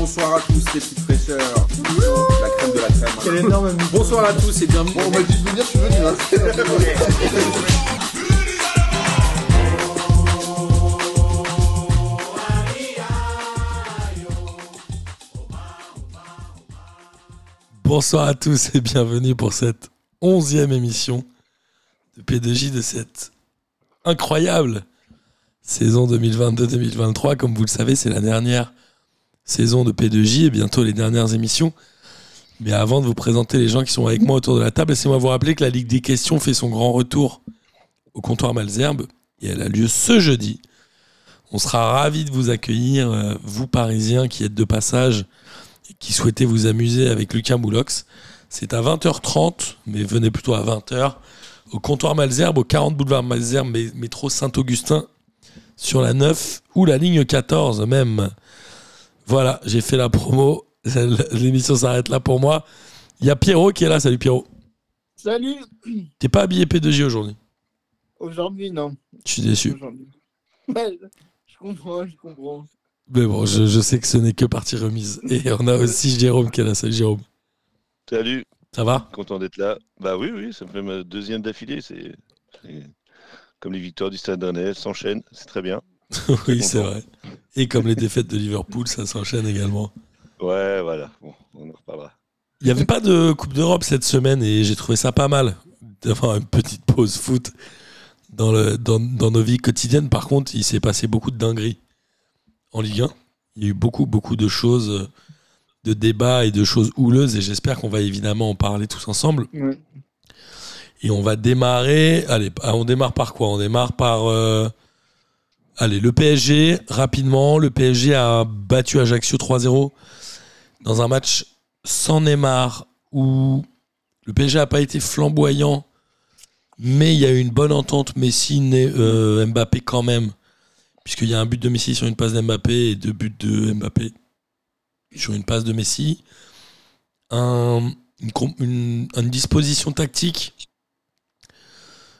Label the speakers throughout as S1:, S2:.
S1: Bonsoir à tous les petites fraîcheurs. La crème de la crème.
S2: Quel énorme
S1: Bonsoir à tous et bienvenue.
S3: Bon, on m'a dit de venir, je suis venu. Hein.
S4: Bonsoir à tous et bienvenue pour cette onzième émission de P2J de cette incroyable saison 2022-2023. Comme vous le savez, c'est la dernière saison de P2J et bientôt les dernières émissions. Mais avant de vous présenter les gens qui sont avec moi autour de la table, laissez-moi vous rappeler que la Ligue des questions fait son grand retour au comptoir Malzerbe et elle a lieu ce jeudi. On sera ravis de vous accueillir, euh, vous Parisiens qui êtes de passage et qui souhaitez vous amuser avec Lucas Moulox. C'est à 20h30, mais venez plutôt à 20h, au comptoir Malzerbe, au 40 boulevard Malzerbe, mé- métro Saint-Augustin, sur la 9 ou la ligne 14 même. Voilà, j'ai fait la promo. L'émission s'arrête là pour moi. Il y a Pierrot qui est là. Salut Pierrot.
S2: Salut
S4: T'es pas habillé P2J aujourd'hui?
S2: Aujourd'hui, non.
S4: Je suis déçu.
S2: Ouais, je comprends, je comprends.
S4: Mais bon, je, je sais que ce n'est que partie remise. Et on a aussi Jérôme qui est là. Salut Jérôme.
S5: Salut,
S4: Ça va?
S5: Content d'être là. Bah oui, oui, ça me fait ma deuxième d'affilée. C'est comme les victoires du Stade Rennais, elles s'enchaînent, c'est très bien.
S4: Oui, c'est vrai. Et comme les défaites de Liverpool, ça s'enchaîne également.
S5: Ouais, voilà, bon, on en reparlera.
S4: Il n'y avait pas de Coupe d'Europe cette semaine et j'ai trouvé ça pas mal d'avoir une petite pause foot dans, le, dans, dans nos vies quotidiennes. Par contre, il s'est passé beaucoup de dingueries en Ligue 1. Il y a eu beaucoup, beaucoup de choses, de débats et de choses houleuses et j'espère qu'on va évidemment en parler tous ensemble.
S2: Ouais.
S4: Et on va démarrer. Allez, ah, on démarre par quoi? On démarre par. euh, allez, le PSG, rapidement. Le PSG a battu Ajaccio 3-0 dans un match sans Neymar où le PSG n'a pas été flamboyant, mais il y a eu une bonne entente Messi-Mbappé quand même. Puisqu'il y a un but de Messi sur une passe d'Mbappé et deux buts de Mbappé sur une passe de Messi. Un- une, disposition tactique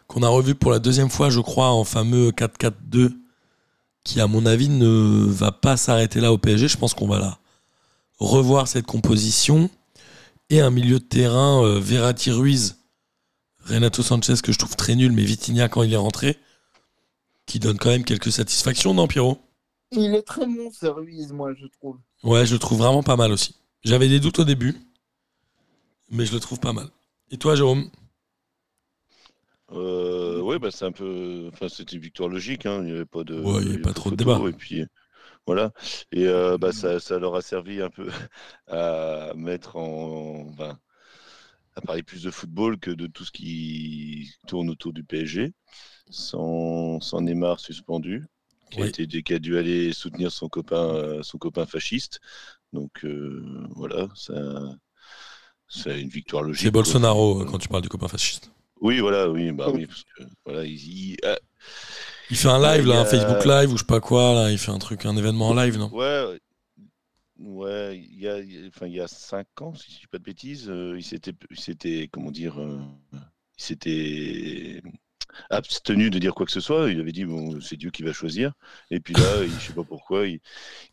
S4: qu'on a revu pour la deuxième fois, je crois, en fameux 4-4-2, qui, à mon avis, ne va pas s'arrêter là au PSG. Je pense qu'on va là revoir cette composition. Et un milieu de terrain, euh, Verratti Ruiz, Renato Sanchez, que je trouve très nul, mais Vitinha quand il est rentré, qui donne quand même quelques satisfactions, non, Pierrot?
S2: Il est très bon, ce Ruiz, moi, je trouve.
S4: Ouais, je le trouve vraiment pas mal aussi. J'avais des doutes au début, mais je le trouve pas mal. Et toi, Jérôme?
S5: Euh, ouais, bah c'est un peu. Enfin, c'était une victoire logique, hein, il n'y avait pas de.
S4: Ouais, il y avait pas trop de débat.
S5: Et puis, voilà. Et euh, bah, ça, ça leur a servi un peu à mettre en. enfin, à parler plus de football que de tout ce qui tourne autour du PSG. Sans, sans Neymar suspendu, qui, a
S4: Oui.
S5: été, qui a dû aller soutenir son copain, euh, son copain fasciste. Donc euh, voilà, ça, c'est une victoire logique.
S4: C'est. Bolsonaro quand tu parles du copain fasciste.
S5: Oui, voilà, oui, bah oui, parce que voilà, il, il-
S4: Il fait un live, là, un Facebook live ou je sais pas quoi, là. Il fait un truc, un événement en live, non?
S5: Ouais, ouais, il y a, enfin, il y a cinq ans, si je dis pas de bêtises, euh, il s'était, il s'était, comment dire, euh, il s'était abstenu de dire quoi que ce soit. Il avait dit bon, c'est Dieu qui va choisir. Et puis là, il, je sais pas pourquoi, il,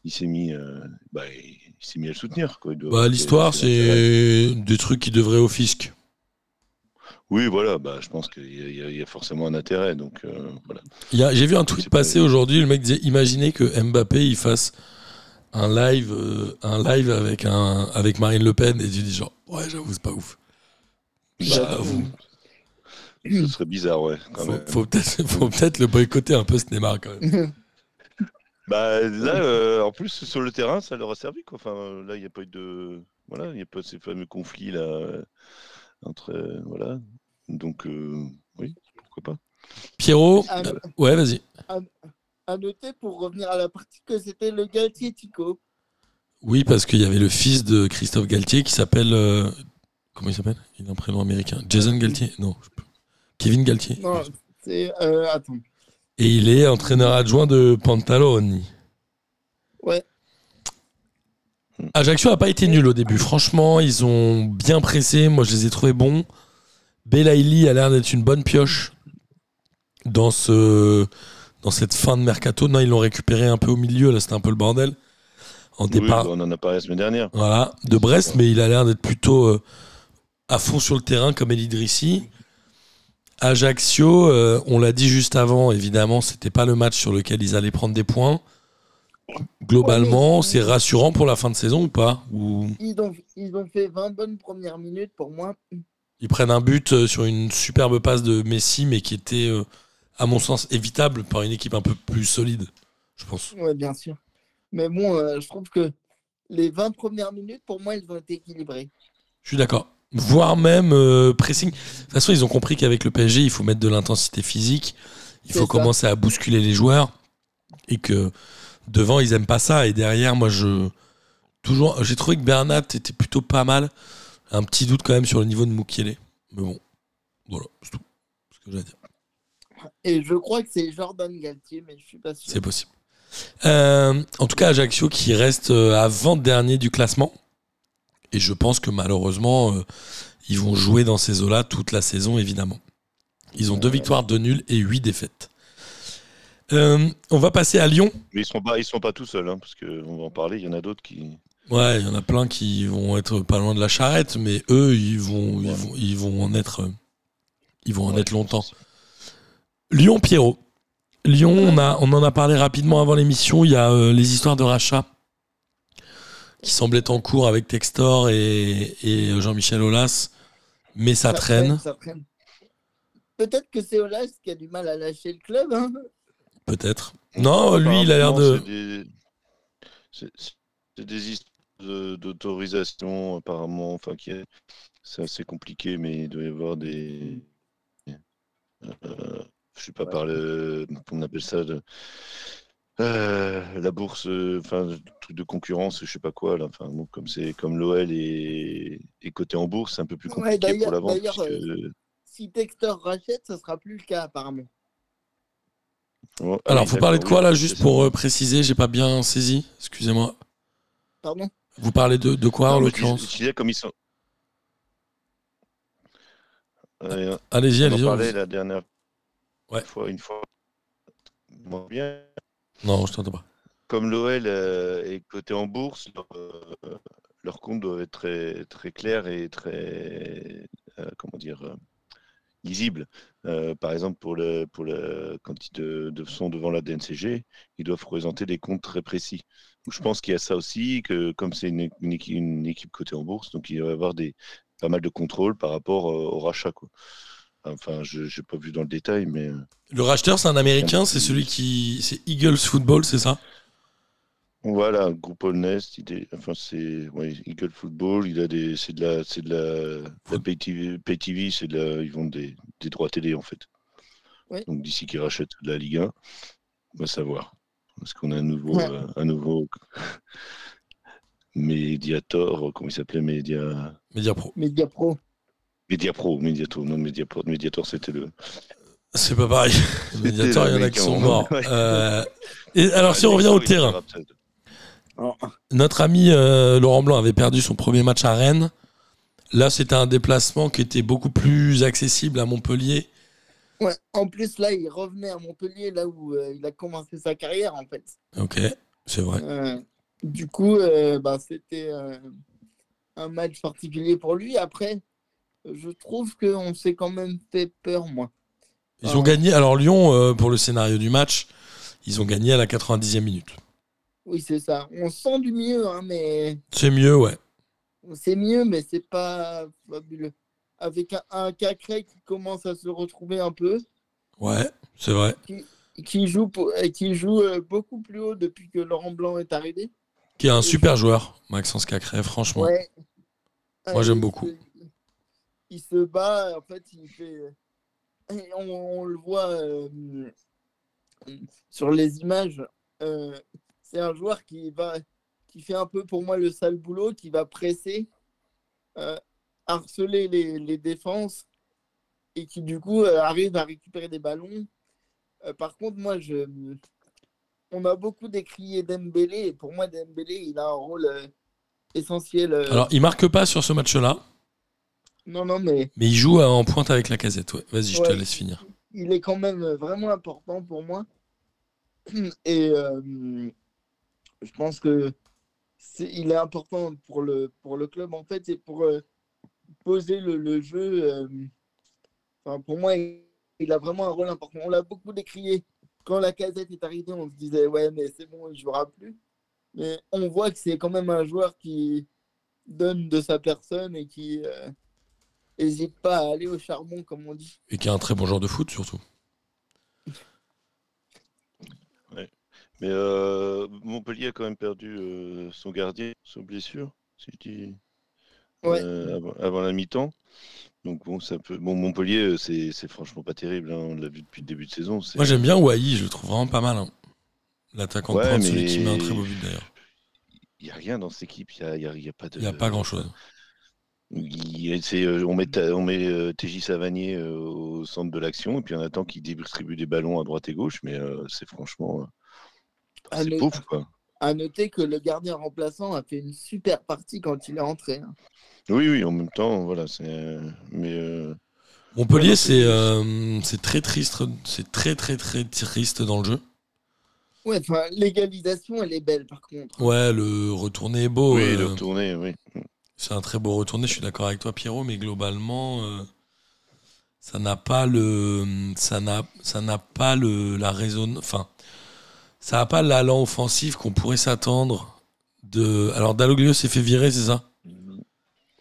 S5: il s'est mis, euh, bah, il, il s'est mis à le soutenir. Quoi.
S4: Bah, l'histoire, c'est des trucs qui devraient au fisc.
S5: Oui, voilà, bah, je pense qu'il y, a- y y forcément un intérêt. Donc euh, voilà.
S4: J'ai vu un tweet
S5: pas-
S4: passer aujourd'hui, le mec disait imaginez que Mbappé il fasse un live, euh, un live avec, un, avec Marine Le Pen et tu dis genre ouais j'avoue c'est pas ouf. J'avoue.
S5: Ce serait bizarre, ouais. quand
S4: Faut, peut-être le boycotter un peu ce Neymar quand même.
S5: Bah là, euh, en plus sur le terrain, ça leur a servi quoi. Enfin, là, il n'y a pas eu de, voilà, il n'y a pas ces fameux conflits là entre, euh, voilà. Donc euh, oui, pourquoi pas.
S4: Pierrot,
S2: Ah,
S4: euh, ouais vas-y.
S2: À noter, pour revenir à la partie, que c'était le Galtier Tico.
S4: Oui parce qu'il y avait le fils de Christophe Galtier qui s'appelle euh, comment il s'appelle? Il a un prénom américain. Jason Galtier? Non. Kevin Galtier.
S2: Non, c'est. Euh, attends.
S4: Et il est entraîneur adjoint de Pantaloni.
S2: Ouais.
S4: Ajaccio n'a pas été nul au début. Franchement, ils ont bien pressé. Moi, je les ai trouvés bons. Belaïli a l'air d'être une bonne pioche dans, ce, dans cette fin de mercato. Non, ils l'ont récupéré un peu au milieu. Là, c'était un peu le bordel. en
S5: Oui,
S4: départ.
S5: bah, on en a parlé la semaine dernière.
S4: Voilà, de Brest, mais il a l'air d'être plutôt euh, à fond sur le terrain comme El Idrissi. Ajaccio, euh, on l'a dit juste avant, évidemment, c'était pas le match sur lequel ils allaient prendre des points. Globalement, c'est rassurant pour la fin de saison ou pas? Ou
S2: Ils ont, ils ont fait 20 bonnes premières minutes pour moi.
S4: Ils prennent un but euh, sur une superbe passe de Messi, mais qui était, euh, à mon sens, évitable par une équipe un peu plus solide, je pense.
S2: Ouais, bien sûr. Mais bon, euh, je trouve que les 20 premières minutes, pour moi, elles ont été équilibrées.
S4: Je suis d'accord. Voire même euh, pressing. De toute façon, ils ont compris qu'avec le PSG, il faut mettre de l'intensité physique. Il faut
S2: ça.
S4: commencer à bousculer les joueurs. Et que devant, ils aiment pas ça. Et derrière, moi, je. Toujours. J'ai trouvé que Bernat était plutôt pas mal. Un petit doute quand même sur le niveau de Mukiele. Mais bon. Voilà, c'est tout. Ce que j'ai à dire.
S2: Et je crois que c'est Jordan Galtier, mais je suis pas sûr.
S4: C'est possible. Euh, en tout cas, Ajaccio qui reste euh, avant-dernier du classement. Et je pense que malheureusement, euh, ils vont jouer dans ces eaux-là toute la saison, évidemment. Ils ont deux victoires, deux nuls et huit défaites. Euh, on va passer à Lyon.
S5: Mais ils sont pas, ils sont pas tout seuls, hein, parce qu'on va en parler. Il y en a d'autres qui.
S4: Ouais, il y en a plein qui vont être pas loin de la charrette, mais eux, ils vont, ils vont, ils vont en être, euh, ils vont en
S5: Ouais,
S4: être longtemps. Lyon, Pierrot. Lyon, on, a, on en a parlé rapidement avant l'émission. Il y a euh, les histoires de rachat qui semblaient en cours avec Textor et, et Jean-Michel Aulas, mais ça, traîne.
S2: Peut-être que c'est Olas qui a du mal à lâcher le club. hein.
S4: peut-être. Non, lui, il a l'air de.
S5: C'est des, histoires de- d'autorisation, apparemment. Enfin, qui est- c'est assez compliqué, mais il doit y avoir des. euh, je sais pas, par le. Comment on appelle ça de- euh, la bourse, euh, enfin, le truc de concurrence, je sais pas quoi. Là, enfin, bon, comme c'est comme l'OL est, est coté en bourse, c'est un peu plus compliqué
S2: d'ailleurs-
S5: pour la vente. puisque-
S2: Si Textor rachète, ça sera plus le cas apparemment.
S5: Ouais,
S4: Alors, vous parlez de quoi là, juste pour euh, préciser J'ai pas bien saisi. Excusez-moi.
S2: Pardon?
S4: Vous parlez de, de quoi en
S5: Non,
S4: l'occurrence
S5: je comme ils sont. Ouais,
S4: Allez-y,
S5: on en
S4: allez-y.
S5: parlait la dernière
S4: Ouais.
S5: fois, une fois. Moins bien.
S4: Non, je t'entends pas.
S5: Comme l'OL euh, est coté en bourse, leur, euh, leurs comptes doivent être très, très clairs et très, euh, comment dire, euh, lisibles. Euh, par exemple, pour le, pour le, quand ils de, de- sont devant la DNCG, ils doivent présenter des comptes très précis. Je pense qu'il y a ça aussi, que comme c'est une, une équipe, une équipe cotée en bourse, donc il va y avoir des, pas mal de contrôles par rapport euh, au rachat. Quoi. Enfin, je n'ai pas vu dans le détail, mais euh,
S4: Le racheteur, c'est un américain, c'est celui qui. C'est Eagles Football, c'est ça?
S5: Voilà, groupe All Nest, il est- enfin c'est ouais, Eagle Football, il a des c'est de la c'est de la, de la pay TV, pay TV, c'est de la ils vendent des, des droits télé en fait.
S2: Ouais.
S5: Donc d'ici qu'ils rachètent la Ligue 1, on va savoir. Parce qu'on a un nouveau
S2: Ouais.
S5: euh, un nouveau Mediator, comment il s'appelait Media
S4: Media Pro.
S2: Media Pro.
S5: Mediapro, Mediator, non Mediapro, Mediator c'était le
S4: C'est pas pareil. Médiateurs, il y en a qui sont morts.
S5: Ouais.
S4: Euh, et alors, si on revient au terrain, notre ami euh, Laurent Blanc avait perdu son premier match à Rennes. Là, c'était un déplacement qui était beaucoup plus accessible à Montpellier.
S2: Ouais, en plus, là, il revenait à Montpellier, là où euh, il a commencé sa carrière, en fait.
S4: Ok, c'est vrai.
S2: Euh, du coup, euh, bah, c'était euh, un match particulier pour lui. Après, je trouve qu'on s'est quand même fait peur, moi.
S4: Ils ont gagné. Alors, Lyon, pour le scénario du match, ils ont gagné à la 90e minute.
S2: Oui, c'est ça. On sent du mieux, hein, mais
S4: C'est mieux, ouais.
S2: c'est mieux, mais c'est pas fabuleux. Avec un, un Cacré qui commence à se retrouver un peu,
S4: Ouais, c'est vrai.
S2: qui joue, pour- euh, qui joue euh, beaucoup plus haut depuis que Laurent Blanc est arrivé.
S4: Qui est un super joueur, Maxence Cacré, franchement.
S2: Ouais.
S4: Moi, j'aime
S2: il
S4: beaucoup.
S2: se- il se bat, en fait, il fait. et On, on le voit euh, sur les images. euh, c'est un joueur qui va, qui fait un peu pour moi le sale boulot, qui va presser, euh, harceler les, les défenses et qui du coup euh, arrive à récupérer des ballons. Euh, par contre, moi, je, on a beaucoup décrié Dembélé et pour moi, Dembélé, il a un rôle euh, essentiel. euh,
S4: Alors, il marque pas sur ce match-là,
S2: non, non, mais
S4: mais il joue en pointe avec la casette. Ouais. Vas-y, je te laisse finir.
S2: il est quand même vraiment important pour moi. Et je pense que c'est- il est important pour le, pour le club, en fait, c'est pour poser le, le jeu. euh, enfin, pour moi, il, il a vraiment un rôle important. On l'a beaucoup décrié. Quand la casette est arrivée, on se disait, ouais, mais c'est bon, il jouera plus. Mais on voit que c'est quand même un joueur qui donne de sa personne et qui n'hésite pas à aller au charbon, comme on dit.
S4: Et qui est un très bon joueur de foot, surtout.
S5: Mais euh, Montpellier a quand même perdu euh, son gardien, son blessure, si je dis,
S2: Ouais.
S5: euh, avant, avant la mi-temps. Donc bon, ça peut. Bon, Montpellier, euh, c'est franchement pas terrible. hein, On l'a vu depuis le début de saison.
S4: Moi, j'aime bien Wai, je le trouve vraiment pas mal. hein. L'attaquant de
S5: Ouais, mais-
S4: qui met un très beau but d'ailleurs.
S5: Il n'y a rien dans cette équipe. Il n'y a, y a- il y a pas de.
S4: Il n'y a pas grand chose.
S5: Il- euh, on met, on met TJ Savanier au centre de l'action et puis on attend qu'il distribue des ballons à droite et gauche, mais c'est franchement.
S2: Ah,
S5: c'est pauvre quoi.
S2: À noter que le gardien remplaçant a fait une super partie quand il est entré. hein.
S5: Oui, oui, en même temps, voilà. C'est, euh, mais euh,
S4: Montpellier, c'est euh, c'est très triste, c'est très très très triste dans le jeu.
S2: Ouais, enfin, l'égalisation, elle est belle par contre.
S4: Ouais, le retourné est beau.
S5: oui,
S4: euh,
S5: le retourner, oui.
S4: c'est un très beau retourné, je suis d'accord avec toi, Pierrot, mais globalement, euh, ça n'a pas le, ça n'a, ça n'a pas le, la raison, enfin, ça n'a pas l'allant offensif qu'on pourrait s'attendre de. Alors Dalloglio s'est fait virer, c'est ça?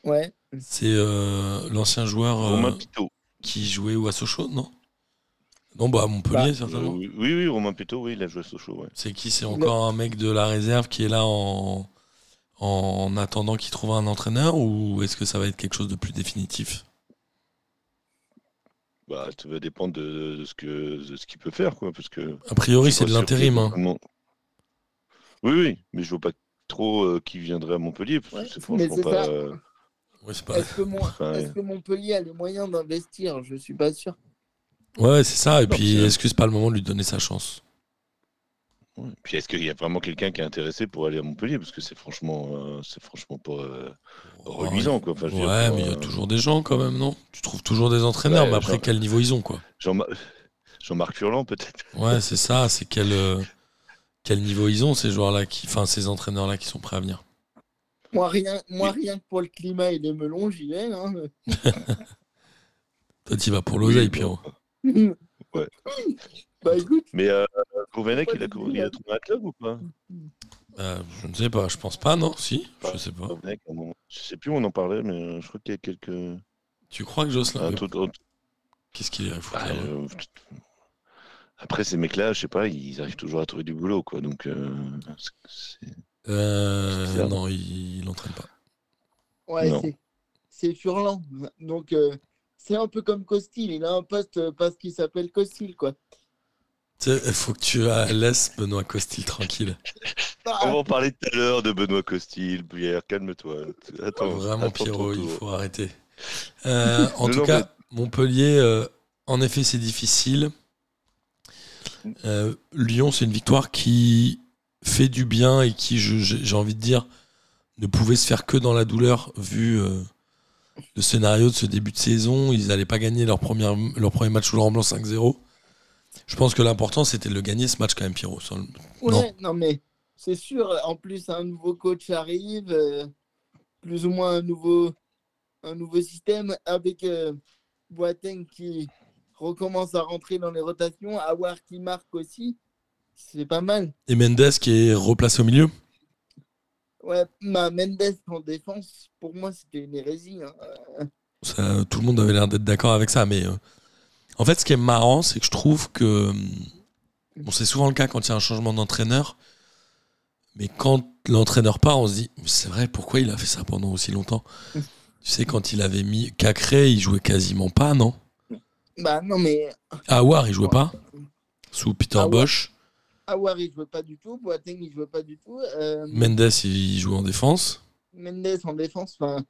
S2: Ouais.
S4: C'est euh, l'ancien joueur euh,
S5: Romain
S4: qui jouait ou à Sochaux, non? Non, bah à Montpellier
S2: Bah,
S4: certainement.
S5: Euh, oui, oui, Romain Pitot, oui, il a joué à Sochaux, ouais.
S4: C'est qui? C'est encore un mec de la réserve qui est là en, en attendant qu'il trouve un entraîneur ou est-ce que ça va être quelque chose de plus définitif?
S5: Bah, ça va dépendre de, de ce que de ce qu'il peut faire, quoi, parce que.
S4: A priori, c'est de l'intérim. hein.
S5: vraiment- Oui, oui, mais je vois pas trop euh, qui viendrait à Montpellier, parce que c'est franchement pas. euh,
S4: Ouais, c'est pas-
S2: Est-ce que, Mon-
S5: Enfin,
S2: est-ce que Montpellier a les moyens d'investir? Je suis pas sûr.
S4: Ouais, c'est ça. Et
S5: Non,
S4: puis, est-ce que c'est pas le moment de lui donner sa chance
S5: ouais. Puis est-ce qu'il y a vraiment quelqu'un qui est intéressé pour aller à Montpellier, parce que c'est franchement, euh, c'est franchement pas euh, reluisant, quoi. Enfin, je veux dire,
S4: Ouais, mais il y a
S5: euh,
S4: toujours des gens quand même, non? Tu trouves toujours des entraîneurs,
S5: Ouais,
S4: mais après, quel niveau ils ont, quoi?
S5: Jean-Mar- Jean-Marc Furlan, peut-être.
S4: Ouais, c'est ça. C'est quel, euh, quel niveau ils ont, ces joueurs-là, qui... enfin, ces entraîneurs-là qui sont prêts à venir?
S2: Moi, rien, moi, rien que pour le climat et les melons, j'y vais. hein.
S4: Toi, tu vas pour l'oseille, Pierrot.
S5: Ouais.
S2: bah écoute,
S5: Mais euh, Gourvenec, il a, il
S2: tout,
S5: a trouvé un club ou pas?
S4: Euh, je ne sais pas, je pense pas, non Si Je sais pas.
S5: Un moment- Je sais plus où on en parlait, mais euh, je crois qu'il y a quelques.
S4: Tu crois que Jocelyn. Qu'est-ce qu'il foutre
S5: bah, euh, Après, ces mecs-là, je sais pas, ils arrivent toujours à trouver du boulot, quoi. Donc, euh,
S4: Euh, non, il, il entraîne pas.
S2: ouais, c'est, Furlan. Donc, euh, c'est un peu comme Costil. Il a un poste parce qu'il s'appelle Costil, quoi.
S4: Il faut que tu laisses Benoît Costil tranquille.
S5: On va en parler tout à l'heure de Benoît Costil. Pierre, calme-toi. Attends,
S4: Vraiment,
S5: attends
S4: Pierrot, il faut arrêter. Euh, en
S5: Non,
S4: tout
S5: non,
S4: cas, Montpellier, euh, en effet, c'est difficile. Euh, Lyon, c'est une victoire qui fait du bien et qui, j'ai envie de dire, ne pouvait se faire que dans la douleur vu euh, le scénario de ce début de saison. Ils n'allaient pas gagner leur, première, leur premier match sous le Remblanc 5-0. Je pense que l'important, c'était de le gagner ce match quand même, Pierrot. Sans le-
S2: ouais,
S4: non.
S2: non. mais c'est sûr. En plus, un nouveau coach arrive, euh, plus ou moins un nouveau, un nouveau système avec euh, Boateng qui recommence à rentrer dans les rotations, Awar qui marque aussi. C'est pas mal.
S4: Et Mendes qui est replacé au milieu.
S2: Ouais, ma Mendes en défense, pour moi, c'était une hérésie. hein.
S4: Ça, tout le monde avait l'air d'être d'accord avec ça, mais euh, en fait, ce qui est marrant, c'est que je trouve que hum, bon, c'est souvent le cas quand il y a un changement d'entraîneur, mais quand l'entraîneur part, on se dit c'est vrai, pourquoi il a fait ça pendant aussi longtemps? Tu sais, quand il avait mis Cacré, il jouait quasiment pas, non?
S2: Bah non, mais
S4: Awar, il jouait pas? Sous Peter. Bosch?
S2: Awar, il jouait pas du tout. Boateng, il jouait pas du tout. Euh,
S4: Mendes, il jouait en défense?
S2: Mendes en défense, enfin,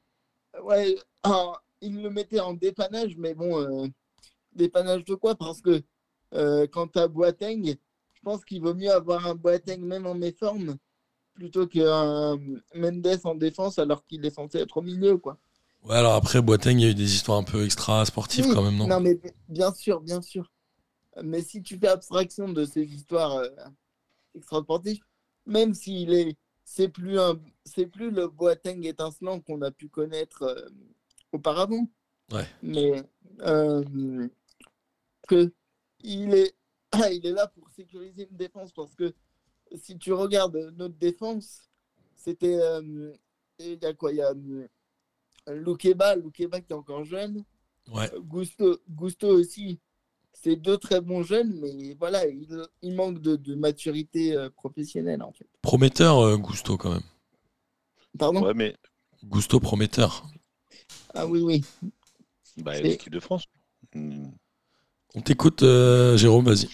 S2: ouais, ah, il le mettait en dépannage, mais bon, euh, dépannage de quoi? Parce que euh, quant à Boateng, je pense qu'il vaut mieux avoir un Boateng même en méforme plutôt qu'un Mendes en défense alors qu'il est censé être au milieu, quoi.
S4: Ouais, alors après, Boateng, il y a eu des histoires un peu extra-sportives
S2: Oui,
S4: quand même, non,
S2: Non, mais bien sûr, bien sûr. Mais si tu fais abstraction de ces histoires euh, extrasportives, même s'il est c'est plus un, c'est plus le Boateng étincelant qu'on a pu connaître euh, auparavant.
S4: Ouais.
S2: Mais euh, que il est, ah, il est là pour sécuriser une défense parce que si tu regardes notre défense, c'était euh, il y a quoi? Il y a euh, Loukeba, Loukeba qui est encore jeune.
S4: Ouais.
S2: Gusto, Gusto aussi. C'est deux très bons jeunes, mais voilà, il, il manque de, de maturité euh, professionnelle en fait.
S4: Prometteur, euh, Gusto, quand même.
S2: Pardon?
S5: Ouais, mais
S4: Gusto prometteur.
S2: Ah oui, oui.
S5: bah,
S2: C'est-
S5: l'équipe de France. Hmm.
S4: On t'écoute, euh, Jérôme, vas-y.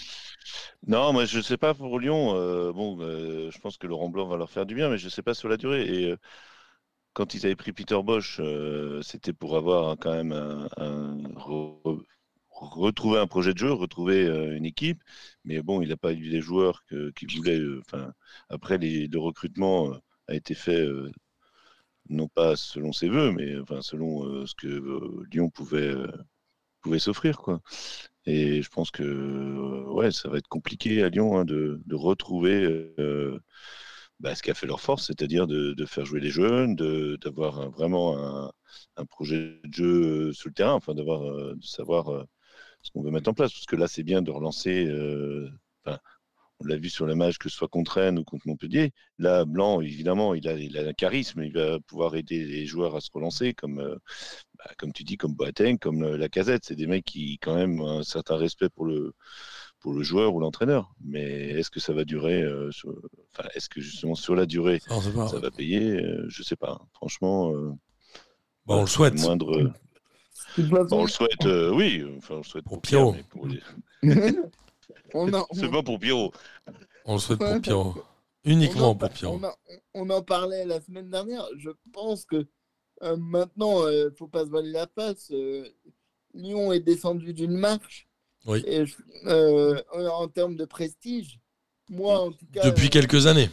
S5: Non, moi je sais pas pour Lyon. euh, bon, euh, je pense que Laurent Blanc va leur faire du bien, mais je sais pas sur la durée. Et euh, quand ils avaient pris Peter Bosch, c'était pour avoir hein, quand même un, un- projet de jeu, retrouver une équipe. Mais bon, il n'a pas eu les joueurs que- qu'il voulait. après, les, le recrutement a été fait non pas selon ses voeux, mais enfin selon ce que Lyon pouvait pouvait s'offrir. Et je pense que euh, ouais, ça va être compliqué à Lyon hein, de, de retrouver euh, bah, ce qui a fait leur force, c'est-à-dire de, de faire jouer les jeunes, d'avoir vraiment un, un projet de jeu euh, sur le terrain, enfin d'avoir de savoir ce qu'on veut mettre en place. Parce que là, c'est bien de relancer. On l'a vu sur le match, que ce soit contre Rennes ou contre Montpellier. Là, Blanc, évidemment, il a, il a un charisme, il va pouvoir aider les joueurs à se relancer, comme, euh, bah, comme tu dis, comme Boateng, comme euh, Lacazette. C'est des mecs qui, quand même, ont un certain respect pour le, pour le joueur ou l'entraîneur. Mais est-ce que ça va durer euh, sur- enfin, Est-ce que justement sur la durée, ça va payer? Euh, Je sais pas. Franchement, euh,
S4: Bon, on le souhaite.
S5: moindre. Bon, on le souhaite, euh, oui. Enfin, on le souhaite
S4: Pour
S5: pour, Pierre,
S4: Pierrot.
S5: mais pour les-
S2: on, a-
S5: C'est pas pour Pierrot.
S4: On le souhaite pour Pierrot.
S2: on
S4: Uniquement
S2: en,
S4: pour Pierrot.
S2: on a- on en parlait la semaine dernière. Je pense que euh, maintenant, il ne faut pas se voiler la face. euh, Lyon est descendu d'une marche.
S4: Oui.
S2: Et je- euh, en termes de prestige, moi, en tout cas.
S4: Depuis
S2: euh,
S4: quelques années.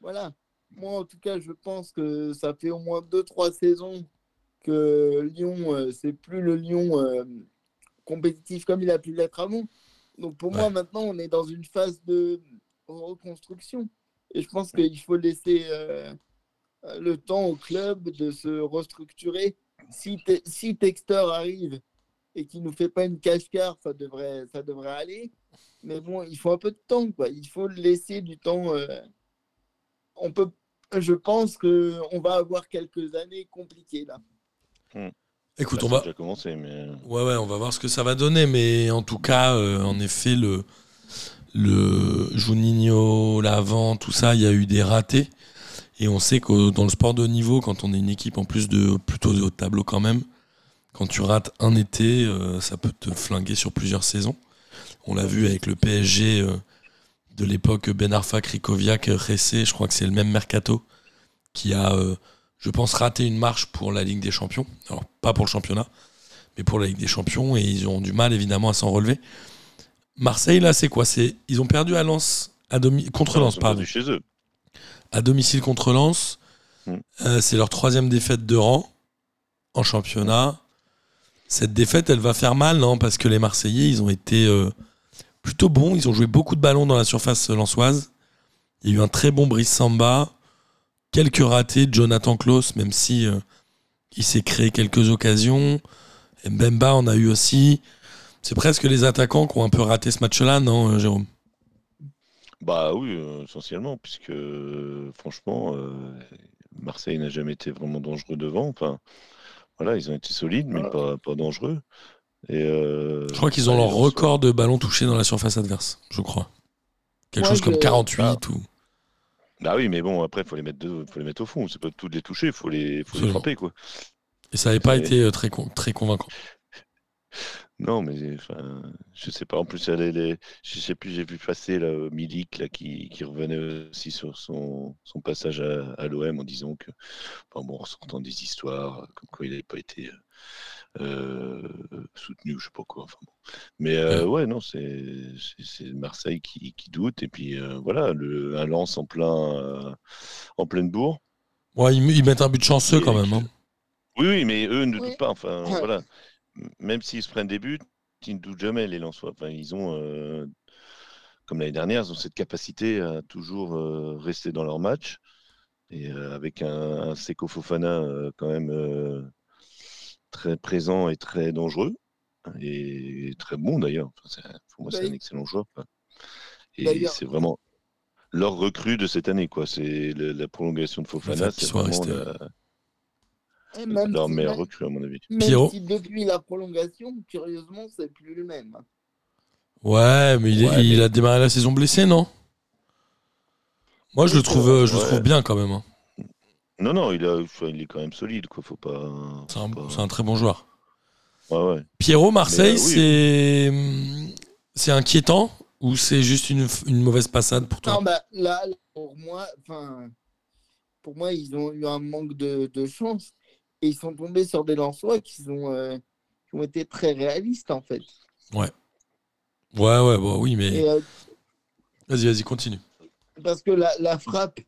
S2: Voilà. Moi, en tout cas, je pense que ça fait au moins deux, trois saisons que Lyon, euh, c'est plus le Lyon euh, compétitif comme il a pu l'être avant. Donc, pour moi, maintenant, on est dans une phase de reconstruction. Et je pense qu'il faut laisser euh, le temps au club de se restructurer. Si, Te- si Textor arrive et qu'il ne nous fait pas une cache-car, ça devrait, ça devrait aller. Mais bon, il faut un peu de temps, quoi. Il faut laisser du temps. euh, On peut, je pense que on va avoir quelques années compliquées là.
S4: Écoute,
S5: Bah,
S4: on va.
S5: déjà commencé, mais
S4: Ouais, ouais, on va voir ce que ça va donner, mais en tout cas, euh, en effet, le, le Juninho, l'avant, tout ça, il y a eu des ratés. Et on sait que dans le sport de haut niveau, quand on est une équipe en plus de plutôt de haut tableau quand même, quand tu rates un été, euh, ça peut te flinguer sur plusieurs saisons. On l'a vu avec le PSG euh, de l'époque Ben Arfa, Krikoviak, Ressé, je crois que c'est le même mercato qui a, euh, je pense, raté une marche pour la Ligue des Champions. Alors, pas pour le championnat, mais pour la Ligue des Champions, et ils ont du mal évidemment à s'en relever. Marseille, là, c'est quoi? C'est Ils ont perdu à Lens, à domi- contre Lens, pardon.
S5: chez eux.
S4: À domicile contre Lens.
S5: Mm.
S4: Euh, c'est leur troisième défaite de rang en championnat. Cette défaite, elle va faire mal, non? Parce que les Marseillais, ils ont été euh, plutôt bons. Ils ont joué beaucoup de ballons dans la surface lensoise. Il y a eu un très bon Brice Samba. Quelques ratés de Jonathan Klaus, même si euh, il s'est créé quelques occasions. Mbemba en a eu aussi. C'est presque les attaquants qui ont un peu raté ce match-là, non, euh, Jérôme?
S5: Bah oui, euh, essentiellement, puisque franchement, euh, Marseille n'a jamais été vraiment dangereux devant. Enfin, voilà, ils ont été solides, mais pas, pas dangereux. Et, euh,
S4: Je crois qu'ils ont leur record de ballons touchés dans la surface adverse, je crois. Quelque chose comme
S2: je-
S4: 48
S5: Ah.
S4: ou.
S5: Bah oui, mais bon, après, il faut les mettre de- faut les mettre au fond. C'est pas tout les toucher, il faut les, faut les frapper, quoi.
S4: Et ça n'avait pas été euh, très, con- très convaincant.
S5: Non, mais enfin, je sais pas. En plus, elle, je sais plus, j'ai vu passer là, Milik là, qui, qui revenait aussi sur son, son passage à, à l'OM en disant que, enfin, bon, en sortant des histoires, comme quoi il n'avait pas été euh, soutenu, je sais pas quoi. Enfin, bon. Mais euh, ouais, non, c'est Marseille qui, qui doute. Et puis euh, voilà, le, un lance en plein, euh, en pleine bourre.
S4: Ouais, ils, ils mettent un but chanceux
S5: Et
S4: quand même. hein.
S5: Oui, oui, mais eux ne
S2: Oui.
S5: doutent pas. Enfin,
S2: Ouais.
S5: voilà. Même s'ils se prennent des buts, ils ne doutent jamais, les Lensois. Enfin, ils ont, euh, comme l'année dernière, ils ont cette capacité à toujours euh, rester dans leur match. Et euh, avec un, un Seko Fofana euh, quand même euh, très présent et très dangereux. Et très bon d'ailleurs. Enfin, c'est- pour moi, c'est un excellent joueur. quoi. Et c'est vraiment leur recrue de cette année. quoi. C'est la prolongation de Fofana, c'est vraiment la-
S2: Et même
S5: leur
S2: si-
S5: meilleure
S2: même-
S5: recrue, à mon avis.
S2: Même
S4: Pierrot
S2: si depuis la prolongation, curieusement, c'est plus le même.
S4: Ouais, mais il, est-
S5: Ouais,
S4: il
S5: mais-
S4: a démarré la saison blessé, non? Moi, je le trouve, euh, je le trouve bien quand même.
S5: Non, non, il, a, enfin, il est quand même solide. Quoi. Faut pas.
S4: C'est un,
S5: pas-
S4: très bon joueur.
S5: Ouais, ouais.
S4: Pierrot, Marseille,
S5: euh, oui.
S4: c'est c'est inquiétant ou c'est juste une, une mauvaise passade pour toi?
S2: Non, bah, là, pour moi, pour moi, ils ont eu un manque de, de chance et ils sont tombés sur des Lensois qui, sont, euh, qui ont été très réalistes, en fait.
S4: Ouais, ouais, bah oui, mais
S2: euh,
S4: vas-y, vas-y, continue.
S2: parce que la, la frappe,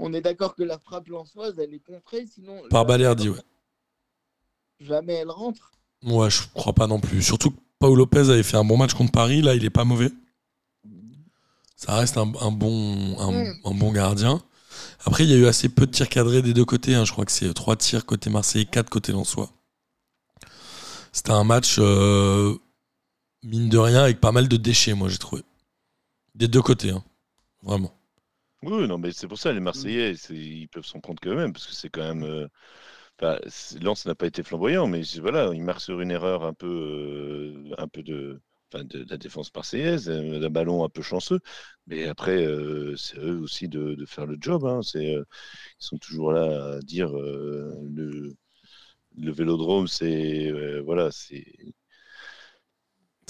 S2: on est d'accord que la frappe lensoise, elle est contrée, sinon
S4: Par Balerdi, ouais.
S2: jamais elle rentre.
S4: Ouais, je crois pas non plus. Surtout que Paul Lopez avait fait un bon match contre Paris, là, il est pas mauvais. Ça reste un, un bon, un, un bon gardien. Après, il y a eu assez peu de tirs cadrés des deux côtés. hein. Je crois que c'est 3 tirs côté Marseille, 4 côté Lensois. C'était un match, euh, mine de rien, avec pas mal de déchets, moi, j'ai trouvé. Des deux côtés, hein. vraiment.
S5: Oui, non, mais c'est pour ça, les Marseillais, c'est- ils peuvent s'en prendre quand même, parce que c'est quand même. euh, enfin, c'est- Lens n'a pas été flamboyant, mais c'est- voilà, ils marquent sur une erreur un peu, euh, un peu de, enfin, de, de la défense marseillaise, euh, d'un ballon un peu chanceux. Mais après, euh, c'est eux aussi de, de faire le job. hein, c'est, euh, ils sont toujours là à dire euh, le, le vélodrome, c'est. euh, voilà, c'est.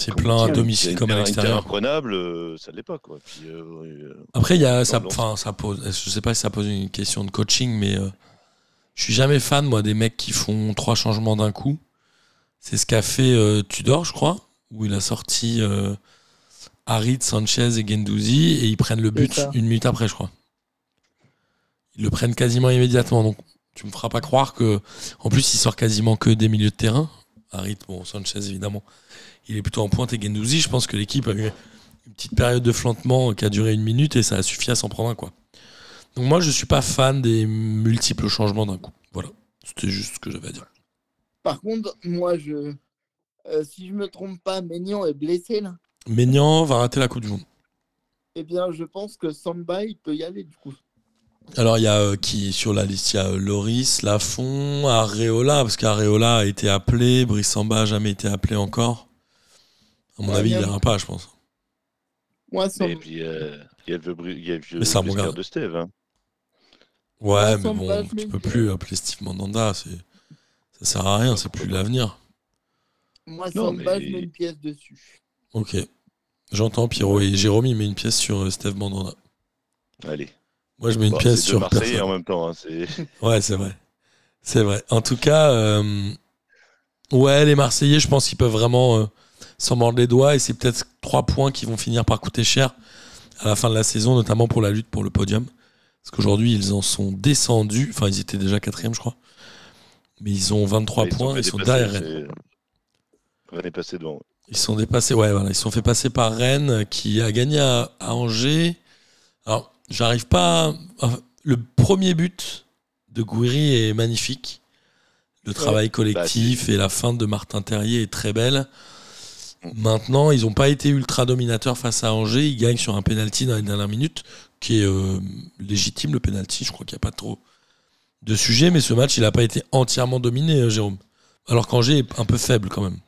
S4: C'est plein à domicile comme à l'extérieur.
S5: prenable, euh, ça ne l'est pas. Quoi. Puis, euh, euh,
S4: Après, il y a, ça, ça pose, je sais pas si ça pose une question de coaching, mais euh, je suis jamais fan, moi, des mecs qui font trois changements d'un coup. C'est ce qu'a fait euh, Tudor, je crois, où il a sorti euh, Harit, Sanchez et Gendouzi, et ils prennent le but une minute après, je crois. Ils le prennent quasiment immédiatement, donc tu me feras pas croire que. En plus, il sort quasiment que des milieux de terrain. Harit, bon, Sanchez, évidemment, il est plutôt en pointe, et Gendouzi, je pense que l'équipe a eu une petite période de flottement qui a duré une minute et ça a suffi à s'en prendre un quoi. Donc moi je suis pas fan des multiples changements d'un coup. Voilà, c'était juste ce que j'avais à dire.
S2: Par contre, moi, je, euh, si je me trompe pas, Maignan est blessé là.
S4: Maignan va rater la Coupe du Monde.
S2: Eh bien, je pense que Samba, il peut y aller du coup.
S4: Alors il y a euh, qui sur la liste? Il y a euh, Loris, Lafont, Areola parce qu'Areola a été appelé, Brissamba a jamais été appelé encore. À mon
S2: Ouais,
S4: avis il
S2: bien.
S4: n'ira pas je pense.
S2: Moi,
S5: Et
S2: Samba,
S5: puis, euh, il y a le, y a le
S4: Mais gars.
S5: de Steve. hein.
S4: Ouais
S2: Ouais,
S4: mais bon
S2: je
S4: tu peux plus appeler Steve Mandanda, c'est ça sert à rien, c'est plus l'avenir.
S2: moi,
S5: Non,
S2: Samba
S5: mais-
S2: je mets une pièce dessus.
S4: Ok, j'entends Pierrot et Jérôme il met une pièce sur euh, Steve Mandanda.
S5: Allez.
S4: Moi je mets une
S5: Bon,
S4: pièce sur
S5: Marseillais
S4: personne.
S5: en même temps. hein,
S4: Ouais, c'est vrai. C'est vrai. En tout cas, euh, ouais, les Marseillais, je pense qu'ils peuvent vraiment euh, s'en mordre les doigts et c'est peut-être trois points qui vont finir par coûter cher à la fin de la saison, notamment pour la lutte pour le podium. Parce qu'aujourd'hui, ils en sont descendus. Enfin, ils étaient déjà quatrième, je crois. Mais ils ont 23
S5: ils sont
S4: points.
S5: fait
S4: Ils sont derrière Rennes.
S5: Rennes est passé devant.
S4: Ils sont dépassés. Ouais, voilà. Ils sont fait passer par Rennes, qui a gagné à, à Angers. Alors, j'arrive pas. à- le premier but de Gouiri est magnifique. Le travail collectif et la fin de Martin Terrier est très belle. Maintenant, ils n'ont pas été ultra dominateurs face à Angers. Ils gagnent sur un penalty dans les dernières minutes, qui est euh, légitime le penalty. Je crois qu'il n'y a pas trop de sujet, mais ce match, il n'a pas été entièrement dominé, euh, Jérôme. Alors qu'Angers est un peu faible quand même.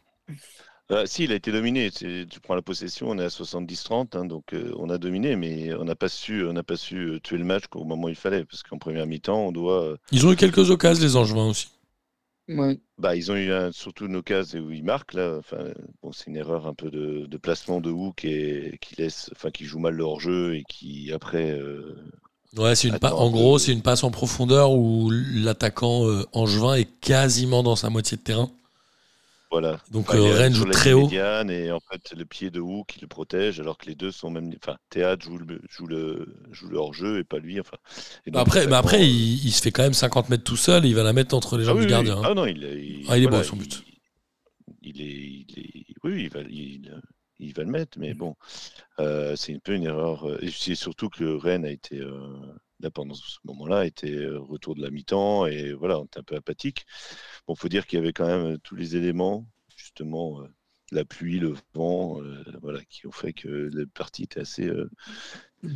S5: Euh, si, il a été dominé. Tu prends la possession, on est à 70-30, hein, donc euh, on a dominé, mais on n'a pas su, on n'a pas su tuer le match au moment où il fallait, parce qu'en première mi-temps, on doit.
S4: Ils ont eu quelques occasions, les Angevins aussi.
S2: Ouais.
S5: bah, ils ont eu un- surtout une occasion où ils marquent là. Enfin, bon, c'est une erreur un peu de, de placement de Hook et qui laisse, enfin, qui joue mal le hors-jeu et qui après. euh,
S4: Ouais, c'est une pa-
S5: Attends,
S4: en gros,
S5: euh,
S4: c'est une passe en profondeur où l'attaquant euh, angevin est quasiment dans sa moitié de terrain.
S5: Voilà.
S4: Donc
S5: Enfin,
S4: euh, Rennes joue très haut.
S5: et en fait le pied de Hook qui le protège alors que les deux sont même enfin Théâtre joue le joue le joue le hors-jeu et pas lui enfin donc,
S4: Après, mais après il, il se fait quand même 50 mètres tout seul et il va la mettre entre les
S5: ah
S4: jambes
S5: oui,
S4: du gardien.
S5: oui.
S4: hein.
S5: Ah non, il, il,
S4: Ah, il est beau, son but.
S5: Il, est, il est, oui, il va, il, il va le mettre, mais bon, euh, c'est un peu une erreur. euh, Et c'est surtout que Rennes a été euh, là, pendant ce moment-là, était retour de la mi-temps et voilà, on était un peu apathique. Bon, faut dire qu'il y avait quand même euh, tous les éléments, justement, euh, la pluie, le vent, euh, voilà, qui ont fait que la partie était assez,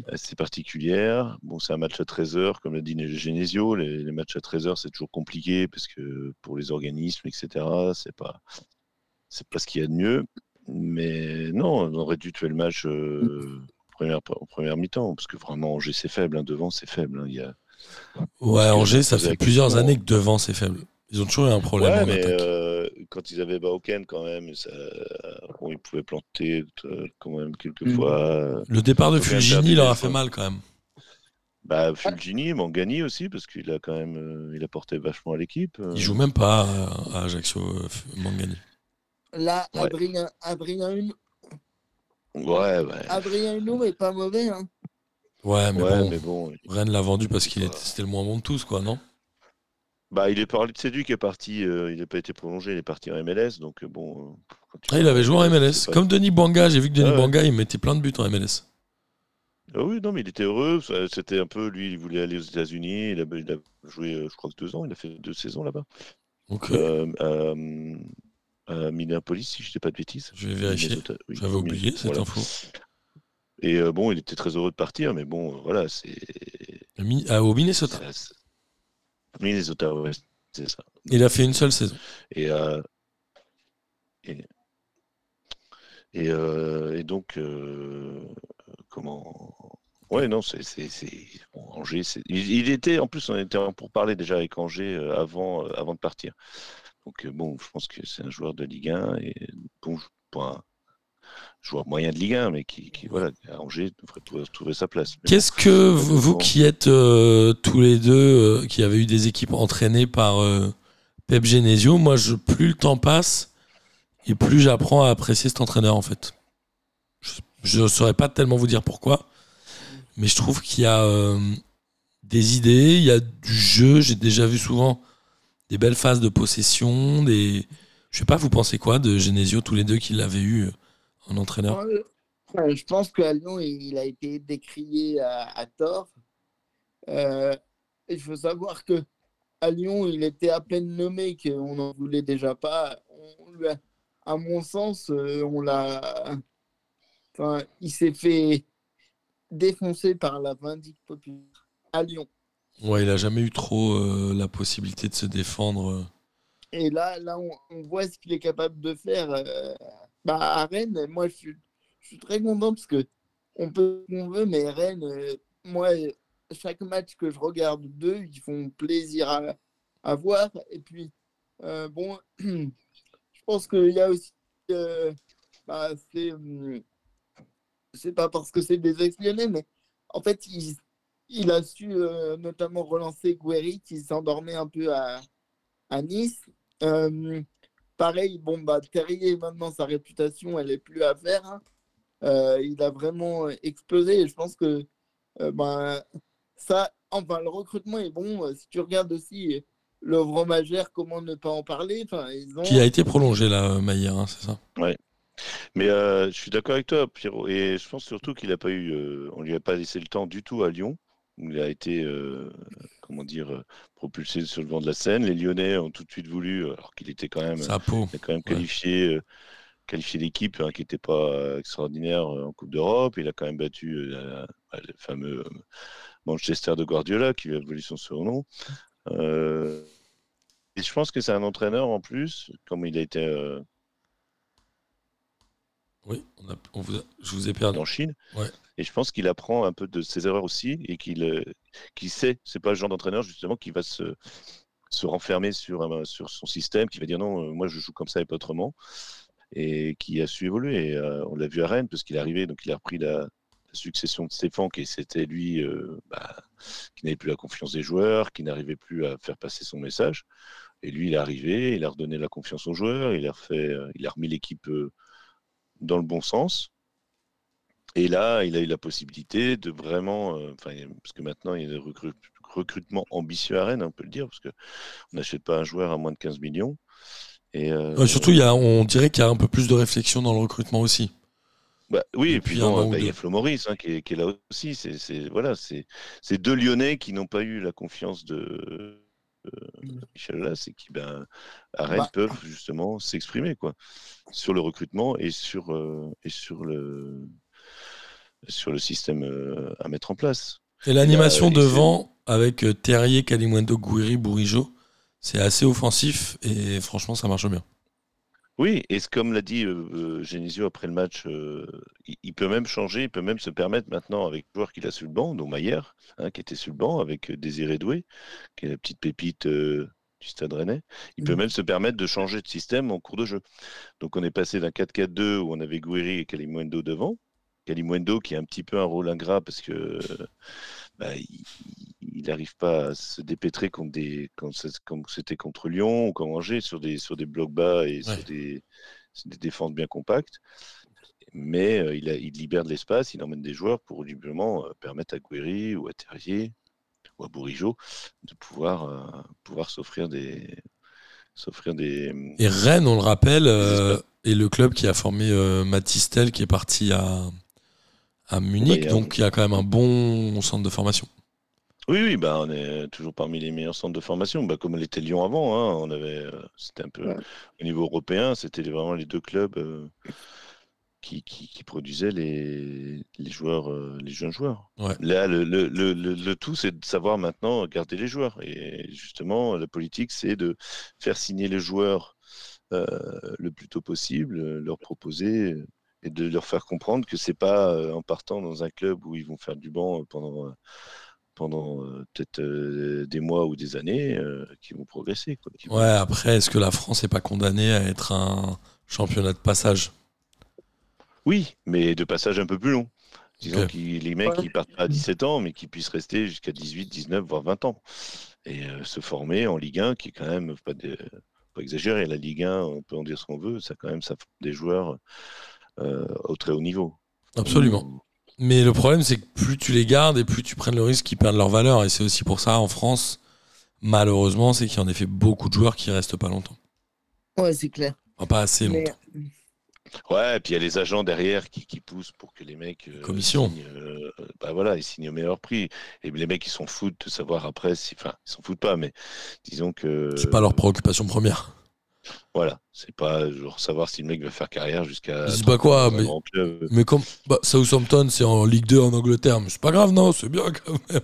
S5: assez particulière. Bon, c'est un match à 13h, comme l'a dit Genesio. Les, les matchs à 13h, c'est toujours compliqué parce que pour les organismes, etc., c'est pas, c'est pas ce qu'il y a de mieux. Mais non, on aurait dû tuer le match euh, en première, en première mi-temps parce que vraiment, Angers, c'est faible. hein, devant, c'est faible. hein, il y a...
S4: Ouais, Angers, ça fait plusieurs années que devant c'est faible. Ils ont toujours eu un problème
S5: Ouais,
S4: en
S5: mais
S4: attaque.
S5: euh, quand ils avaient Baoken, quand même, ça, bon, ils pouvaient planter euh, quand même quelques
S2: Mhm.
S5: fois.
S4: Le départ de Fulgini leur a fait mal quand même.
S5: Bah, Fulgini, Mangani aussi, parce qu'il a quand même euh, il a porté vachement à l'équipe. euh.
S4: Il joue même pas à, Ajaccio, euh, Mangani.
S2: Là,
S5: Ouais.
S2: Adrien, Adrien, Huneau-
S5: Ouais, ouais.
S2: Adrien Huneau est pas mauvais. Hein.
S4: Ouais, mais
S5: ouais,
S4: bon,
S5: mais bon.
S4: Rennes l'a vendu parce qu'il était, c'était le moins bon de tous, quoi, non?
S5: Bah, il est parlé de Séduit qui est parti, euh, il n'a pas été prolongé, il est parti en MLS, donc euh, bon. euh, quand tu
S4: Ah, il avait joué en
S5: c'est
S4: MLS.
S5: pas-
S4: Comme Denis Banga, j'ai vu que Denis
S5: Ah ouais.
S4: Banga, il mettait plein de buts en MLS.
S5: Ah oui, non, mais il était heureux. ça- C'était un peu, lui, il voulait aller aux États-Unis. Il a, il a joué, euh, je crois que deux ans. Il a fait deux saisons là-bas.
S4: Donc,
S5: Euh, à, à Minneapolis, si je ne dis pas de bêtises.
S4: je vais vérifier.
S5: Minnesota, oui,
S4: J'avais oublié cette
S5: voilà.
S4: info.
S5: Et euh, bon, il était très heureux de partir, mais bon, euh, voilà, c'est.
S4: Mi- ah, au Minnesota.
S5: c'est Minnesota, ouais, c'est ça.
S4: Il a fait une seule saison.
S5: Et, euh, et, et, euh, et donc, euh, comment. Ouais, non, c'est. bon, Angers, il, il était, en plus, on était pour parler déjà avec Angers avant, avant de partir. Donc, bon, je pense que c'est un joueur de Ligue 1 et bon, un joueur moyen de Ligue 1, mais qui, qui voilà, à Angers devrait trouver, trouver sa place.
S4: Qu'est-ce que vous, qui êtes euh, tous les deux, euh, qui avez eu des équipes entraînées par euh, Pep Genesio, moi, je, plus le temps passe et plus j'apprends à apprécier cet entraîneur, en fait. Je ne saurais pas tellement vous dire pourquoi, mais je trouve qu'il y a des idées, il y a du jeu. J'ai déjà vu souvent des belles phases de possession, des... Je sais pas, vous pensez quoi de Genesio, tous les deux qui l'avaient eu euh, en entraîneur?
S2: Ouais, je pense qu'à Lyon, il a été décrié à, à tort. Euh, il faut savoir que à Lyon, il était à peine nommé qu'on n'en voulait déjà pas. On lui a- à mon sens, euh, on l'a. Enfin, il s'est fait défoncer par la vindicte populaire à Lyon.
S4: Ouais, il a jamais eu trop euh, la possibilité de se défendre. euh.
S2: Et là, là on, on voit ce qu'il est capable de faire euh, bah, à Rennes. Moi, je suis, très content parce que on peut qu'on veut, mais Rennes, euh, moi, chaque match que je regarde d'eux, ils font plaisir à, voir. Et puis, euh, bon, je pense qu'il y a aussi. euh, bah, c'est, hum, c'est pas parce que c'est des ex-lyonnais, mais en fait, il, a su notamment relancer Guéry qui s'endormait un peu à Nice. Euh, pareil, bon, bah, Terrier, maintenant, sa réputation, elle est plus à faire. hein. Euh, il a vraiment explosé et je pense que euh, ben, ça, enfin, le recrutement est bon. Euh, Si tu regardes aussi l'œuvre Magère, comment ne pas en parler enfin, ils ont...
S4: Qui a été prolongé là, Maillard, hein, c'est ça?
S5: Mais euh, je suis d'accord avec toi, Pierrot. Et je pense surtout qu'il n'a pas eu, euh, on lui a pas laissé le temps du tout à Lyon, où il a été, euh, comment dire, euh, propulsé sur le vent de la scène. Les Lyonnais ont tout de suite voulu, alors qu'il était quand même, a quand même qualifié, euh, qualifié l'équipe hein, qui n'était pas euh, extraordinaire euh, en Coupe d'Europe. Il a quand même battu euh, la- le fameux euh, Manchester de Guardiola, qui lui a volé son surnom. Euh, et je pense que c'est un entraîneur en plus, comme il a été euh,
S4: Oui, on a- on vous a- je vous ai perdu.
S5: en Chine.
S4: Ouais.
S5: Et je pense qu'il apprend un peu de ses erreurs aussi et qu'il euh, qu'il sait, c'est pas le genre d'entraîneur justement qui va se, se renfermer sur, un- sur son système, qui va dire non, euh, moi je joue comme ça et pas autrement, et qui a su évoluer. Et, euh, on l'a vu à Rennes parce qu'il est arrivé, donc il a repris la, la succession de Stéphane, qui c'était lui euh, bah, qui n'avait plus la confiance des joueurs, qui n'arrivait plus à faire passer son message. Et lui, il est arrivé, il a redonné la confiance aux joueurs, il a, refait, il a remis l'équipe euh, dans le bon sens. Et là, il a eu la possibilité de vraiment, euh, parce que maintenant il y a des recru- recrutements ambitieux à Rennes, on peut le dire, parce que on n'achète pas un joueur à moins de 15 millions. Et euh,
S4: Ouais, surtout, il y a, on dirait qu'il y a un peu plus de réflexion dans le recrutement aussi.
S5: Bah, oui, et puis bon, bah, il y a Flo Maurice hein, qui, est, qui est là aussi. C'est voilà, deux Lyonnais qui n'ont pas eu la confiance de Michel Aulas et qui, ben, à Rennes,
S2: Bah.
S5: peuvent justement s'exprimer quoi, sur le recrutement et sur, euh, et sur, le, sur le système euh, à mettre en place.
S4: Et l'animation
S5: là,
S4: devant avec euh, Terrier, Kalimwendo, Gouiri, Bourigeau, c'est assez offensif et franchement, ça marche bien.
S5: Oui, et c'est comme l'a dit euh, Genesio après le match, euh, il, il peut même changer, il peut même se permettre maintenant avec le joueur qu'il a sur le banc, dont Maillère, hein, qui était sur le banc, avec Désiré Doué, qui est la petite pépite euh, du Stade Rennais, il peut
S2: Mhm.
S5: même se permettre de changer de système en cours de jeu. Donc on est passé d'un 4-4-2 où on avait Gouiri et Kalimuendo devant. Kalimuendo qui a un petit peu un rôle ingrat parce que bah, il n'arrive pas à se dépêtrer contre des, quand c'était contre Lyon ou comme Angers sur des, sur des blocs bas et
S4: Ouais.
S5: sur, des, sur des défenses bien compactes. Mais euh, il, a- il libère de l'espace, il emmène des joueurs pour audiblement euh, permettre à Guéry ou à Terrier ou à Bourigeau de pouvoir, euh, pouvoir s'offrir des s'offrir des
S4: Et Rennes, on le rappelle, euh, est le club qui a formé euh, Mathis Tel qui est parti à, à Munich, donc il y a quand même un bon centre de formation.
S5: Oui, oui, bah, on est toujours parmi les meilleurs centres de formation, bah, comme l'était Lyon avant. hein, on avait, euh, c'était un peu
S2: Ouais.
S5: au niveau européen, c'était vraiment les deux clubs euh, qui, qui, qui produisaient les, les joueurs, euh, les jeunes joueurs.
S4: Ouais.
S5: Là, le, le, le, le- le tout, c'est de savoir maintenant garder les joueurs. Et justement, la politique, c'est de faire signer les joueurs euh, le plus tôt possible, leur proposer et de leur faire comprendre que c'est pas euh, en partant dans un club où ils vont faire du banc pendant euh, pendant euh, peut-être euh, des mois ou des années euh, qui vont progresser. Quoi, qui vont-
S4: Ouais, après, est-ce que la France n'est pas condamnée à être un championnat de passage?
S5: Oui, mais de passage un peu plus long. Disons
S4: Ok.
S5: que les mecs
S2: Ouais.
S5: qui partent pas à 17 ans, mais qui puissent rester jusqu'à 18, 19, voire 20 ans. Et euh, se former en Ligue 1, qui est quand même pas, de, pas exagéré. La Ligue 1, on peut en dire ce qu'on veut, ça quand même ça forme des joueurs au très haut niveau.
S4: Absolument. Mais le problème, c'est que plus tu les gardes et plus tu prennes le risque qu'ils perdent leur valeur. Et c'est aussi pour ça, en France, malheureusement, c'est qu'il y a en effet beaucoup de joueurs qui restent pas longtemps.
S2: Ouais, c'est clair.
S4: Enfin, pas assez
S2: Mais,
S4: longtemps.
S5: Ouais, et puis il y a les agents derrière qui, qui poussent pour que les mecs. euh,
S4: Commission.
S5: signent, euh, bah voilà, ils signent au meilleur prix. Et les mecs, ils s'en foutent de savoir après si. Enfin, ils s'en foutent pas, mais disons que.
S4: C'est pas leur préoccupation première.
S5: Voilà, c'est pas genre savoir si le mec va faire carrière jusqu'à.
S4: Ils disent pas quoi, mais-. Mais comme bah, Southampton, c'est en Ligue 2 en Angleterre, mais c'est pas grave, non, c'est bien quand même.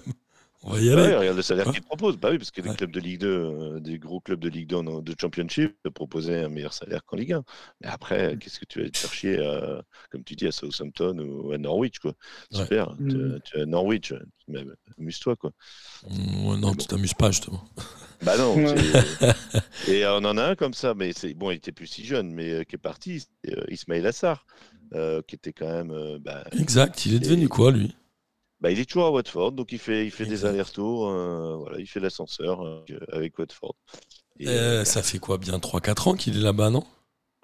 S4: On va y aller.
S5: Ouais, regarde le salaire
S4: Ouais.
S5: qu'ils proposent. Bah oui, parce que des
S4: Ouais.
S5: clubs de Ligue 2, euh, des gros clubs de Ligue 2 en- de Championship proposaient un meilleur salaire qu'en Ligue 1. Mais après, qu'est-ce que tu vas te faire chier, à, comme tu dis, à Southampton ou à Norwich, quoi.
S4: Ouais.
S5: Super. Tu,
S2: Mm.
S5: tu es à Norwich, amuse-toi, quoi.
S4: Mm, non, tu t'amuses pas, justement.
S5: Bah non. Et on en a un comme ça, mais c'est bon, il était plus si jeune, mais euh, qui est parti, euh, Ismail Assar, euh, qui était quand même. euh, bah,
S4: Exact, il est devenu quoi, lui?
S5: Bah, il est toujours à Watford, donc il fait, il fait des allers-retours, voilà, il fait l'ascenseur avec Watford. Et,
S4: euh, Ça fait quoi, bien 3-4 ans qu'il est là-bas, non?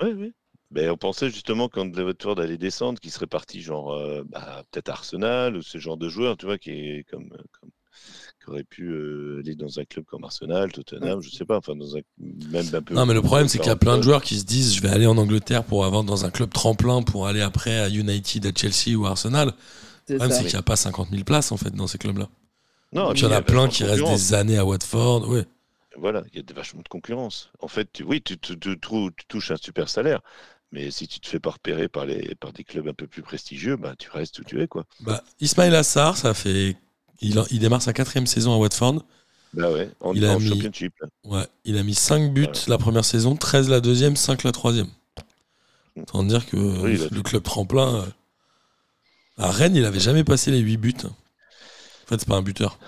S5: Oui, oui. Ben, on pensait justement quand le Watford allait descendre, qu'il serait parti genre bah, peut-être Arsenal ou ce genre de joueur, tu vois, qui est comme, aurait pu euh, aller dans un club comme Arsenal, Tottenham, je sais pas, enfin dans un même un peu.
S4: Non, mais le problème, c'est qu'il y a plein de
S5: joueurs.
S4: qui se disent je vais aller en Angleterre pour avoir dans un club tremplin pour aller après à United, à Chelsea ou à Arsenal.
S2: c'est
S4: Le problème, c'est qu'il n'y a pas 50 000 places, en fait, dans ces clubs-là.
S5: Non,
S4: il y en a plein qui restent des années à Watford. Ouais.
S5: Voilà, il y a des- vachement de concurrence. En fait, tu- oui, tu, tu- tu trou- tu touches un super salaire, mais si tu te fais pas repérer par, les, par des clubs un peu plus prestigieux, bah, tu restes où tu es, quoi.
S4: Bah, Ismail Assar, ça fait. Il, il démarre sa quatrième saison à Watford.
S5: Bah ouais, en,
S4: Il a mis-
S5: championship.
S4: Ouais, il a mis 5 buts
S5: Ouais.
S4: la première saison, 13 la deuxième, 5 la troisième. Autant dire que
S5: Oui,
S4: le club tremplin. euh, À Rennes, il avait jamais passé les 8 buts. En fait, c'est pas un buteur.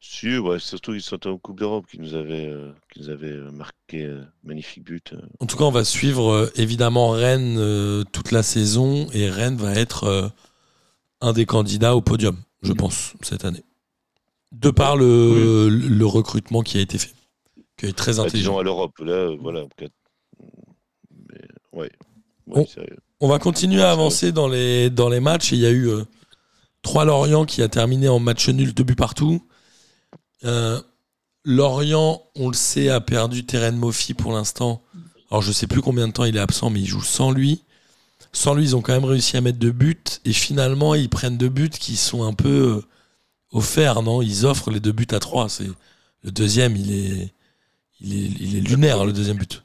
S5: Si, ouais, surtout ils sont en Coupe d'Europe qui nous avait, euh, qui nous avait euh, marqué euh, magnifique but.
S4: En tout cas, on va suivre euh, évidemment Rennes toute la saison et Rennes va être un des candidats au podium, je pense, cette année. De par le, le recrutement qui a été fait, qui est très
S5: Bah,
S4: intelligent.
S5: à l'Europe, là, voilà. en quatre- Mais, ouais.
S4: On-
S5: Ouais, sérieux.
S4: On va continuer à avancer dans les, dans les matchs. Il y a eu euh, trois Lorient qui a terminé en match nul, deux buts partout. Euh, Lorient, on le sait, a perdu Terren Moffi pour l'instant. Alors je sais plus combien de temps il est absent, mais il joue sans lui. Sans lui, ils ont quand même réussi à mettre deux buts. Et finalement, ils prennent deux buts qui sont un peu euh, offerts, non? Ils offrent les deux buts à trois. C'est le deuxième, il est, il est, il est lunaire, le deuxième but.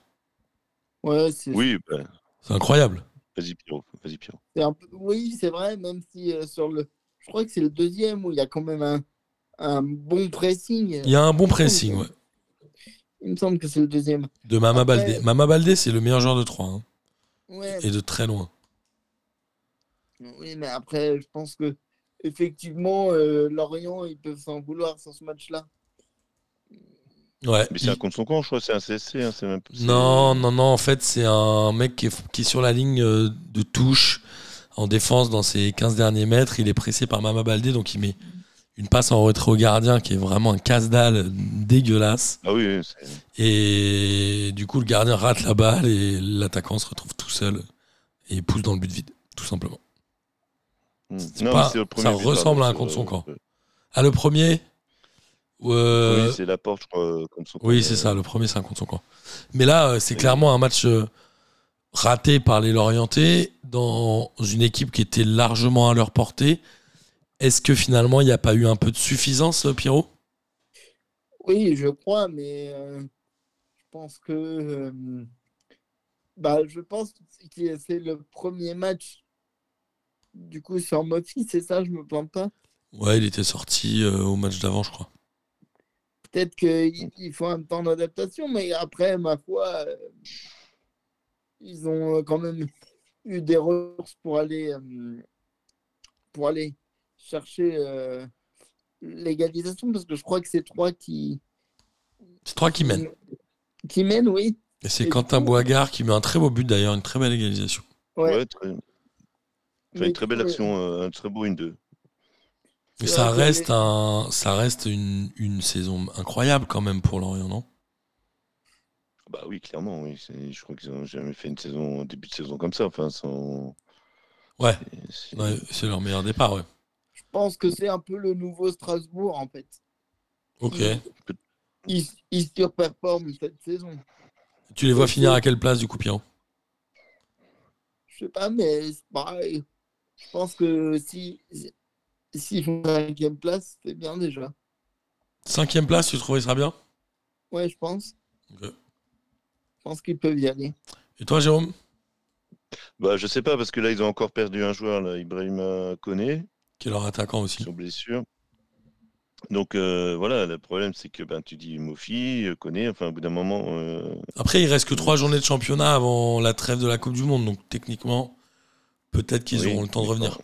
S2: Ouais, c'est
S5: Oui, bah,
S4: C'est incroyable.
S5: vas-y Pierrot, vas-y Pierrot.
S2: c'est un peu... Oui, c'est vrai, même si euh, sur le. Je crois que c'est le deuxième où il y a quand même un, un bon pressing.
S4: Il y a un bon pressing, ouais.
S2: Il me semble que c'est le deuxième.
S4: De Mama
S2: Après-
S4: Baldé. Mama Baldé, c'est le meilleur joueur de 3.
S2: Ouais,
S4: et de très loin.
S2: Oui, mais après, je pense que effectivement, euh, Lorient, ils peuvent s'en vouloir sur ce match-là.
S4: Ouais.
S5: Mais c'est un contre son camp, je crois, c'est un CSC. Hein, c'est même...
S4: Non, non, non. En fait, c'est un mec qui est, qui est sur la ligne euh, de touche en défense dans ses 15 derniers mètres. Il est pressé par Mama Baldé, donc il met une passe en retrait au gardien qui est vraiment un casse-dalle dégueulasse.
S5: Ah oui,
S4: Et du coup, le gardien rate la balle et l'attaquant se retrouve tout seul et pousse dans le but vide, tout simplement.
S5: Hmm. Non,
S4: pas-
S5: mais c'est le premier
S4: ça ressemble à un contre son camp.
S5: euh,
S4: Ah, le premier euh,
S5: Oui, c'est la porte, je crois, euh, contre son camp.
S4: Oui, c'est ça, le premier, c'est un contre son camp. Mais là, euh, c'est clairement un match euh, raté par les Lorientais dans une équipe qui était largement à leur portée. Est-ce que finalement, il n'y a pas eu un peu de suffisance, euh, Pierrot?
S2: Oui, je crois, mais euh, je pense que. euh, bah, je pense que c'est le premier match. Du coup, sur Mofi, c'est ça, je me plante pas?
S4: Ouais, il était sorti euh, au match d'avant, je crois.
S2: Peut-être qu'il il faut un temps d'adaptation, mais après, ma foi, euh, ils ont euh, quand même eu des ressources pour aller, euh, pour aller chercher euh, l'égalisation, parce que je crois que c'est trois qui,
S4: C'est trois qui mènent.
S2: qui mènent, oui.
S4: Et c'est Quentin Boigard qui met un très beau but d'ailleurs, une très belle égalisation.
S2: Ouais.
S5: Ouais, très... enfin, une très belle action, euh, un très beau 1-2.
S4: Et
S2: C'est
S4: ça reste, un, ça reste une, une saison incroyable quand même pour Lorient, non?
S5: Bah oui, clairement, oui. Je crois qu'ils n'ont jamais fait une saison, un début de saison comme ça. Enfin, sans...
S4: Ouais,
S5: c'est-
S4: ouais, leur meilleur départ, ouais.
S2: Je pense que c'est un peu le nouveau Strasbourg, en fait.
S4: Ok.
S2: Ils, ils surperforment cette saison.
S4: Tu les vois finir à quelle place du coup, Pierrot?
S2: Je sais pas, mais c'est pareil. Je pense que si s'ils font la cinquième place, c'est bien déjà.
S4: Cinquième place, tu trouvais ça bien?
S2: Ouais, je pense. Je pense qu'ils peuvent y aller.
S4: Et toi, Jérôme?
S5: Bah, je sais pas, parce que là, ils ont encore perdu un joueur, là, Ibrahima Koné,
S4: Qui est leur attaquant aussi.
S5: sur blessure. Donc euh, voilà, le problème, c'est que ben, tu dis Mofi, euh, Koné, enfin, au bout d'un moment. euh,
S4: Après, il reste que trois journées de championnat avant la trêve de la Coupe du Monde, donc techniquement, peut-être qu'ils
S5: oui,
S4: auront le temps de revenir.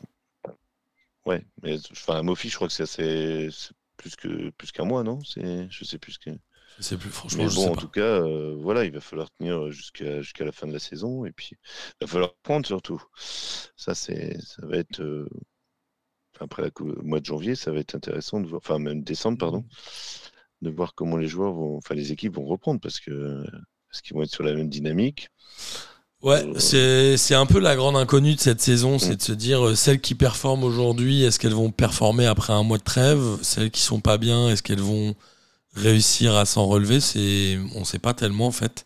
S5: Ouais, mais enfin, Mofi, je crois que c'est assez. plus que plus qu'un mois, non? C'est, je sais plus que.
S4: Je sais plus, franchement,
S5: Mais
S4: je
S5: bon,
S4: sais
S5: en
S4: pas.
S5: tout cas, euh, voilà, il va falloir tenir jusqu'à jusqu'à la fin de la saison et puis il va falloir prendre surtout. Ça, c'est, ça va être euh, après la cou- le mois de janvier, ça va être intéressant de voir, enfin même décembre, pardon, de voir comment les joueurs vont, enfin les équipes vont reprendre parce que parce qu'ils vont être sur la même dynamique.
S4: Ouais,
S5: Euh,
S4: c'est c'est un peu la grande inconnue de cette saison, c'est
S5: Mm.
S4: de se dire euh, celles qui performent aujourd'hui, est-ce qu'elles vont performer après un mois de trêve? Celles qui sont pas bien, est-ce qu'elles vont réussir à s'en relever? C'est on sait pas tellement en fait,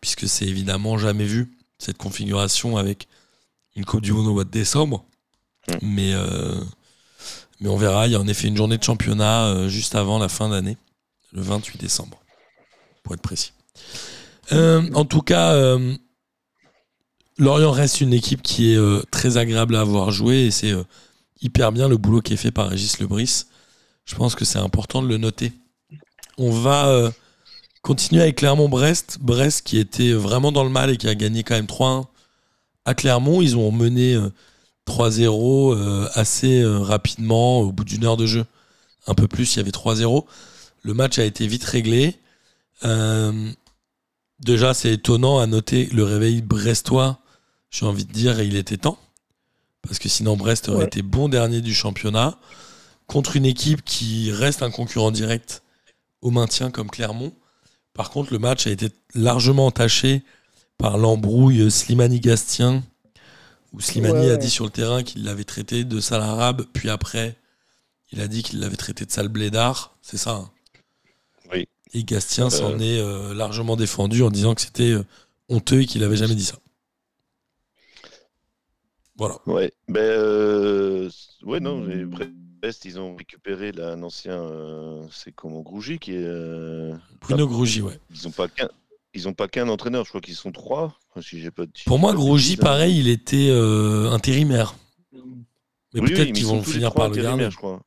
S4: puisque c'est évidemment jamais vu cette configuration avec une Coupe du Monde au mois de décembre.
S5: Mm.
S4: Mais euh, mais on verra. Il y a en effet une journée de championnat juste avant la fin d'année, le 28 décembre, pour être précis. Euh, en tout cas. euh, Lorient reste une équipe qui est euh, très agréable à avoir joué et c'est euh, hyper bien le boulot qui est fait par Régis Lebris. Je pense que c'est important de le noter. On va euh, continuer avec Clermont-Brest. Brest qui était vraiment dans le mal et qui a gagné quand même 3-1 à Clermont. Ils ont mené euh, 3-0 euh, assez rapidement au bout d'une heure de jeu. Un peu plus, il y avait 3-0. Le match a été vite réglé. Déjà, c'est étonnant à noter le réveil brestois j'ai envie de dire, il était temps. Parce que sinon, Brest aurait
S2: Ouais.
S4: été bon dernier du championnat. Contre une équipe qui reste un concurrent direct au maintien comme Clermont. Par contre, le match a été largement entaché par l'embrouille Slimani-Gastien. Où Slimani
S2: Ouais,
S4: a dit sur le terrain qu'il l'avait traité de sale arabe. Puis après, il a dit qu'il l'avait traité de sale blédard. C'est ça. hein
S5: Oui.
S4: Et Gastien s'en
S5: Euh.
S4: est euh, largement défendu en disant que c'était euh, honteux et qu'il avait jamais dit ça. Voilà.
S5: Ouais, ben, euh, ouais, non, mais Brest, ils ont récupéré là, un ancien, euh, c'est comment, Grougy, qui est. euh,
S4: Bruno Grougy, ouais.
S5: ils n'ont pas qu'un. Ils pas qu'un entraîneur, je crois qu'ils sont trois. Si j'ai pas si
S4: Pour moi, Grougy, pareil, il était intérimaire. Mais
S5: Oui,
S4: peut-être qu'ils
S5: ils
S4: vont
S5: les
S4: finir
S5: trois
S4: par le garder.
S5: je crois.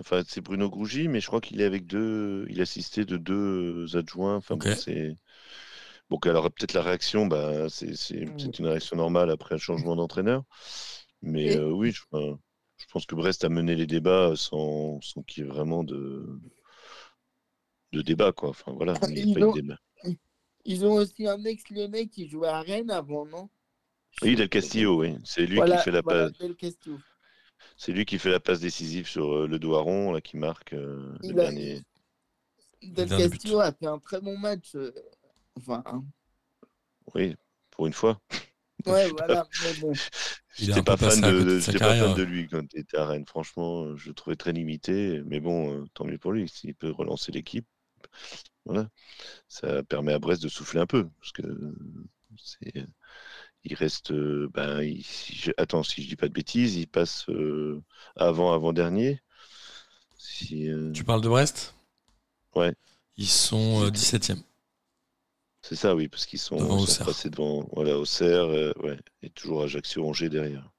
S5: Enfin, c'est Bruno Grougy, mais je crois qu'il est avec deux. Il est assisté de deux adjoints. Enfin, bon, c'est. Bon, alors peut-être la réaction, bah, c'est c'est- c'est une réaction normale après un changement d'entraîneur. Mais euh, oui, je, pense que Brest a mené les débats sans, sans qu'il y ait vraiment de, de débat, quoi. Enfin, voilà, il n'y a
S2: Ils
S5: pas eu de
S2: ont-
S5: débat.
S2: Ils ont aussi un ex-lyonnais qui jouait à Rennes avant, non?
S5: Oui, Del Castillo, oui. C'est lui
S2: Voilà,
S5: qui fait la
S2: voilà,
S5: passe.
S2: Del Castillo.
S5: C'est lui qui fait la passe décisive sur euh, le rond, là, qui marque euh, le
S2: a-
S5: dernier.
S2: Del. Castillo a fait un très bon match. Enfin, hein.
S5: Oui, pour une fois.
S2: ouais, voilà. Bon,
S5: J'étais pas, fan de, pas fan lui quand il était à Rennes. Franchement, je le trouvais très limité. Mais bon, euh, tant mieux pour lui. S'il peut relancer l'équipe, voilà. Ça permet à Brest de souffler un peu. Parce que c'est. Il reste. euh, ben, il- si je- attends, si je dis pas de bêtises, il passe euh, avant, avant-dernier. Si, euh,
S4: Tu parles de Brest?
S5: Ouais.
S4: Ils sont euh, 17e.
S5: C'est ça, oui, parce qu'ils sont,
S4: Devant
S5: passés devant voilà, Auxerre, euh, ouais, et toujours Ajaccio-Angers derrière.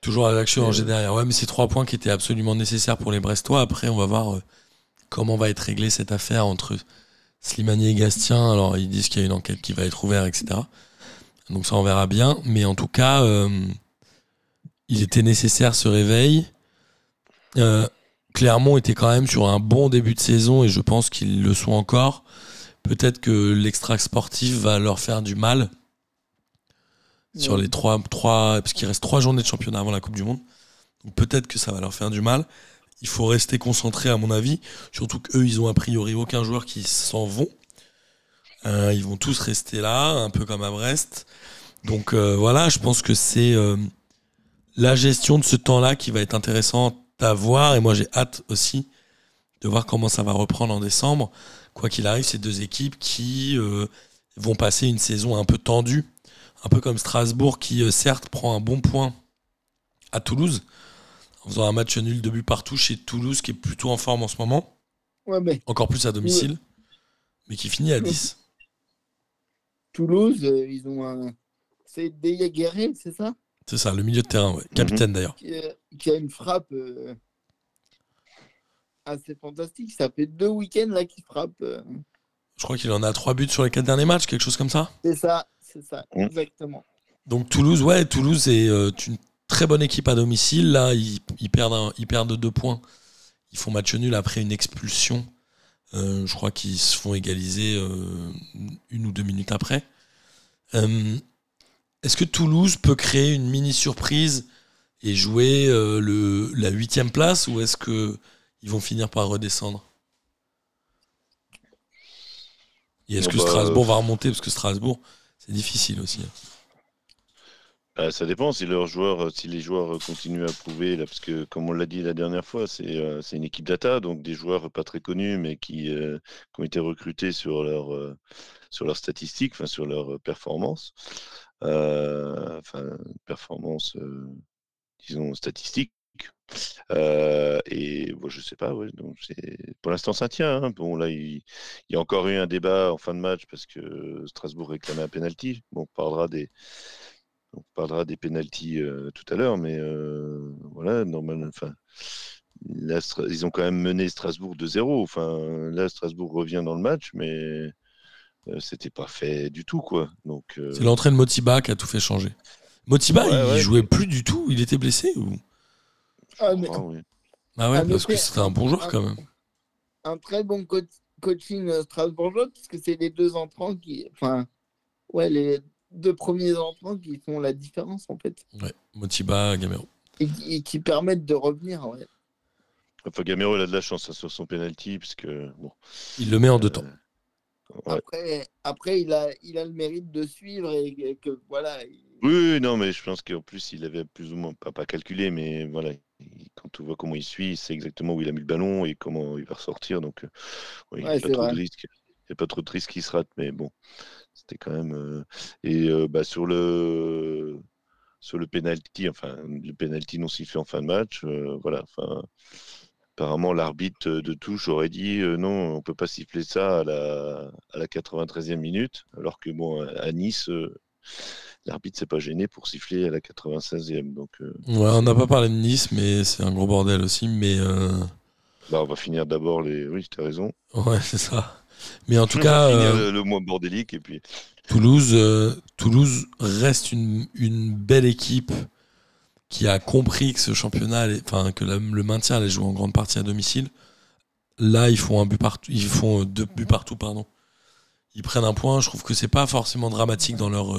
S4: Toujours Ajaccio
S5: Et,
S4: Angers
S5: euh,
S4: derrière. Ouais, mais c'est trois points qui étaient absolument nécessaires pour les Brestois. Après, on va voir euh, comment va être réglée cette affaire entre Slimani et Gastien. Alors, ils disent qu'il y a une enquête qui va être ouverte, etc. Donc ça, on verra bien. Mais en tout cas, il était nécessaire ce réveil. Clermont était quand même sur un bon début de saison et je pense qu'ils le sont encore. Peut-être que l'extra sportif va leur faire du mal sur les trois, trois parce qu'il reste trois journées de championnat avant la Coupe du Monde. Donc peut-être que ça va leur faire du mal. Il faut rester concentré à mon avis, surtout qu'eux ils ont a priori aucun joueur qui s'en vont. Euh, ils vont tous rester là, un peu comme à Brest. Donc euh, voilà, je pense que c'est euh, la gestion de ce temps-là qui va être intéressante à voir et moi j'ai hâte aussi de voir comment ça va reprendre en décembre. Quoi qu'il arrive, c'est deux équipes qui euh, vont passer une saison un peu tendue un peu comme Strasbourg qui euh, certes prend un bon point à Toulouse en faisant un match nul de but partout chez Toulouse qui est plutôt en forme en ce moment,
S2: ouais, mais
S4: encore plus à domicile, mais qui finit à 10.
S2: Toulouse, euh, ils ont un. C'est Deya c'est ça?
S4: C'est ça, le milieu de terrain, ouais. capitaine d'ailleurs.
S2: qui, qui a une frappe euh, assez fantastique. Ça fait deux week-ends là qu'il frappe. euh.
S4: Je crois qu'il en a trois buts sur les quatre derniers matchs, quelque chose comme ça.
S2: C'est ça, c'est ça, exactement.
S4: Donc Toulouse, ouais, Toulouse est euh, une très bonne équipe à domicile. Là, ils, ils perdent, un- ils perdent deux points. Ils font match nul après une expulsion. Euh, je crois qu'ils se font égaliser euh, une ou deux minutes après. Euh, Est-ce que Toulouse peut créer une mini surprise et jouer euh, le, la huitième place ou est-ce que ils vont finir par redescendre Et est-ce
S5: Bon,
S4: que
S5: bah,
S4: Strasbourg va remonter? Parce que Strasbourg, c'est difficile aussi. hein.
S5: Bah, ça dépend si leurs joueurs, si les joueurs continuent à prouver, là, parce que comme on l'a dit la dernière fois, c'est euh, c'est une équipe data, donc des joueurs pas très connus, mais qui, euh, qui ont été recrutés sur leur euh, sur leurs statistiques, enfin sur leur performance, euh, enfin performance, euh, disons statistique. Euh, et bon, je sais pas, ouais, donc pour l'instant ça tient. hein. Bon là, il, il y a encore eu un débat en fin de match parce que Strasbourg réclamait un penalty. Bon, on parlera des on parlera des pénalties euh, tout à l'heure, mais euh, voilà, normalement, enfin, là, ils ont quand même mené Strasbourg de 0 Enfin, là, Strasbourg revient dans le match, mais euh, c'était pas fait du tout, quoi. Donc,
S4: C'est l'entrée de Motiba qui a tout fait changer. Motiba,
S5: Ouais,
S4: il
S5: ouais.
S4: jouait plus du tout, il était blessé ou?
S2: Ah, mais
S5: ah, oui.
S4: Ah ouais,
S2: Ah, mais
S4: parce que
S2: c'est-
S4: c'était un bon joueur quand même.
S2: un très bon co- coaching euh, strasbourgeois, puisque c'est les deux entrants qui. Enfin, ouais, les deux premiers entrants qui font la différence, en fait.
S4: Ouais, Motiba, Gamero.
S2: Et qui, et qui permettent de revenir, ouais.
S5: Enfin, Gamero, il a de la chance hein, sur son penalty, parce que bon,
S4: Il le met en deux temps.
S5: ouais.
S2: Après, après il, a, il a le mérite de suivre et que, que, voilà. il-
S5: Oui, oui, non, mais je pense qu'en plus, il avait plus ou moins, pas, pas calculé, mais voilà, il- quand tu vois comment il suit, il sait exactement où il a mis le ballon et comment il va ressortir. Donc, euh, il n'y a, pas trop de risques. Il a pas trop de risques qu'il se rate, mais bon, c'était quand même. euh, Et euh, bah, sur le. sur le penalty, enfin le penalty non sifflé en fin de match. euh, voilà. Enfin, apparemment, l'arbitre de touche aurait dit euh, non, on peut pas siffler ça à la, à la 93e minute, alors que bon, à Nice, euh, l'arbitre s'est pas gêné pour siffler à la 96e. Donc, euh,
S4: Ouais, on n'a pas parlé de Nice, mais c'est un gros bordel aussi. Mais euh,
S5: bah, on va finir d'abord les. Oui, tu as raison.
S4: ouais, c'est ça. Mais en tout
S5: On
S4: cas,
S5: va finir
S4: euh,
S5: le, moins bordélique et puis.
S4: Toulouse, Toulouse reste une, une belle équipe qui a compris que ce championnat, enfin que la- le maintien allait jouer en grande partie à domicile. Là, ils font un but partout, ils font deux buts partout, pardon. Ils prennent un point. Je trouve que c'est pas forcément dramatique dans leur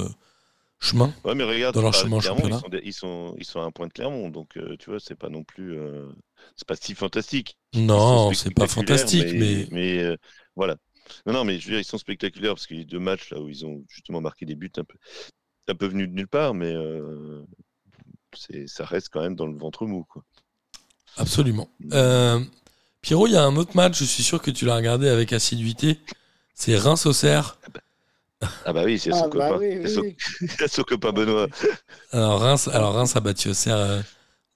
S4: chemin.
S5: Ouais, mais regarde,
S4: Dans leur
S5: bah,
S4: chemin championnat.
S5: Ils sont, ils, sont, ils sont à un point de Clermont, donc euh, tu vois, c'est pas non plus. euh, c'est pas si fantastique.
S4: Non, c'est pas fantastique, mais,
S5: mais euh, voilà. Non, non, mais je veux dire, ils sont spectaculaires parce qu'il y a eu deux matchs là où ils ont justement marqué des buts un peu, un peu venus de nulle part, mais euh, ça reste quand même dans le ventre mou. Quoi.
S4: absolument. Euh, Pierrot, il y a un autre match. Je suis sûr que tu l'as regardé avec assiduité. C'est Reims-Auxerre.
S5: Ah bah oui, c'est
S2: Ah,
S5: son
S2: bah
S5: copain.
S2: oui,
S5: c'est son,
S2: oui,
S5: son copain Benoît.
S4: Alors Reims, alors Reims a battu Auxerre euh,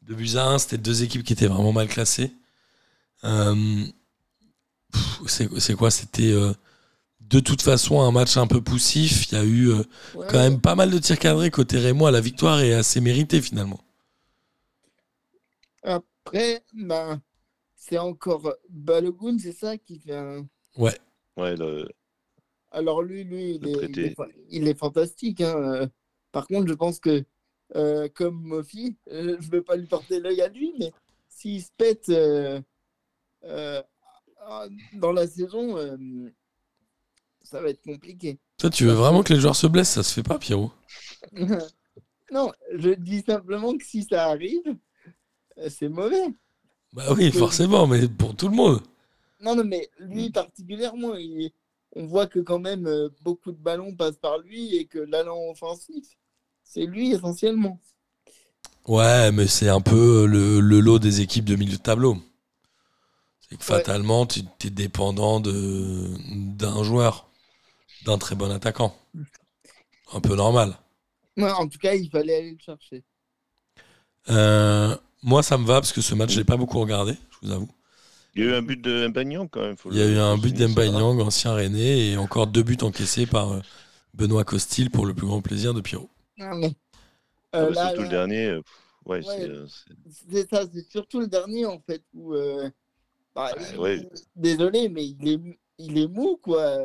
S4: de buts à 1. C'était deux équipes qui étaient vraiment mal classées. Euh, c'est quoi? C'était euh, de toute façon un match un peu poussif. Il y a eu euh,
S2: Ouais,
S4: quand même pas mal de tirs cadrés côté Rémois. La victoire est assez méritée finalement.
S2: Après, ben, c'est encore Balogun, c'est ça qui fait un.
S5: Ouais, le-
S2: Alors lui, lui, il est, il est, il est fantastique. hein, euh. Par contre, je pense que, euh, comme Mofi, euh, je ne veux pas lui porter l'œil à lui, mais s'il se pète euh, euh, ah, dans la saison, euh, ça va être compliqué.
S4: Toi, tu veux vraiment que les joueurs se blessent Ça se fait pas, Pierrot.
S2: non, je dis simplement que si ça arrive, c'est mauvais.
S4: Bah oui, forcément, mais pour tout le monde.
S2: Non, non, mais lui particulièrement, il- on voit que quand même euh, beaucoup de ballons passent par lui et que l'allant offensif, c'est lui essentiellement.
S4: Ouais, mais c'est un peu le, le lot des équipes de milieu de tableau. C'est que
S2: Ouais.
S4: fatalement, tu es dépendant d'un joueur, d'un très bon attaquant. Un peu normal.
S2: Ouais, en tout cas, il fallait aller le chercher.
S4: Euh, moi, ça me va parce que ce match, je l'ai pas beaucoup regardé, je vous avoue.
S5: Il y a eu un but de Mbagnan quand même. faut
S4: Il y a eu un but d'Embaïnyang, ancien René, et encore deux buts encaissés par euh, Benoît Costil pour le plus grand plaisir de Pierrot.
S2: Ah, mais,
S5: Ah
S2: euh,
S5: bah,
S2: là,
S5: surtout
S2: là,
S5: le dernier. euh, ouais,
S2: Ouais.
S5: c'est,
S2: ça, c'est surtout le dernier en fait où. euh, bah,
S5: Ah,
S2: il-
S5: ouais.
S2: Désolé, mais il est, il est mou quoi.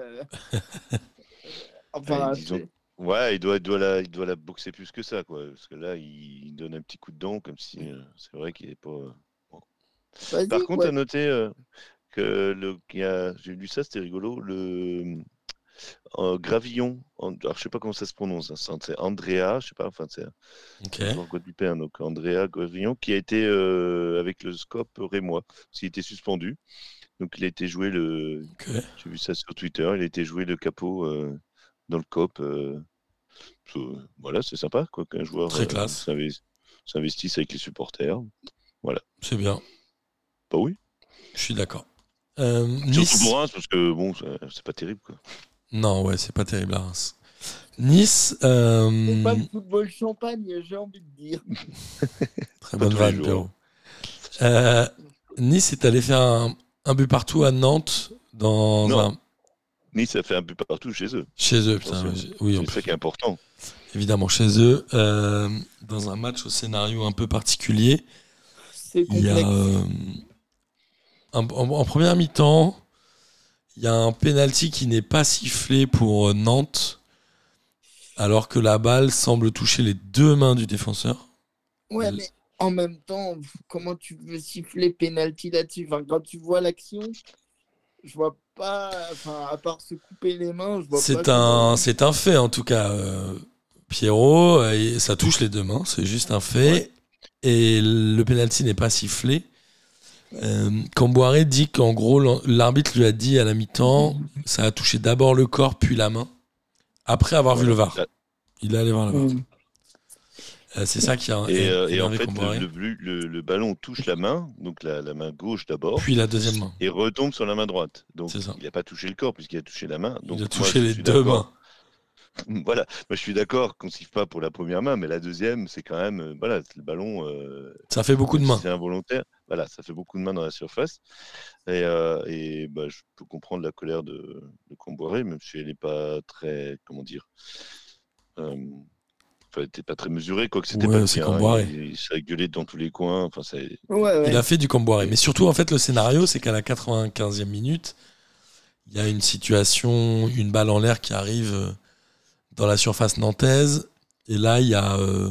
S2: enfin,
S5: disons-
S2: c'est-
S5: Ouais, il doit, il, doit la, il doit la boxer plus que ça, quoi. Parce que là, il, il donne un petit coup de dent, comme si. euh, c'est vrai qu'il est pas. Par contre,
S2: ouais.
S5: à noter euh, que le, j'ai lu ça, c'était rigolo. Le euh, Gravillon, en- alors je sais pas comment ça se prononce, hein, c'est Andrea, je sais pas, enfin c'est
S4: Ok.
S5: un joueur guadeloupéen, donc Andrea Gravillon, qui a été euh, avec le scope rémois, parce qu'il était suspendu. Donc il a été joué le, j'ai vu ça sur Twitter, il a été joué le capot euh, dans le COP. euh, voilà, c'est sympa quoi, qu'un joueur
S4: Très
S5: euh,
S4: classe.
S5: s'inves- s'investisse avec les supporters.
S4: C'est bien,
S5: Bah oui.
S4: je suis d'accord. Euh,
S5: Surtout
S4: nice.
S5: pour Reims, parce que bon, c'est pas terrible quoi.
S4: Non, ouais, c'est pas terrible à Reims. Nice, euh,
S2: C'est pas le football champagne, j'ai envie de dire.
S4: très bonne vanne. Pierrot. Euh, nice est allé faire un, un but partout à Nantes dans
S5: Non.
S4: un,
S5: Nice a fait un but partout chez eux.
S4: chez eux. Putain, ouais, oui, en
S5: c'est
S4: plus,
S5: ça qui est important.
S4: évidemment chez eux, euh, dans un match au scénario un peu particulier.
S2: C'est
S4: Il y a
S2: complexe.
S4: euh, en, en première mi-temps, il y a un penalty qui n'est pas sifflé pour euh, Nantes, alors que la balle semble toucher les deux mains du défenseur.
S2: Ouais, mais en même temps, comment tu veux siffler penalty là-dessus? Enfin, Quand tu vois l'action, je vois pas, enfin, à part se couper les mains, je vois pas.
S4: C'est un, c'est un fait en tout cas. euh, Pierrot, euh, ça touche les deux mains, c'est juste un fait.
S5: Ouais.
S4: Et le penalty n'est pas sifflé. Euh, Camboire dit qu'en gros, l'arbitre lui a dit à la mi-temps, ça a touché d'abord le corps puis la main, après avoir vu le VAR. Il est allé voir le VAR.
S2: Mm.
S4: Euh, c'est ça qui a
S5: Et, euh, et en fait, le, le- le- le ballon touche la main, donc la, la main gauche d'abord,
S4: Puis la deuxième main.
S5: et retombe sur la main droite. Donc il n'a pas touché le corps puisqu'il a touché la main. Donc
S4: il a touché les deux mains.
S5: voilà, moi je suis d'accord qu'on siffle pas pour la première main, mais la deuxième, c'est quand même, euh, voilà, le ballon, euh,
S4: Ça fait beaucoup de mains.
S5: c'est involontaire, voilà, ça fait beaucoup de mains dans la surface. Et, euh, et, bah, je peux comprendre la colère de, de Comboiré, même si elle n'est pas très, comment dire, euh, enfin, elle était pas très mesurée, quoi que c'était
S4: Ouais,
S5: pas
S4: c'est
S5: bien, hein. Il, il s'est gueulé dans tous les coins, enfin, ça,
S2: Ouais, ouais.
S4: Il a fait du Camboiré. Mais surtout, en fait, le scénario, c'est qu'à la 95e minute, il y a une situation, une balle en l'air qui arrive euh, dans la surface nantaise. Et là, il y a. euh,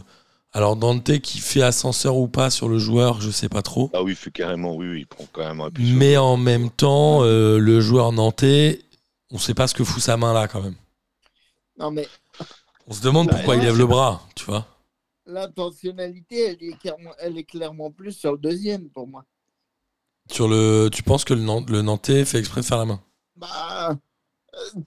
S4: alors, Dante qui fait ascenseur ou pas sur le joueur, je sais pas trop.
S5: ah oui, il fait carrément, oui, oui, il prend appui sur le
S4: Mais en même temps, euh, le joueur nantais, on sait pas ce que fout sa main là quand même.
S2: Non, mais
S4: On se demande pourquoi il lève le bras, tu vois.
S2: l'intentionnalité, elle, est clairement- elle est clairement plus sur le deuxième pour moi.
S4: Sur le, tu penses que le, le Nantais fait exprès de faire la main?
S2: Bah,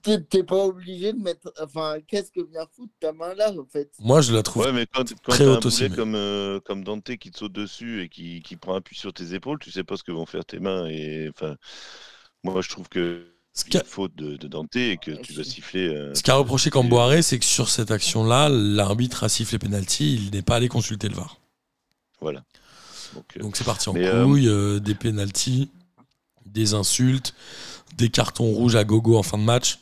S2: t'es t'es pas obligé de mettre. Enfin, qu'est-ce que vient foutre ta main là, en fait?
S4: Moi, je la trouve.
S5: Ouais, mais quand, quand
S4: très
S5: t'as un
S4: haute aussi, mais-
S5: comme, euh, comme Dante qui te saute dessus et qui, qui prend appui sur tes épaules, tu sais pas ce que vont faire tes mains. Et enfin, moi, je trouve que
S4: Ce
S5: c'est une faute de, de Dante et que tu vas siffler. euh,
S4: ce qu'a reproché Camboiré, c'est que sur cette action-là, l'arbitre a sifflé penalty, il n'est pas allé consulter le VAR.
S5: voilà. Donc, euh,
S4: Donc c'est parti en
S5: Mais, euh,
S4: couille, euh, des pénalties, des insultes, des cartons rouges à gogo en fin de match,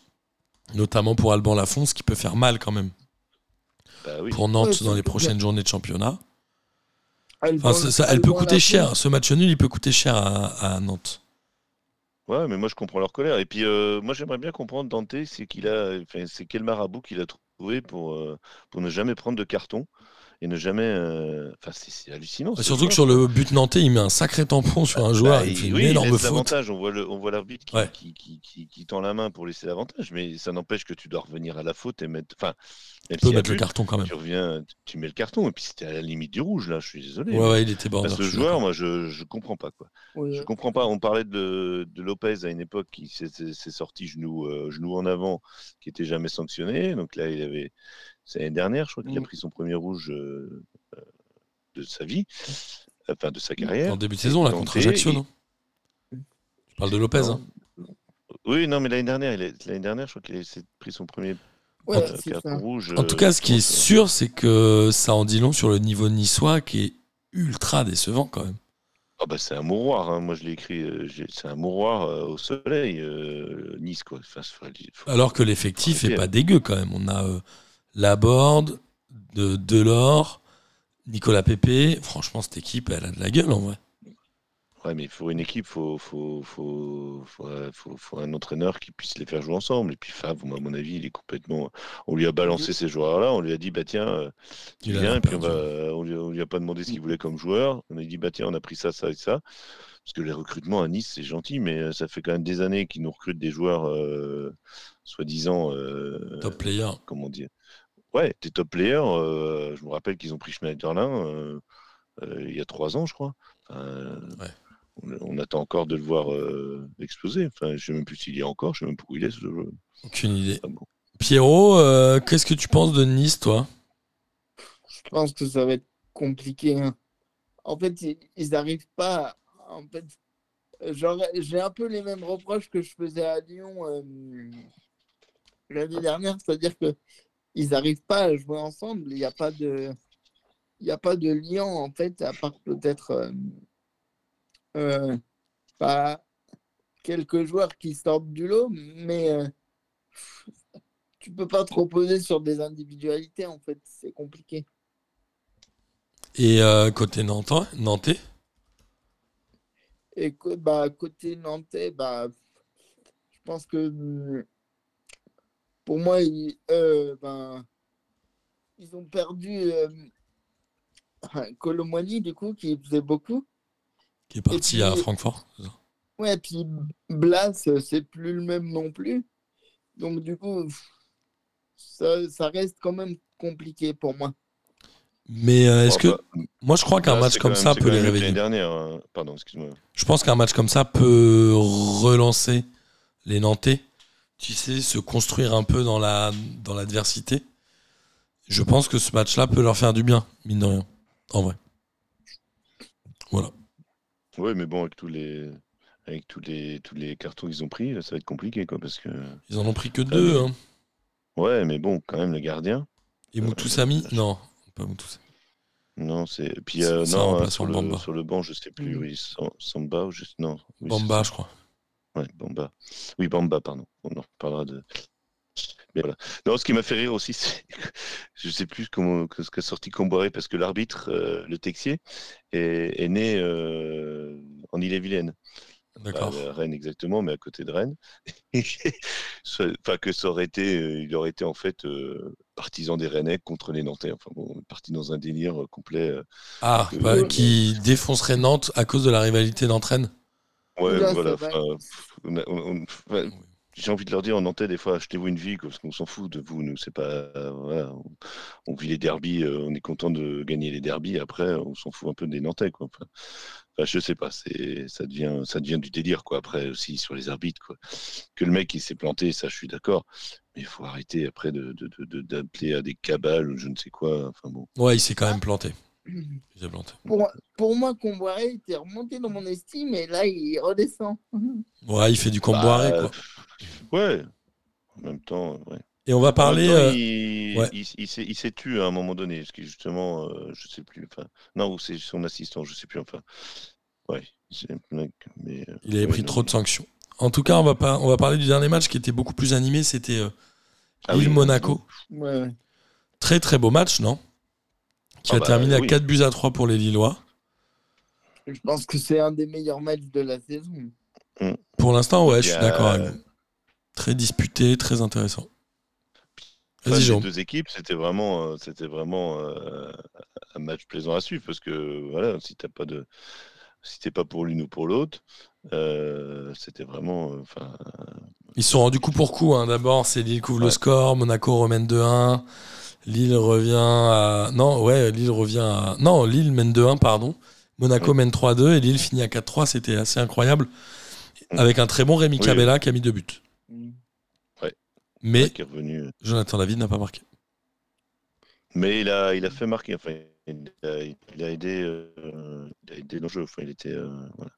S4: notamment pour Alban Lafont, ce qui peut faire mal quand même
S5: bah oui.
S4: pour Nantes
S2: Ouais,
S4: dans les prochaines journées de championnat.
S2: Elle,
S4: Enfin, ça- ça- elle peut coûter cher. Ce match nul, il peut coûter cher à, à Nantes.
S5: Ouais, mais moi, je comprends leur colère. Et puis, euh, moi, j'aimerais bien comprendre Dante, c'est qu'il a, enfin, c'est quel marabout qu'il a trouvé pour, euh, pour ne jamais prendre de carton et ne jamais. euh, Enfin, c'est hallucinant. ce
S4: Surtout que
S5: joueur,
S4: sur le but nantais, il met un sacré tampon sur un joueur,
S5: Bah,
S4: il fait une énorme faute.
S5: l'avantage. On voit le, on voit l'arbitre qui, qui, qui- qui tend la main pour laisser l'avantage, mais ça n'empêche que tu dois revenir à la faute et mettre. Enfin, même y a
S4: mettre le carton quand même.
S5: tu reviens, tu mets le carton et puis c'était à la limite du rouge là. Je suis désolé.
S4: Ouais, il était.
S5: Parce que le
S4: suis
S5: joueur, moi, je, je comprends pas quoi. Je comprends pas. On parlait de, de Lopez à une époque qui s'est sorti genou, euh, genou en avant, qui était jamais sanctionné. Donc là, il avait. C'est l'année dernière, je crois qu'il a
S2: Mm.
S5: pris son premier rouge euh, euh, de sa vie, enfin de sa carrière.
S4: En début de saison, là, contre Ajaccio, non? Tu parles de Lopez,
S5: Non.
S4: hein
S5: Oui, non, mais l'année dernière, l'année dernière, je crois qu'il a s'est pris son premier Rouge.
S4: En tout
S5: euh,
S4: cas, ce qui est sûr, c'est que ça en dit long sur le niveau niçois qui est ultra décevant quand même.
S5: Ah bah, c'est un mouroir. hein. Moi, je l'ai écrit. euh, c'est un mouroir euh, au soleil, euh, Nice quoi. Enfin, faut- faut-
S4: Alors que l'effectif est pas dégueu quand même. On a euh, Laborde, de Delors, Nicolas Pépé. Franchement, cette équipe, elle a de la gueule en vrai.
S5: Ouais, mais pour une équipe, faut, faut, faut, faut, euh, faut- faut un entraîneur qui puisse les faire jouer ensemble. Et puis moi, à mon avis, il est complètement. On lui a balancé ces joueurs-là. On lui a dit, bah tiens, euh, tu
S4: Il a
S5: viens. Et puis on, va, on, lui, on lui a pas demandé ce qu'il voulait comme joueur. On a dit, bah tiens, on a pris ça, ça et ça. Parce que les recrutements à Nice, c'est gentil, mais euh, ça fait quand même des années qu'ils nous recrutent des joueurs, euh, soi-disant. euh,
S4: Top player.
S5: comment dire Ouais, des top players. euh, je me rappelle qu'ils ont pris Schneiderlin euh, euh, il y a trois ans, je crois. Enfin,
S4: Ouais.
S5: On, on attend encore de le voir euh, exploser. Enfin, je sais même plus s'il y est encore. Je sais même plus où il est. Ce jeu.
S4: Aucune idée.
S5: Ah bon.
S4: Pierrot, euh, qu'est-ce que tu penses de Nice, toi?
S2: Je pense que ça va être compliqué. hein. En fait, ils- n'arrivent pas. à- En fait, genre, j'ai un peu les mêmes reproches que je faisais à Lyon euh, l'année dernière, c'est-à-dire que ils n'arrivent pas à jouer ensemble. Il n'y a pas de, il n'y a pas de lien en fait, à part peut-être euh, euh, pas quelques joueurs qui sortent du lot, mais euh, tu peux pas te reposer sur des individualités en fait, c'est compliqué.
S4: Et euh, côté Nantais, Nantais?
S2: Et bah, côté nantais, bah, je pense que pour moi, ils, euh, ils ont perdu Colomwani, du coup, qui faisait beaucoup.
S4: Qui est parti
S2: puis-
S4: à Francfort.
S2: Ouais, puis Blas, c'est plus le même non plus. Donc, du coup, ça, ça reste quand même compliqué pour moi.
S4: Mais euh, est-ce que
S5: bah,
S4: moi je crois qu'un match comme ça peut les réveiller.
S5: Dernière, hein. pardon, excuse-moi.
S4: Je pense qu'un match comme ça peut relancer les Nantais. Tu sais, se construire un peu dans la dans l'adversité. Je pense que ce match-là peut leur faire du bien, mine de rien. En vrai. Voilà.
S5: Oui, mais bon, avec tous les, avec tous les, tous les cartons qu'ils ont pris, ça va être compliqué, quoi, parce que.
S4: Ils en ont pris que deux. hein.
S5: Ouais, mais bon, quand même, le gardien.
S4: Et Moutoussami Non, pas Moutoussami.
S5: Non, c'est. Puis, euh, non, hein, sur, le,
S4: Bamba.
S5: sur le banc, je sais plus.
S2: Mm.
S5: Oui, Sam- Samba ou juste. Non. oui,
S4: Bamba, je crois.
S5: Ouais, Bamba. Oui, Bamba, pardon. On en reparlera de. Mais voilà. Non, ce qui m'a fait rire aussi, c'est. Je sais plus comment, que- ce qu'a sorti Comboiré, parce que l'arbitre, euh, le Texier, est, est né euh, en Ille-et-Vilaine.
S4: D'accord.
S5: À Rennes exactement, mais à côté de Rennes. Enfin, que ça aurait été, euh, il aurait été en fait euh, partisan des Rennais contre les Nantais. Enfin bon, parti dans un délire euh, complet. euh.
S4: Ah,
S5: Euh,
S4: bah, qui défoncerait Nantes à cause de la rivalité d'entraîne.
S5: Ouais,
S2: Là,
S5: voilà. enfin, on a- on- on- enfin, J'ai envie de leur dire en Nantais, des fois, achetez-vous une vie, parce qu'on s'en fout de vous. Nous, c'est pas. voilà, on, vit les derbies, euh, on est content de gagner les derbies. Après, on s'en fout un peu des Nantais, quoi. Enfin, je sais pas, c'est ça devient, ça devient du délire, quoi. Après aussi sur les arbitres, quoi. Que le mec il s'est planté, ça, je suis d'accord. Mais il faut arrêter après de- d'appeler à des cabales ou je ne sais quoi. Enfin bon.
S4: Ouais, il s'est quand même planté.
S2: Pour, pour moi, Comboiré était remonté dans mon estime et là, il redescend.
S4: Ouais, il fait du comboiré,
S5: Bah,
S4: quoi.
S5: Ouais. En même temps, ouais.
S4: Et on va parler. Euh,
S5: il,
S4: ouais.
S5: il, il s'est, il s'est tué à un moment donné, parce que justement, euh, je sais plus. Enfin, non, ou c'est son assistant, je sais plus. Enfin, ouais, c'est un mec, mais. euh,
S4: Il avait pris
S5: non,
S4: trop de sanctions. En tout cas, on va, pas, on va parler du dernier match qui était beaucoup plus animé. C'était euh,
S5: Ah oui.
S2: Ouais, ouais.
S4: Très très beau match, non? Qui
S5: Ah
S4: a
S5: bah,
S4: terminé à
S5: oui.
S4: 4 buts à 3 pour les Lillois.
S2: Je pense que c'est un des meilleurs matchs de la saison.
S4: Pour l'instant, ouais, je suis
S5: a-
S4: d'accord avec vous. Très disputé, très intéressant.
S5: Enfin, les deux équipes, c'était vraiment, euh, c'était vraiment euh, un match plaisant à suivre parce que voilà, si t'as pas de, si t'es pas pour l'une ou pour l'autre, euh, c'était vraiment, euh, enfin,
S4: Ils se sont rendus coup pour coup. hein. D'abord, c'est Lille couvre le score, Monaco remène 2-1. Lille revient à. Non, ouais, Lille revient à. Non, Lille mène 2-1, pardon. Monaco mène 3-2 et Lille finit à 4-3. C'était assez incroyable. Avec un très bon Rémi
S5: Oui.
S4: Cabella qui a mis deux buts. Mais
S5: qui est revenu.
S4: Jonathan David n'a pas marqué.
S5: Mais il a, il a fait marquer. Enfin, il a, il a aidé, euh, il a aidé l'enjeu. Enfin, il était, euh, voilà.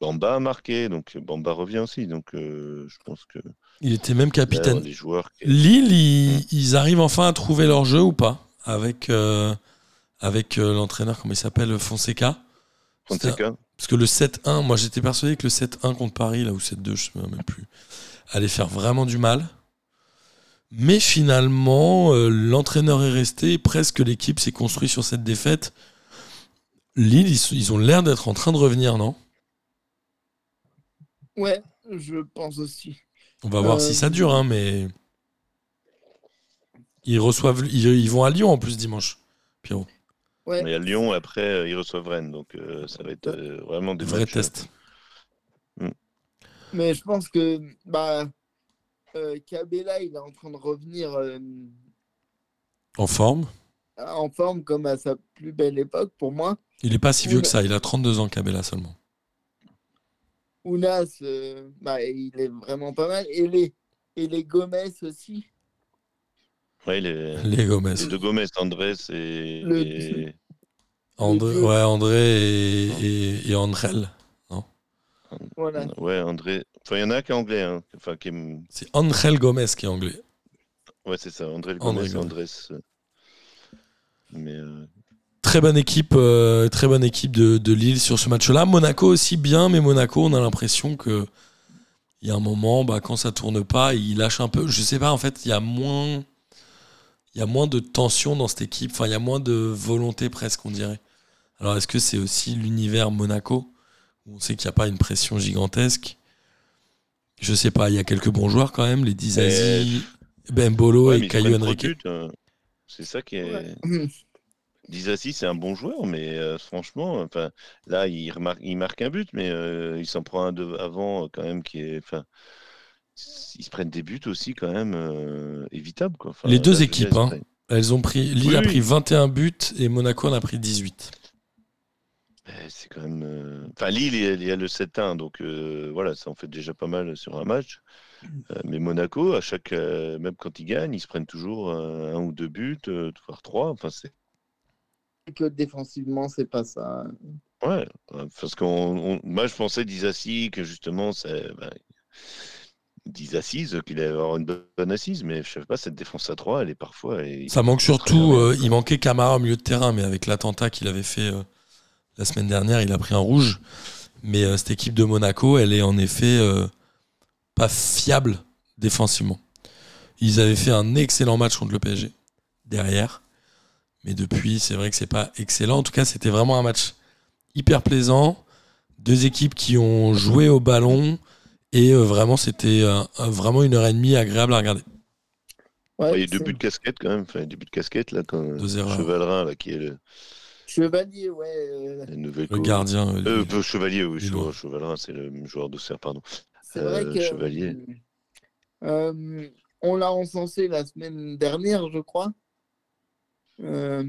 S5: Bamba a marqué, donc Bamba revient aussi. Donc, euh, je pense que
S4: Il était même capitaine.
S5: joueurs. qui-
S4: Lille, ils, ils arrivent enfin à trouver leur jeu ou pas Avec, euh, avec euh, l'entraîneur, comment il s'appelle Fonseca?
S5: Fonseca.
S4: Parce que le 7-1, moi j'étais persuadé que le 7-1 contre Paris, là ou 7-2, je ne souviens même plus, allait faire vraiment du mal. Mais finalement, euh, l'entraîneur est resté, et presque l'équipe s'est construite sur cette défaite. Lille, ils ont l'air d'être en train de revenir, non?
S2: Ouais, je pense aussi.
S4: On va voir
S2: Euh,
S4: si ça dure, hein, mais. Ils reçoivent. Ils, ils vont à Lyon en plus dimanche, Pierrot.
S2: Ouais.
S5: Mais à Lyon, après, euh, ils reçoivent Rennes. Donc, euh, ça va être euh, vraiment des
S4: Vrai
S5: matchs, euh,
S4: test.
S2: Mais je pense que bah, euh, Cabella, il est en train de revenir euh,
S4: En forme.
S2: en forme comme à sa plus belle époque pour moi.
S4: Il est pas si vieux que ça. Il a 32 ans, Cabella seulement.
S2: Ounas, euh, bah, il est vraiment pas mal. Et les, et les Gomez aussi.
S5: Ouais, les,
S4: Les Gomez.
S5: les deux Gomez, Andrés et.
S2: Le-
S5: et-
S4: André, ouais, André et, et, et Andrel.
S2: Voilà.
S5: Ouais, André. Enfin, il y en a un qui est anglais. Hein. Enfin, qui est-
S4: C'est Angel Gomez qui est anglais.
S5: Ouais, c'est ça. André
S4: André
S5: Gomez et
S4: Gomez.
S5: Andrés. euh. Mais. euh,
S4: Très bonne équipe, euh, très bonne équipe de, de Lille sur ce match-là. Monaco aussi bien, mais Monaco, on a l'impression que il y a un moment, bah, quand ça tourne pas, il lâche un peu. Je sais pas, en fait, il y a moins, il y a moins de tension dans cette équipe. Enfin, il y a moins de volonté presque, on dirait. Alors, est-ce que c'est aussi l'univers Monaco où on sait qu'il n'y a pas une pression gigantesque? Je sais pas. Il y a quelques bons joueurs quand même, les Dizazi, Bembolo
S5: ouais,
S4: et Caillou Henrique.
S5: hein. C'est ça qui est.
S2: Ouais.
S5: Disassi, c'est un bon joueur, mais euh, franchement, enfin, là, il, remarque, il marque un but, mais euh, il s'en prend un de, avant, euh, quand même, qui est. Enfin, ils se prennent des buts aussi, quand même, euh, évitables. Quoi. Enfin,
S4: Les deux
S5: là,
S4: équipes,
S5: dire,
S4: hein.
S5: prennent-
S4: Elles ont pris, Lille
S5: Oui,
S4: a pris 21 buts et Monaco en a pris 18.
S5: Eh, C'est quand même. Enfin, Lille, il y a- le 7-1, donc voilà, ça en fait déjà pas mal sur un match. Euh, mais Monaco, à chaque, même quand ils gagnent, ils se prennent toujours un ou deux buts, voire trois. Enfin, c'est
S2: Que défensivement, c'est pas ça.
S5: Ouais, euh, parce qu'on, on- moi je pensais Disassi que justement, c'est, ben, des assises, qu'il allait avoir une bonne assise, mais je sais pas, cette défense à 3, elle est parfois. elle-
S4: Ça manque surtout, euh, il manquait Camara au milieu de terrain, mais avec l'attentat qu'il avait fait euh, la semaine dernière, il a pris un rouge. Mais euh, cette équipe de Monaco, elle est en effet euh, pas fiable défensivement. Ils avaient fait un excellent match contre le PSG derrière, mais depuis, c'est vrai que c'est pas excellent. En tout cas, c'était vraiment un match hyper plaisant. Deux équipes qui ont joué au ballon et euh, vraiment, c'était euh, vraiment une heure et demie agréable à regarder.
S2: Ouais,
S5: il y a eu deux buts de casquette quand même, enfin, des buts de casquette là, quand
S4: Deux erreurs.
S5: Chevalrin, là, qui est le,
S2: Chevalier, ouais. euh,
S4: Le
S5: co-
S4: gardien. euh,
S5: Euh, Chevalier, oui,
S4: Lillois.
S5: Che- Chevalrin, c'est le joueur d'Auxerre, pardon.
S2: C'est vrai que.
S5: Chevalier.
S2: euh, on l'a encensé la semaine dernière, je crois. Euh,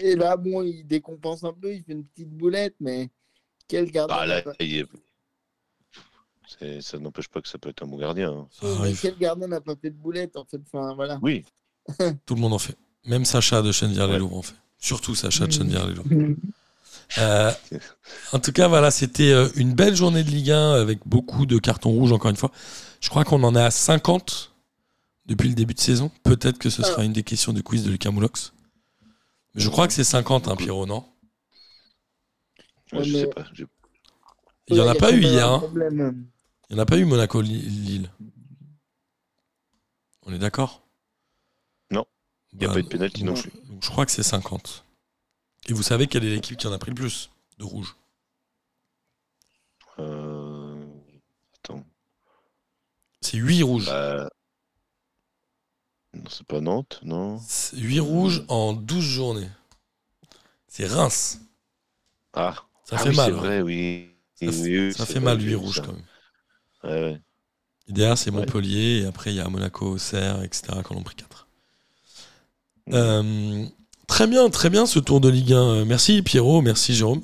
S2: et là, bon, il décompense un peu, il fait une petite boulette, mais quel gardien.
S5: Ah, là, est- ça n'empêche pas que ça peut être un bon gardien. hein.
S2: Oui, mais quel gardien n'a pas fait de boulette, en fait. Enfin, voilà.
S5: Oui,
S4: Tout le monde en fait. Même Sacha de Chennevières-les-Loups en fait. Surtout Sacha de Chennevières-les-Loups. Euh, en tout cas, voilà, c'était euh, une belle journée de Ligue 1 avec beaucoup de cartons rouges, encore une fois. Je crois qu'on en est à 50 depuis le début de saison. Peut-être que ce sera une des questions du quiz de Lucas Moulox. Je crois que c'est 50, hein, Pierrot, non?
S5: Ouais, je sais pas.
S4: Il n'y en
S2: Ouais,
S4: a
S2: y
S4: pas eu hier. hein. Il n'y en a pas eu Monaco-Lille. On est d'accord?
S5: Non. Il y a
S4: Bah,
S5: pas eu de pénalty non
S4: donc,
S5: plus.
S4: je crois que c'est 50. Et vous savez quelle est l'équipe qui en a pris le plus de rouge?
S5: Euh, Attends.
S4: C'est 8 rouges.
S5: Bah... C'est pas Nantes, non
S4: 8 rouges en 12 journées. C'est Reims.
S5: Ah,
S4: Ça
S5: Ah
S4: fait
S5: oui,
S4: mal.
S5: C'est
S4: hein.
S5: vrai, oui.
S4: Ça,
S5: Oui,
S4: ça fait mal,
S5: j'ai
S4: 8
S5: vu
S4: rouges
S5: ça.
S4: quand même.
S5: Ouais, ouais.
S4: Et derrière, c'est. Montpellier. Et après, il y a Monaco, Auxerre, etc. qui en ont pris 4.
S5: Mm.
S4: Euh, très bien, très bien ce tour de Ligue 1. Euh, Merci Pierrot, merci Jérôme.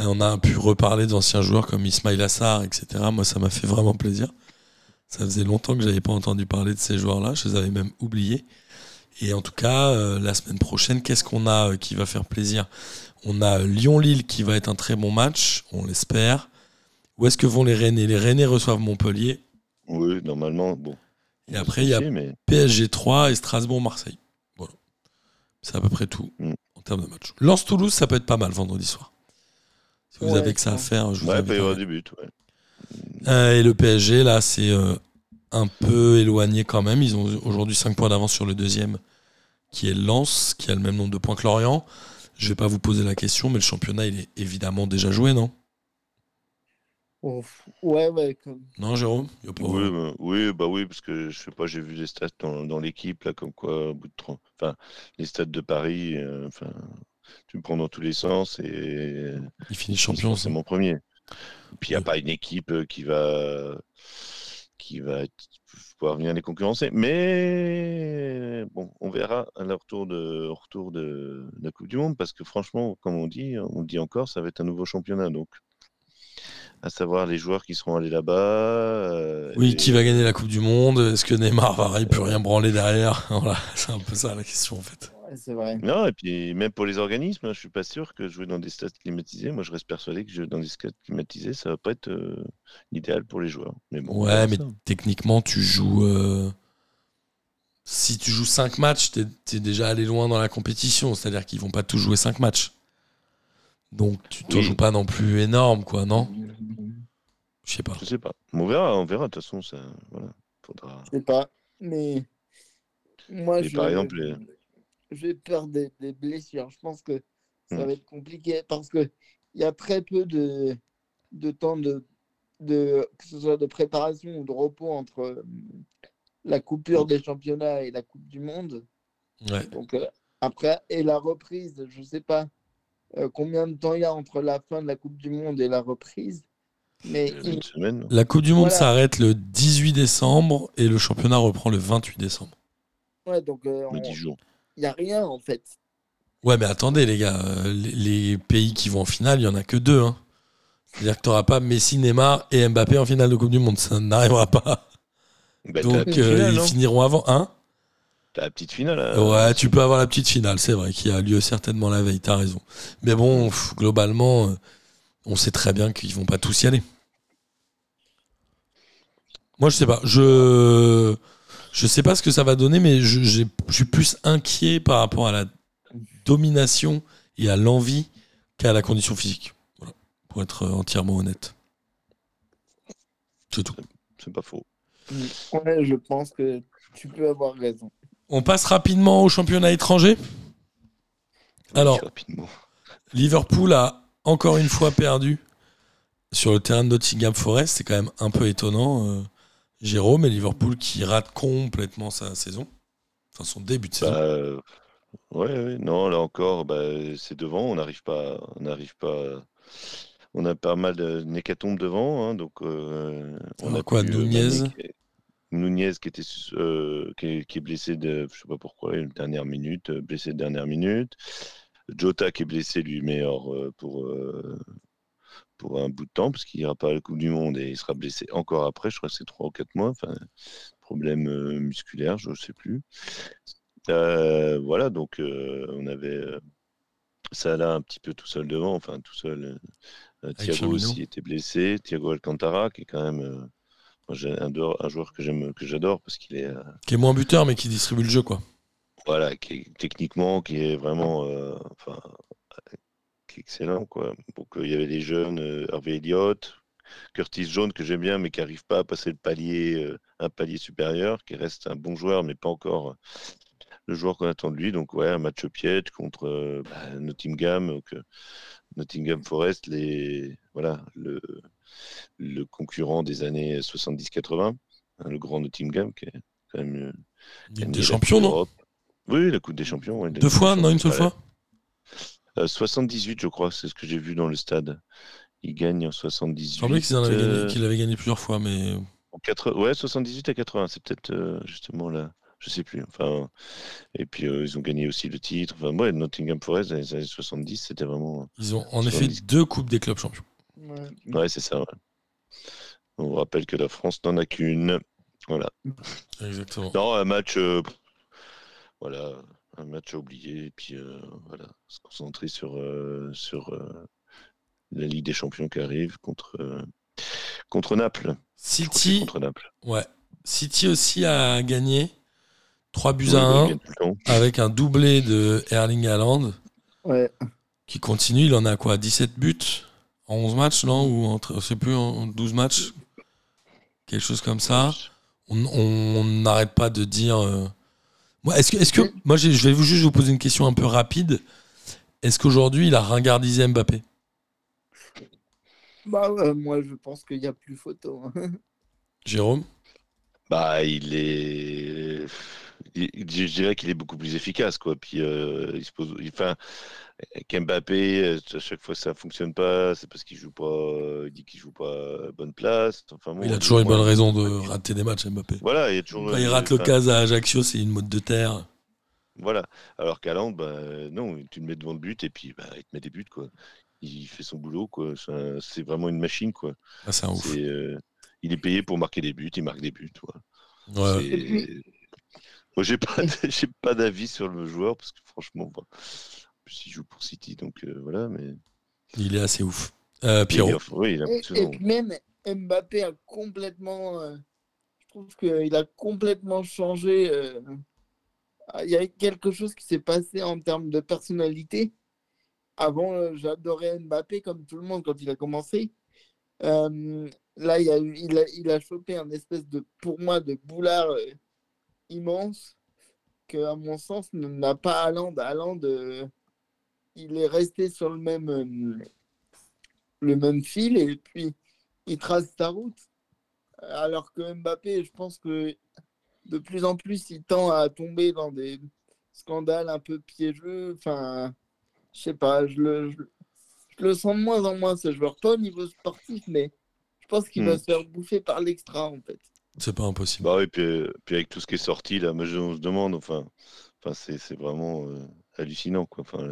S4: Euh, on a pu reparler d'anciens joueurs comme Ismail Assar, etc. Moi, ça m'a fait vraiment plaisir. Ça faisait longtemps que j'avais pas entendu parler de ces joueurs-là. Je les avais même oubliés. Et en tout cas, euh, la semaine prochaine, qu'est-ce qu'on a euh, qui va faire plaisir? On a Lyon-Lille qui va être un très bon match, on l'espère. Où est-ce que vont les Rennais? Les Rennais reçoivent Montpellier.
S5: Oui, normalement, bon.
S4: Et après, il y a
S5: Mais...
S4: PSG 3 et Strasbourg-Marseille. Voilà. C'est à peu près tout
S5: Mm.
S4: en termes de match. Lens-Toulouse, ça peut être pas mal vendredi soir. Si vous avez que ça à faire, je vous
S5: Ouais,
S4: invite
S5: y des buts, ouais.
S4: Euh, et le PSG, là, c'est euh, un peu éloigné quand même. Ils ont aujourd'hui 5 points d'avance sur le deuxième, qui est Lens, qui a le même nombre de points que Lorient. Je vais pas vous poser la question, mais le championnat, il est évidemment déjà joué, non?
S2: Ouais, ouais. comme-
S4: Non, Jérôme? Il y a pas-
S5: Oui, bah, oui, bah oui, parce que je sais pas, j'ai vu des stats dans, dans l'équipe, là, comme quoi, au bout de 30 enfin, les stats de Paris, euh, enfin, tu me prends dans tous les sens et
S4: Il finit
S5: c'est
S4: champion. ça.
S5: forcément premier. Puis il n'y a pas une équipe euh, qui va, qui va pouvoir venir les concurrencer. Mais bon, on verra à leur retour de, au retour de, la Coupe du Monde, parce que franchement, comme on dit, on le dit encore, ça va être un nouveau championnat. Donc, à savoir les joueurs qui seront allés là-bas. euh,
S4: Oui,
S5: et-
S4: qui va gagner la Coupe du Monde Est-ce que Neymar va il peut rien branler derrière? Voilà, c'est un peu ça la question en fait.
S2: C'est vrai.
S5: Non, et puis même pour les organismes, hein, je suis pas sûr que jouer dans des stades climatisés, moi je reste persuadé que jouer dans des stades climatisés, ça va pas être euh, l'idéal pour les joueurs. Mais bon, on
S4: Ouais, mais
S5: ça.
S4: techniquement, tu joues. euh, Si tu joues 5 matchs, t'es es déjà allé loin dans la compétition. C'est-à-dire qu'ils vont pas tous jouer 5 matchs. Donc tu te
S5: Oui.
S4: joues pas non plus énorme, quoi, non? Je sais pas.
S5: Je sais pas. On verra, on verra. De toute façon, ça, voilà, faudra.
S2: Je sais pas. Mais moi,
S5: Mais
S2: je,
S5: par exemple, les-
S2: j'ai peur des, des blessures. Je pense que ça
S5: Hmm.
S2: va être compliqué parce que il y a très peu de, de temps de, de que ce soit de préparation ou de repos entre euh, la coupure des championnats et la Coupe du Monde.
S4: Ouais.
S2: Donc euh, après et la reprise, je sais pas euh, combien de temps il y a entre la fin de la Coupe du Monde et la reprise. Mais il-
S5: une semaine. non
S4: La Coupe du Monde
S2: Voilà.
S4: s'arrête le 18 décembre et le championnat reprend le 28 décembre.
S2: ouais, donc euh,
S5: Mais
S2: on-
S5: 10 jours.
S2: Il n'y a rien en fait.
S4: Ouais, mais attendez, les gars, euh, les, pays qui vont en finale, il y en a que deux. Hein. C'est-à-dire que tu n'auras pas Messi, Neymar et Mbappé en finale de Coupe du Monde. Ça n'arrivera pas.
S5: Bah,
S4: Donc euh,
S5: finale,
S4: ils finiront avant. Hein
S5: T'as la petite finale. là.
S4: Ouais, tu peux avoir la petite finale, c'est vrai, qui a lieu certainement la veille, t'as raison. Mais bon, pff, globalement, euh, on sait très bien qu'ils vont pas tous y aller. Moi, je sais pas. Je je sais pas ce que ça va donner, mais je, j'ai- je suis plus inquiet par rapport à la domination et à l'envie qu'à la condition physique. Voilà. Pour être euh, entièrement honnête. C'est tout.
S5: C'est pas faux.
S2: Ouais, je pense que tu peux avoir raison.
S4: On passe rapidement au championnat étranger. Alors,
S5: Oui.
S4: Liverpool a encore une fois perdu sur le terrain de Nottingham Forest. C'est quand même un peu étonnant, euh, Jérôme. Et Liverpool qui rate complètement sa saison. Enfin, son début de saison.
S5: Bah, euh, ouais, ouais, non, là encore, bah, c'est devant. On n'arrive pas, on n'arrive pas. On a pas mal de nécatombes devant, hein, donc euh, on a
S4: quoi,
S5: euh,
S4: Nunez
S5: Mané qui est- Nunez qui était euh, qui, est, qui est blessé de, je sais pas pourquoi, une dernière minute, blessé de dernière minute. Jota qui est blessé lui meilleur pour pour un bout de temps parce qu'il ira pas à la Coupe du Monde et il sera blessé encore après. Je crois que c'est trois ou quatre mois. Enfin, problème euh, musculaire, je ne sais plus. Euh, voilà, donc euh, on avait Salah un petit peu tout seul devant, enfin tout seul. Thiago aussi était blessé. Thiago Alcantara qui est quand même un, un joueur que j'aime, que j'adore parce qu'il est
S4: Qui est moins buteur, mais qui distribue le jeu, quoi.
S5: voilà, qui est techniquement, qui est vraiment, euh, enfin, excellent, quoi. Donc, il y avait les jeunes, euh, Harvey Elliott, Curtis Jones, que j'aime bien, mais qui n'arrive pas à passer le palier, euh, un palier supérieur, qui reste un bon joueur, mais pas encore euh, le joueur qu'on attend de lui. Donc, ouais, un match piège contre bah, Nottingham, donc, Nottingham Forest, les, voilà, le, le concurrent des années 70-80, hein, le grand Nottingham, qui est quand même
S4: Ligue des champions, non?
S5: Oui, la Coupe des Champions. ouais,
S4: Deux
S5: des
S4: fois Non, une seule fois?
S5: Euh, 78, je crois, c'est ce que j'ai vu dans le stade. Il gagne en 78.
S4: Il semblait qu'ils en avaient
S5: euh,
S4: gagné, qu'il avait gagné plusieurs fois, mais
S5: en quatre- Ouais, 78 à 80, c'est peut-être euh, justement là. Je sais plus. Enfin, et puis euh, ils ont gagné aussi le titre. Enfin, ouais, Nottingham Forest dans les années 70, c'était vraiment.
S4: ils ont en effet
S5: 70.
S4: deux coupes des clubs champions.
S2: Ouais.
S5: Ouais, c'est ça. ouais. On rappelle que la France n'en a qu'une. Voilà.
S4: Exactement.
S5: Non, un match. euh, voilà, un match à oublier. Et puis euh, voilà, se concentrer sur, euh, sur euh, la Ligue des Champions qui arrive contre, euh, contre Naples.
S4: City,
S5: Contre Naples.
S4: ouais. City aussi a gagné 3 buts
S5: Oui,
S4: à
S5: bah,
S4: 1
S5: il gagne tout le temps.
S4: avec un doublé de Erling Haaland
S2: Ouais.
S4: qui continue. Il en a quoi 17 buts en 11 matchs, non Ou entre, je sais plus, en 12 matchs? Quelque chose comme ça. On on n'arrête pas de dire. Euh, Moi, est-ce que, est-ce que, moi, j'ai- je vais vous- juste vous poser une question un peu rapide. Est-ce qu'aujourd'hui, il a ringardisé Mbappé?
S2: Bah ouais, moi je pense qu'il n'y a plus photo. hein.
S4: Jérôme?
S5: Bah, il est. Je dirais qu'il est beaucoup plus efficace, quoi. Puis, euh, il se pose. Enfin, Mbappé, euh, à chaque fois ça fonctionne pas, c'est parce qu'il joue pas. euh, Il dit qu'il joue pas à bonne place. Enfin, bon,
S4: Il a toujours une bonne raison de rater des matchs, Mbappé.
S5: Voilà, il y a toujours.
S4: Quand il rate
S5: enfin,
S4: l'occasion à Ajaccio, c'est une mode de terre.
S5: Voilà. Alors qu'Aland, bah, non, tu le mets devant le but et puis bah, il te met des buts, quoi. Il fait son boulot, quoi. C'est un- C'est vraiment une machine, quoi.
S4: Ah, c'est un ouf.
S5: C'est, euh, il est payé pour marquer des buts, il marque des buts, quoi.
S4: Ouais.
S5: C'est-
S2: Et puis-
S5: Moi, j'ai pas, j'ai pas d'avis sur le joueur parce que franchement, bah, en plus, il joue pour City, donc euh, voilà. Mais
S4: Il est assez ouf. Euh, Pierrot.
S5: oui, il est
S2: Et, et puis même Mbappé a complètement. euh, je trouve qu'il a complètement changé. euh, il y a quelque chose qui s'est passé en termes de personnalité. Avant, j'adorais Mbappé comme tout le monde quand il a commencé. Euh, là, il a, eu- il, a, il a chopé un espèce de, pour moi, de boulard euh, immense que, à mon sens, n'a pas. Haaland, euh, il est resté sur le même, euh, le même fil et puis il trace sa route. Alors que Mbappé, je pense que de plus en plus, il tend à tomber dans des scandales un peu piégeux. Enfin, je sais pas, je le, je, je le sens de moins en moins ce joueur. Pas au niveau sportif, mais je pense qu'il va
S5: Hmm.
S2: se faire bouffer par l'extra en fait.
S4: C'est pas impossible.
S5: Bah oui, puis, euh, puis avec tout ce qui est sorti, là, moi, je, on se demande, enfin, enfin c'est, c'est vraiment euh, hallucinant, quoi. Enfin,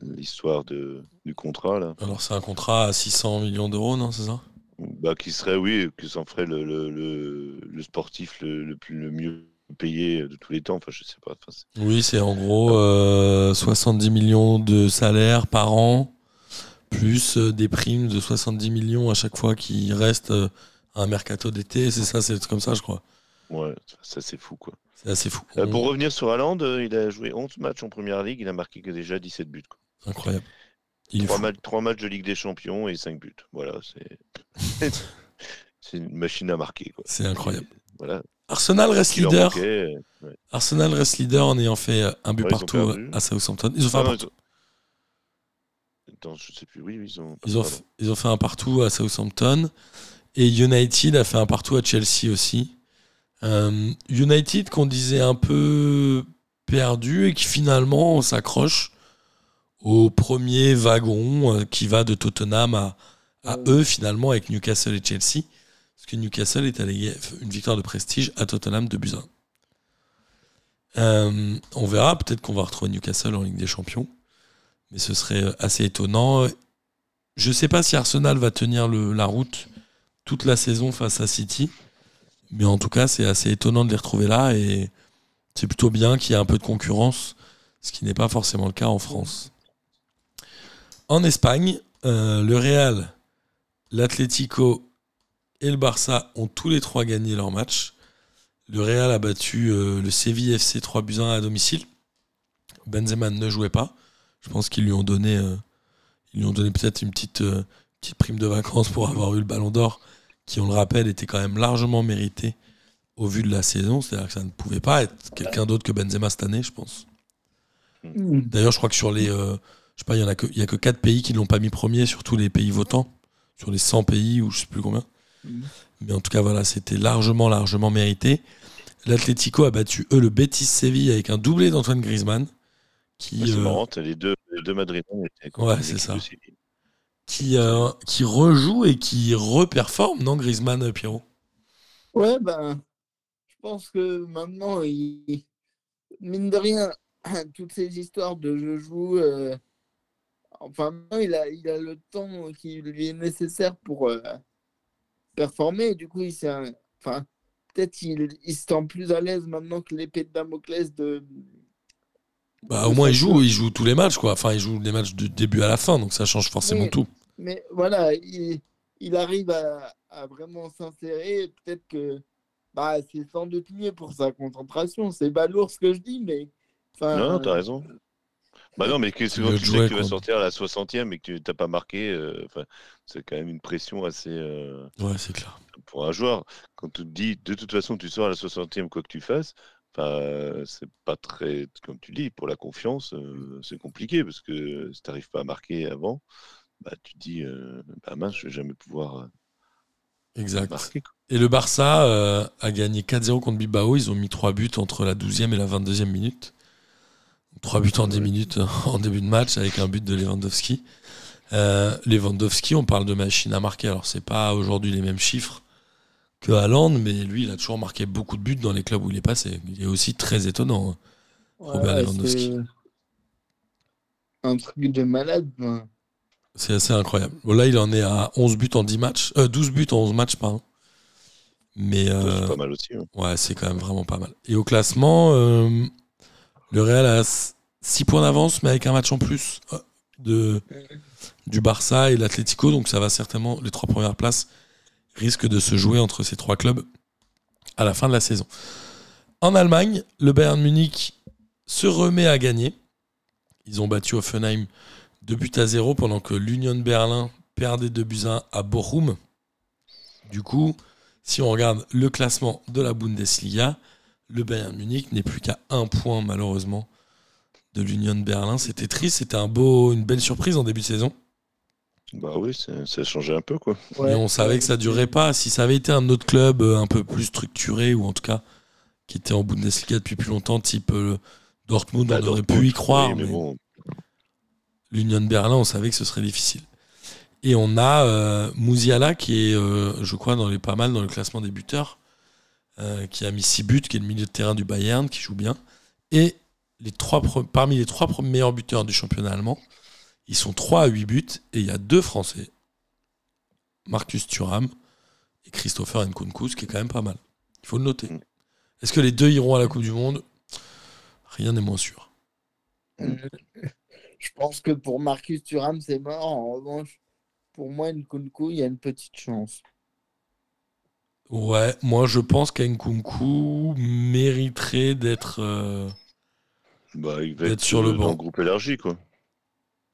S5: l'histoire de, du contrat, là.
S4: Alors, c'est un contrat à 600 millions d'euros, non C'est ça?
S5: Bah, qui serait, oui, que ça en ferait le, le, le, le sportif le, le, plus, le mieux payé de tous les temps. Enfin, je sais pas. Enfin,
S4: Oui, c'est en gros euh, 70 millions de salaires par an, plus euh, des primes de 70 millions à chaque fois qu'il reste euh, un mercato d'été, c'est ça, c'est comme ça, je crois.
S5: Ouais, ça c'est fou quoi.
S4: C'est assez fou.
S5: Euh, pour revenir sur Haaland, euh, il a joué 11 matchs en première ligue, il a marqué que déjà 17 buts. Quoi.
S4: Incroyable. Il est
S5: 3,
S4: fou.
S5: matchs, de Ligue des Champions et 5 buts. Voilà, c'est c'est une machine à marquer. Quoi.
S4: C'est incroyable.
S5: Voilà.
S4: Arsenal reste
S5: Il leur
S4: leader.
S5: manquait, euh, ouais.
S4: Arsenal reste leader en ayant fait euh, un but
S5: Ouais, ils ont
S4: partout
S5: perdu.
S4: à Southampton. Ils ont fait
S5: Ah
S4: un
S5: non,
S4: partout.
S5: ils ont- Attends, je sais plus. Oui, oui, ils ont.
S4: Ils ont,
S5: pardon.
S4: f- ils ont fait un partout à Southampton. Et United a fait un partout à Chelsea aussi. Euh, United qu'on disait un peu perdu et qui finalement s'accroche au premier wagon euh, qui va de Tottenham à, à eux finalement avec Newcastle et Chelsea. Parce que Newcastle est allé une victoire de prestige à Tottenham de un. Euh, on verra, peut-être qu'on va retrouver Newcastle en Ligue des Champions. Mais ce serait assez étonnant. Je ne sais pas si Arsenal va tenir le- la route toute la saison face à City. Mais en tout cas, c'est assez étonnant de les retrouver là. Et c'est plutôt bien qu'il y ait un peu de concurrence, ce qui n'est pas forcément le cas en France. En Espagne, euh, le Real, l'Atlético et le Barça ont tous les trois gagné leur match. Le Real a battu euh, le Séville FC 3 buts à 1 à domicile. Benzema ne jouait pas. Je pense qu'ils lui ont donné, euh, ils lui ont donné peut-être une petite, petite prime de vacances pour avoir eu le Ballon d'Or, qui, on le rappelle, était quand même largement mérité au vu de la saison. C'est-à-dire que ça ne pouvait pas être quelqu'un d'autre que Benzema cette année, je pense. D'ailleurs, je crois que sur les, euh, je sais pas, il y en a que, il y a que 4 pays qui ne l'ont pas mis premier sur tous les pays votants, sur les 100 pays ou je sais plus combien.
S2: Mhm.
S4: Mais en tout cas, voilà, c'était largement, largement mérité. L'Atlético a battu, eux, le Betis Séville avec un doublé d'Antoine Griezmann. Qui,
S5: Ouais, c'est
S4: euh,
S5: marrant, les deux, les deux contre
S4: Ouais, c'est ça.
S5: de.
S4: Qui, euh, qui rejoue et qui reperforme, non, Griezmann, euh, Pierrot?
S2: Ouais, ben, je pense que maintenant, il... mine de rien, toutes ces histoires de je joue, euh, enfin, il a, il a le temps qui lui est nécessaire pour performer. Du coup, il s'est, enfin, peut-être il, il se sent plus à l'aise maintenant que l'épée de Damoclès de.
S4: Bah, Au moins, il joue, il joue tous les matchs, quoi. Enfin, il joue les matchs du début à la fin, donc ça change forcément tout.
S2: Mais voilà, il, il arrive à, à vraiment s'insérer. Peut-être que bah, c'est sans doute mieux pour sa concentration. C'est balourd ce que je dis, mais. enfin,
S5: Non, t'as raison. Bah non, mais que
S4: mieux
S5: tu sais que tu vas sortir à la 60e et que tu n'as pas marqué, euh, enfin, c'est quand même une pression assez. euh,
S4: Ouais, c'est clair.
S5: pour un joueur, quand tu te dis de toute façon tu sors à la 60e quoi que tu fasses, enfin, c'est pas très, comme tu dis, pour la confiance, euh, c'est compliqué parce que si tu n'arrives pas à marquer avant, bah, tu te dis, euh, bah mince, je vais jamais pouvoir euh,
S4: Exact.
S5: marquer. quoi.
S4: Et le Barça euh, a gagné 4-0 contre Bilbao. Ils ont mis 3 buts entre la 12e et la 22e minute. 3 buts en 10 minutes en début de match avec un but de Lewandowski. Lewandowski, on parle de machine à marquer. Alors, c'est pas aujourd'hui les mêmes chiffres que Haaland, mais lui, il a toujours marqué beaucoup de buts dans les clubs où il est passé. Il est aussi très étonnant. hein. Robert
S2: ouais,
S4: Lewandowski.
S2: c'est Un truc de malade. ben.
S4: C'est assez incroyable. Bon, là, il en est à 11 buts en 10 matchs. Euh, 12 buts en 11 matchs, pardon. Mais
S5: Ça,
S4: euh,
S5: C'est pas mal aussi. hein.
S4: Ouais, c'est quand même vraiment pas mal. Et au classement, euh, le Real a 6 points d'avance, mais avec un match en plus euh, de, du Barça et l'Atlético. Donc ça va certainement, les trois premières places risquent de se jouer entre ces trois clubs à la fin de la saison. En Allemagne, le Bayern Munich se remet à gagner. Ils ont battu Offenheim 2 buts à 0 pendant que l'Union Berlin perdait 2 buts à 1 à Bochum. Du coup, si on regarde le classement de la Bundesliga, le Bayern Munich n'est plus qu'à un point malheureusement de l'Union Berlin. C'était triste, c'était une belle surprise en début de saison.
S5: Bah oui, ça, a changé un peu quoi.
S4: Mais on savait que ça durerait pas. Si ça avait été un autre club euh, un peu plus structuré ou en tout cas qui était en Bundesliga depuis plus longtemps, type euh, Dortmund,
S5: Bah,
S4: on aurait
S5: Dortmund,
S4: pu y croire.
S5: oui, mais
S4: mais
S5: bon,
S4: L'Union Berlin, on savait que ce serait difficile. Et on a euh, Mouziala qui est, euh, je crois, dans les, pas mal dans le classement des buteurs, euh, qui a mis 6 buts, qui est le milieu de terrain du Bayern, qui joue bien. Et les trois, pre- parmi les trois meilleurs buteurs du championnat allemand, ils sont 3 à 8 buts, et il y a deux Français, Marcus Thuram et Christopher Nkunku, ce qui est quand même pas mal. Il faut le noter.
S5: Mm.
S4: Est-ce que les deux iront à la Coupe du Monde? Rien n'est moins sûr.
S2: Je pense que pour Marcus Thuram, c'est mort. En revanche, pour moi, Nkunku, il y a une petite chance.
S4: Ouais, moi je pense qu'Nkunku mériterait d'être. euh,
S5: Bah, il va
S4: D'être
S5: être
S4: sur le
S5: euh, dans
S4: banc.
S5: le groupe élargi, quoi.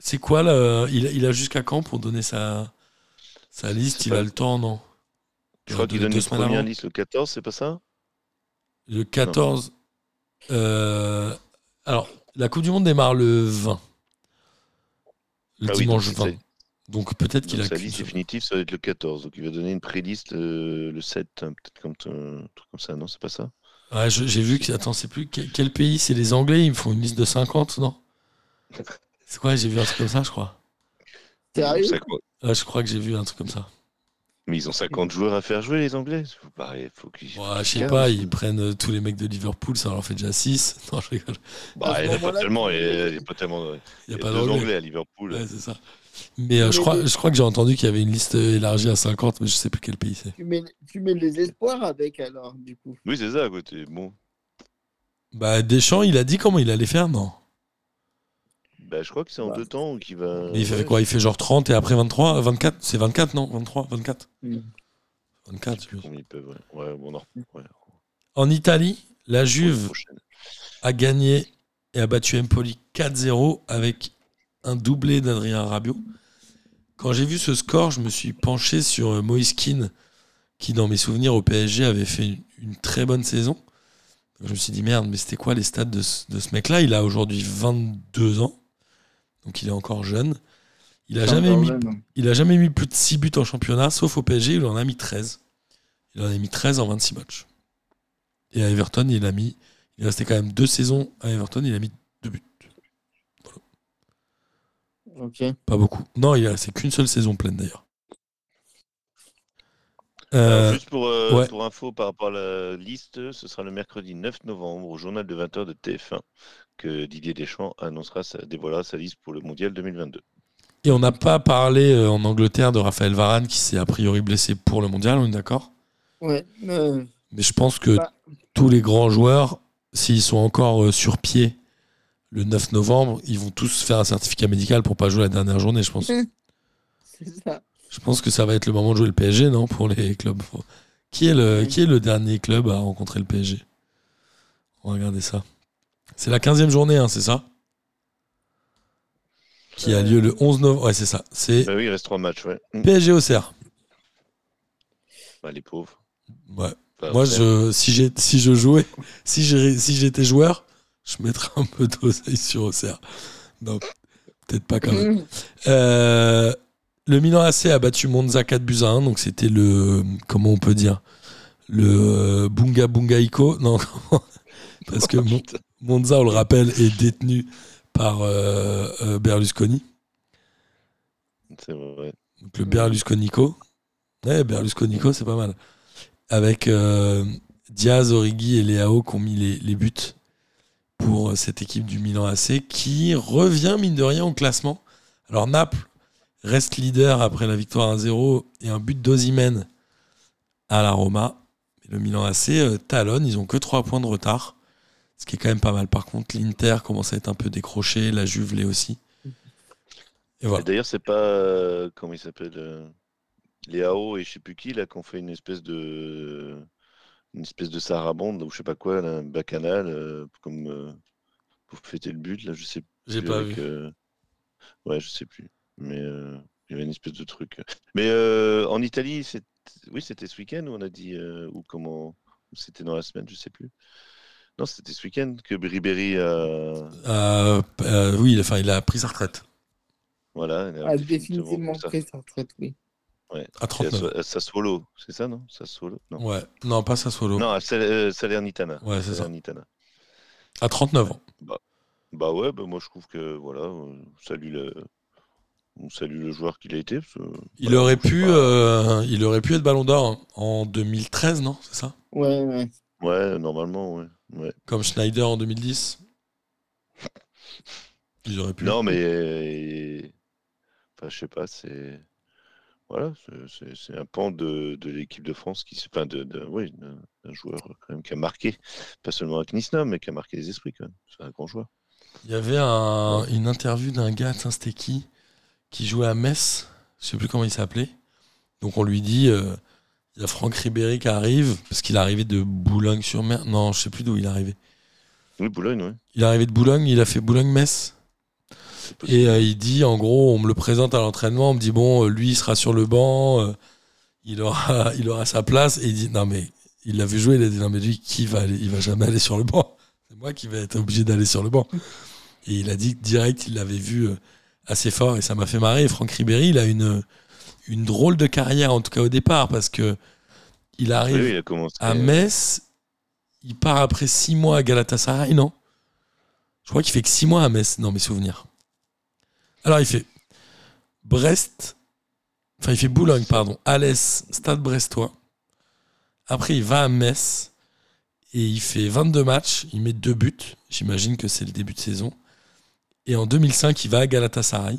S4: C'est quoi là il, a- il a jusqu'à quand pour donner sa, sa liste? Il a le temps, non?
S5: Je crois qu'il donne
S4: deux semaines avant.
S5: listes le 14, c'est pas ça?
S4: Le 14. euh, alors, la Coupe du Monde démarre le 20. Le
S5: Ah oui,
S4: dimanche
S5: donc
S4: 20.
S5: c'est-
S4: Donc peut-être qu'il a
S5: Sa liste définitive, ça va être le 14. Donc il va donner une pré-liste euh, le 7, hein, peut-être comme, euh, un truc comme ça, non? C'est pas ça?
S4: Ouais, j'ai vu que. Attends, c'est plus. Quel, quel pays? C'est les Anglais, ils me font une liste de 50, non? C'est quoi J'ai vu un truc comme ça, je crois.
S2: Sérieux.
S4: Ouais, je crois que j'ai vu un truc comme ça.
S5: Mais ils ont 50 joueurs à faire jouer, les Anglais. Faut, pareil, faut qu'ils.
S4: Ouais, je sais pas, ils prennent euh, tous les mecs de Liverpool, ça leur fait déjà 6. Non, je rigole.
S5: Bah, il n'y a pas tellement. Il y a- pas tellement.
S4: Il n'y a pas d'anglais.
S5: Anglais à Liverpool.
S4: Ouais, c'est ça. Mais euh, je, crois, je crois que j'ai entendu qu'il y avait une liste élargie à 50, mais je sais plus quel pays c'est.
S2: tu, mets, tu mets les espoirs avec alors, du coup.
S5: Oui, c'est ça, à côté. Bon.
S4: Bah, Deschamps, il a dit comment il allait faire, non?
S5: Bah, je crois que c'est en
S2: Bah.
S5: deux temps qu'il va.
S4: Mais il fait quoi? Il fait genre 30 et après 23 24 C'est 24, non? 23 24
S2: Mm.
S4: 24,
S5: je sais
S4: je
S5: plus
S4: pense.
S5: combien ils peuvent. Ouais, ouais bon, non. Ouais.
S4: En Italie, la Juve a gagné et a battu Empoli 4-0 avec un doublé d'Adrien Rabiot. Quand j'ai vu ce score, je me suis penché sur euh, Moïse Kean, qui dans mes souvenirs au PSG avait fait une, une très bonne saison. Je me suis dit merde, mais c'était quoi les stats de ce, de ce mec-là? Il a aujourd'hui 22 ans, donc il est encore jeune. Il a, jamais mis,
S2: jeune.
S4: il a jamais mis plus de 6 buts en championnat, sauf au PSG, il en a mis 13. Il en a mis 13 en 26 matchs. Et à Everton, il a mis. Il est resté quand même deux saisons à Everton, il a mis deux buts.
S2: Ok.
S4: Pas beaucoup. Non, il a c'est qu'une seule saison pleine d'ailleurs.
S5: Alors,
S4: Euh,
S5: juste pour, euh,
S4: ouais.
S5: pour info par rapport à la liste, ce sera le mercredi 9 novembre au journal de 20h de TF1 que Didier Deschamps annoncera sa, dévoilera sa liste pour le mondial 2022.
S4: et on n'a pas parlé euh, en Angleterre de Raphaël Varane qui s'est a priori blessé pour le mondial, on est d'accord?
S2: Ouais. euh,
S4: Mais je pense que
S2: Bah.
S4: tous les grands joueurs, s'ils sont encore euh, sur pied le 9 novembre, ils vont tous faire un certificat médical pour pas jouer la dernière journée, je pense.
S2: c'est ça.
S4: Je pense que ça va être le moment de jouer le PSG, non Pour les clubs. Qui est le, qui est le dernier club à rencontrer le PSG On va regarder ça. C'est la 15e journée, hein, c'est ça? Qui a
S2: Euh.
S4: lieu le 11 novembre. Ouais, c'est ça. C'est
S5: Bah oui, il reste trois matchs, ouais. Mm.
S4: PSG Auxerre.
S5: Bah, les pauvres.
S4: Ouais.
S5: Enfin,
S4: Moi, je, si, j'ai, si je jouais, si, j'ai- si j'étais joueur, je mettrais un peu d'oseille sur Auxerre. Non, peut-être pas quand même.
S2: Mmh.
S4: Euh, le Milan AC a battu Monza 4 buts à 1, donc c'était le. Comment on peut dire Le euh, Bunga Bunga Iko Non, Parce que Mon- Monza, on le rappelle, est détenu par euh, euh, Berlusconi.
S5: C'est vrai.
S4: Donc le Berlusconico. Ouais, Berlusconico, c'est pas mal. Avec euh, Diaz, Origi et Leao qui ont mis les, les buts pour cette équipe du Milan AC qui revient, mine de rien, au classement. Alors Naples reste leader après la victoire 1-0 et un but d'Ozimène à la Roma. Mais le Milan AC euh, talonne, ils ont que 3 points de retard. Ce qui est quand même pas mal. Par contre, l'Inter commence à être un peu décroché, la Juve l'est aussi. Et voilà.
S5: D'ailleurs, c'est pas. euh, comment il s'appelle euh, Les AO et je sais plus qui, là, qui ont fait une espèce de. Une espèce de sarabande, ou je sais pas quoi, là, un bacchanal, euh, comme. euh, pour fêter le but, là, je sais
S4: J'ai pas
S5: avec,
S4: vu.
S5: Ouais, je sais plus. Mais euh, il y avait une espèce de truc. Mais euh, en Italie, c'est... oui, c'était ce week-end où on a dit. euh, ou comment. ou C'était dans la semaine, je sais plus. Non, c'était ce week-end que Ribéry a.
S4: Euh, euh, oui, enfin, il a pris sa retraite
S5: Voilà. il a
S2: Ah,
S5: définitivement pris sa-
S2: pris sa retraite, oui.
S4: à
S5: Et à
S4: 39.
S5: Sa- à Sassuolo, c'est ça, non? Sassuolo Non,
S4: Ouais, non, pas Sassuolo.
S5: non à Sal- euh, Salernitana.
S4: Ouais, c'est ça.
S5: Salernitana.
S4: À 39 ans.
S5: Bah ouais, bah moi je trouve que voilà, salue le, on salue le joueur qu'il a été. parce que,
S4: Il
S5: voilà,
S4: aurait pu, euh, il aurait pu être Ballon d'Or en 2013, non C'est ça?
S2: Ouais, ouais.
S5: Ouais, normalement, ouais. ouais.
S4: Comme Schneider en 2010. Ils auraient pu.
S5: Non, mais euh, enfin, je sais pas, c'est voilà, c'est- un pan de, de l'équipe de France qui, se- enfin, de, de oui, d'un joueur quand même qui a marqué, pas seulement avec Nice, mais qui a marqué les esprits quand même. C'est un grand joueur.
S4: Il y avait un- une interview d'un gars, c'était qui? Qui jouait à Metz. Je sais plus comment il s'appelait. Donc on lui dit, euh, Il y a Franck Ribéry qui arrive, parce qu'il est arrivé de Boulogne-sur-Mer. Non, je sais plus d'où il est arrivé.
S5: Oui, Boulogne, ouais.
S4: Il est arrivé de Boulogne, il a fait Boulogne-Metz. Et euh, il dit, en gros, on me le présente à l'entraînement, on me dit, bon, euh, lui, il sera sur le banc, euh, il, aura, il aura sa place. Et il dit, non, mais il l'a vu jouer, il a dit, non, mais lui, qui va aller Il va jamais aller sur le banc. C'est moi qui vais être obligé d'aller sur le banc. Et il a dit direct, il l'avait vu euh, assez fort et ça m'a fait marrer. Franck Ribéry, il a une, une drôle de carrière, en tout cas au départ, parce que il arrive
S5: Oui, oui, il a commencé.
S4: à Metz, il part après six mois à Galatasaray, non? Je crois qu'il fait que six mois à Metz, dans mes souvenirs. Alors il fait Brest, enfin il fait Boulogne, pardon, Alès, Stade Brestois. Après il va à Metz et il fait 22 matchs, il met deux buts, j'imagine que c'est le début de saison. Et en 2005 il va à Galatasaray,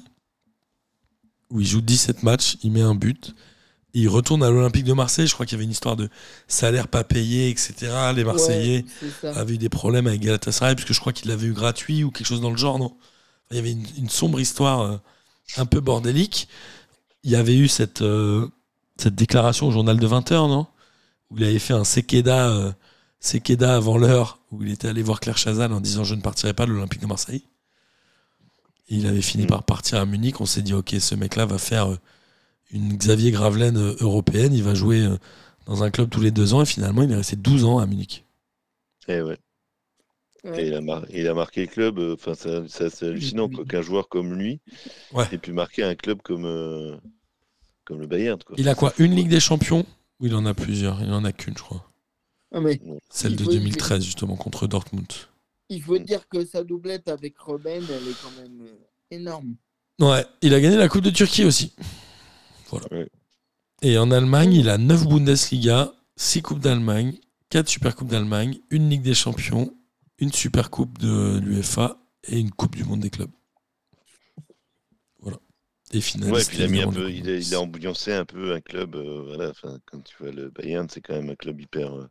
S4: où il joue 17 matchs, il met un but. Et il retourne à l'Olympique de Marseille. Je crois qu'il y avait une histoire de salaire pas payé, etc. Les Marseillais
S2: Ouais,
S4: avait eu des problèmes avec Galatasaray, puisque je crois qu'il l'avait eu gratuit ou quelque chose dans le genre, non? Il y avait une, une sombre histoire euh, un peu bordélique. Il y avait eu cette, euh, cette déclaration au journal de 20h, non? Où il avait fait un Sekeda, euh, Sekeda avant l'heure, où il était allé voir Claire Chazal en disant Je ne partirai pas de l'Olympique de Marseille. Et il avait fini
S5: Mm.
S4: par partir à Munich. On s'est dit Ok, ce mec-là va faire euh, une Xavier Gravelaine euh, européenne. Il va jouer euh, dans un club tous les deux ans. Et finalement, il est resté 12 ans à Munich.
S5: Eh ouais.
S2: Ouais.
S5: Et il, a mar- il a marqué le club, enfin ça- ça- c'est hallucinant quoi, qu'un joueur comme lui
S4: Ouais.
S5: ait pu marquer un club comme, euh, comme le Bayern. Quoi.
S4: Il a quoi Une Ligue des Champions? Ou il en a plusieurs? Il en a qu'une, je crois.
S2: Ah, mais
S4: Celle de
S2: faut-
S4: 2013, justement, contre Dortmund.
S2: Il faut dire que sa doublette avec Robben, elle est quand même euh, énorme.
S4: Ouais, il a gagné la Coupe de Turquie aussi. Voilà.
S5: Ouais.
S4: Et en Allemagne, il a 9 Bundesliga, 6 Coupes d'Allemagne, 4 Super Coupes d'Allemagne, une Ligue des Champions, une Super Coupe de l'UEFA et une Coupe du Monde des clubs. Voilà. Et.
S5: Ouais, puis il a mis un peu, il a,
S4: de
S5: il a ambiancé un peu un club. euh, voilà, quand tu vois le Bayern, c'est quand même un club hyper. euh,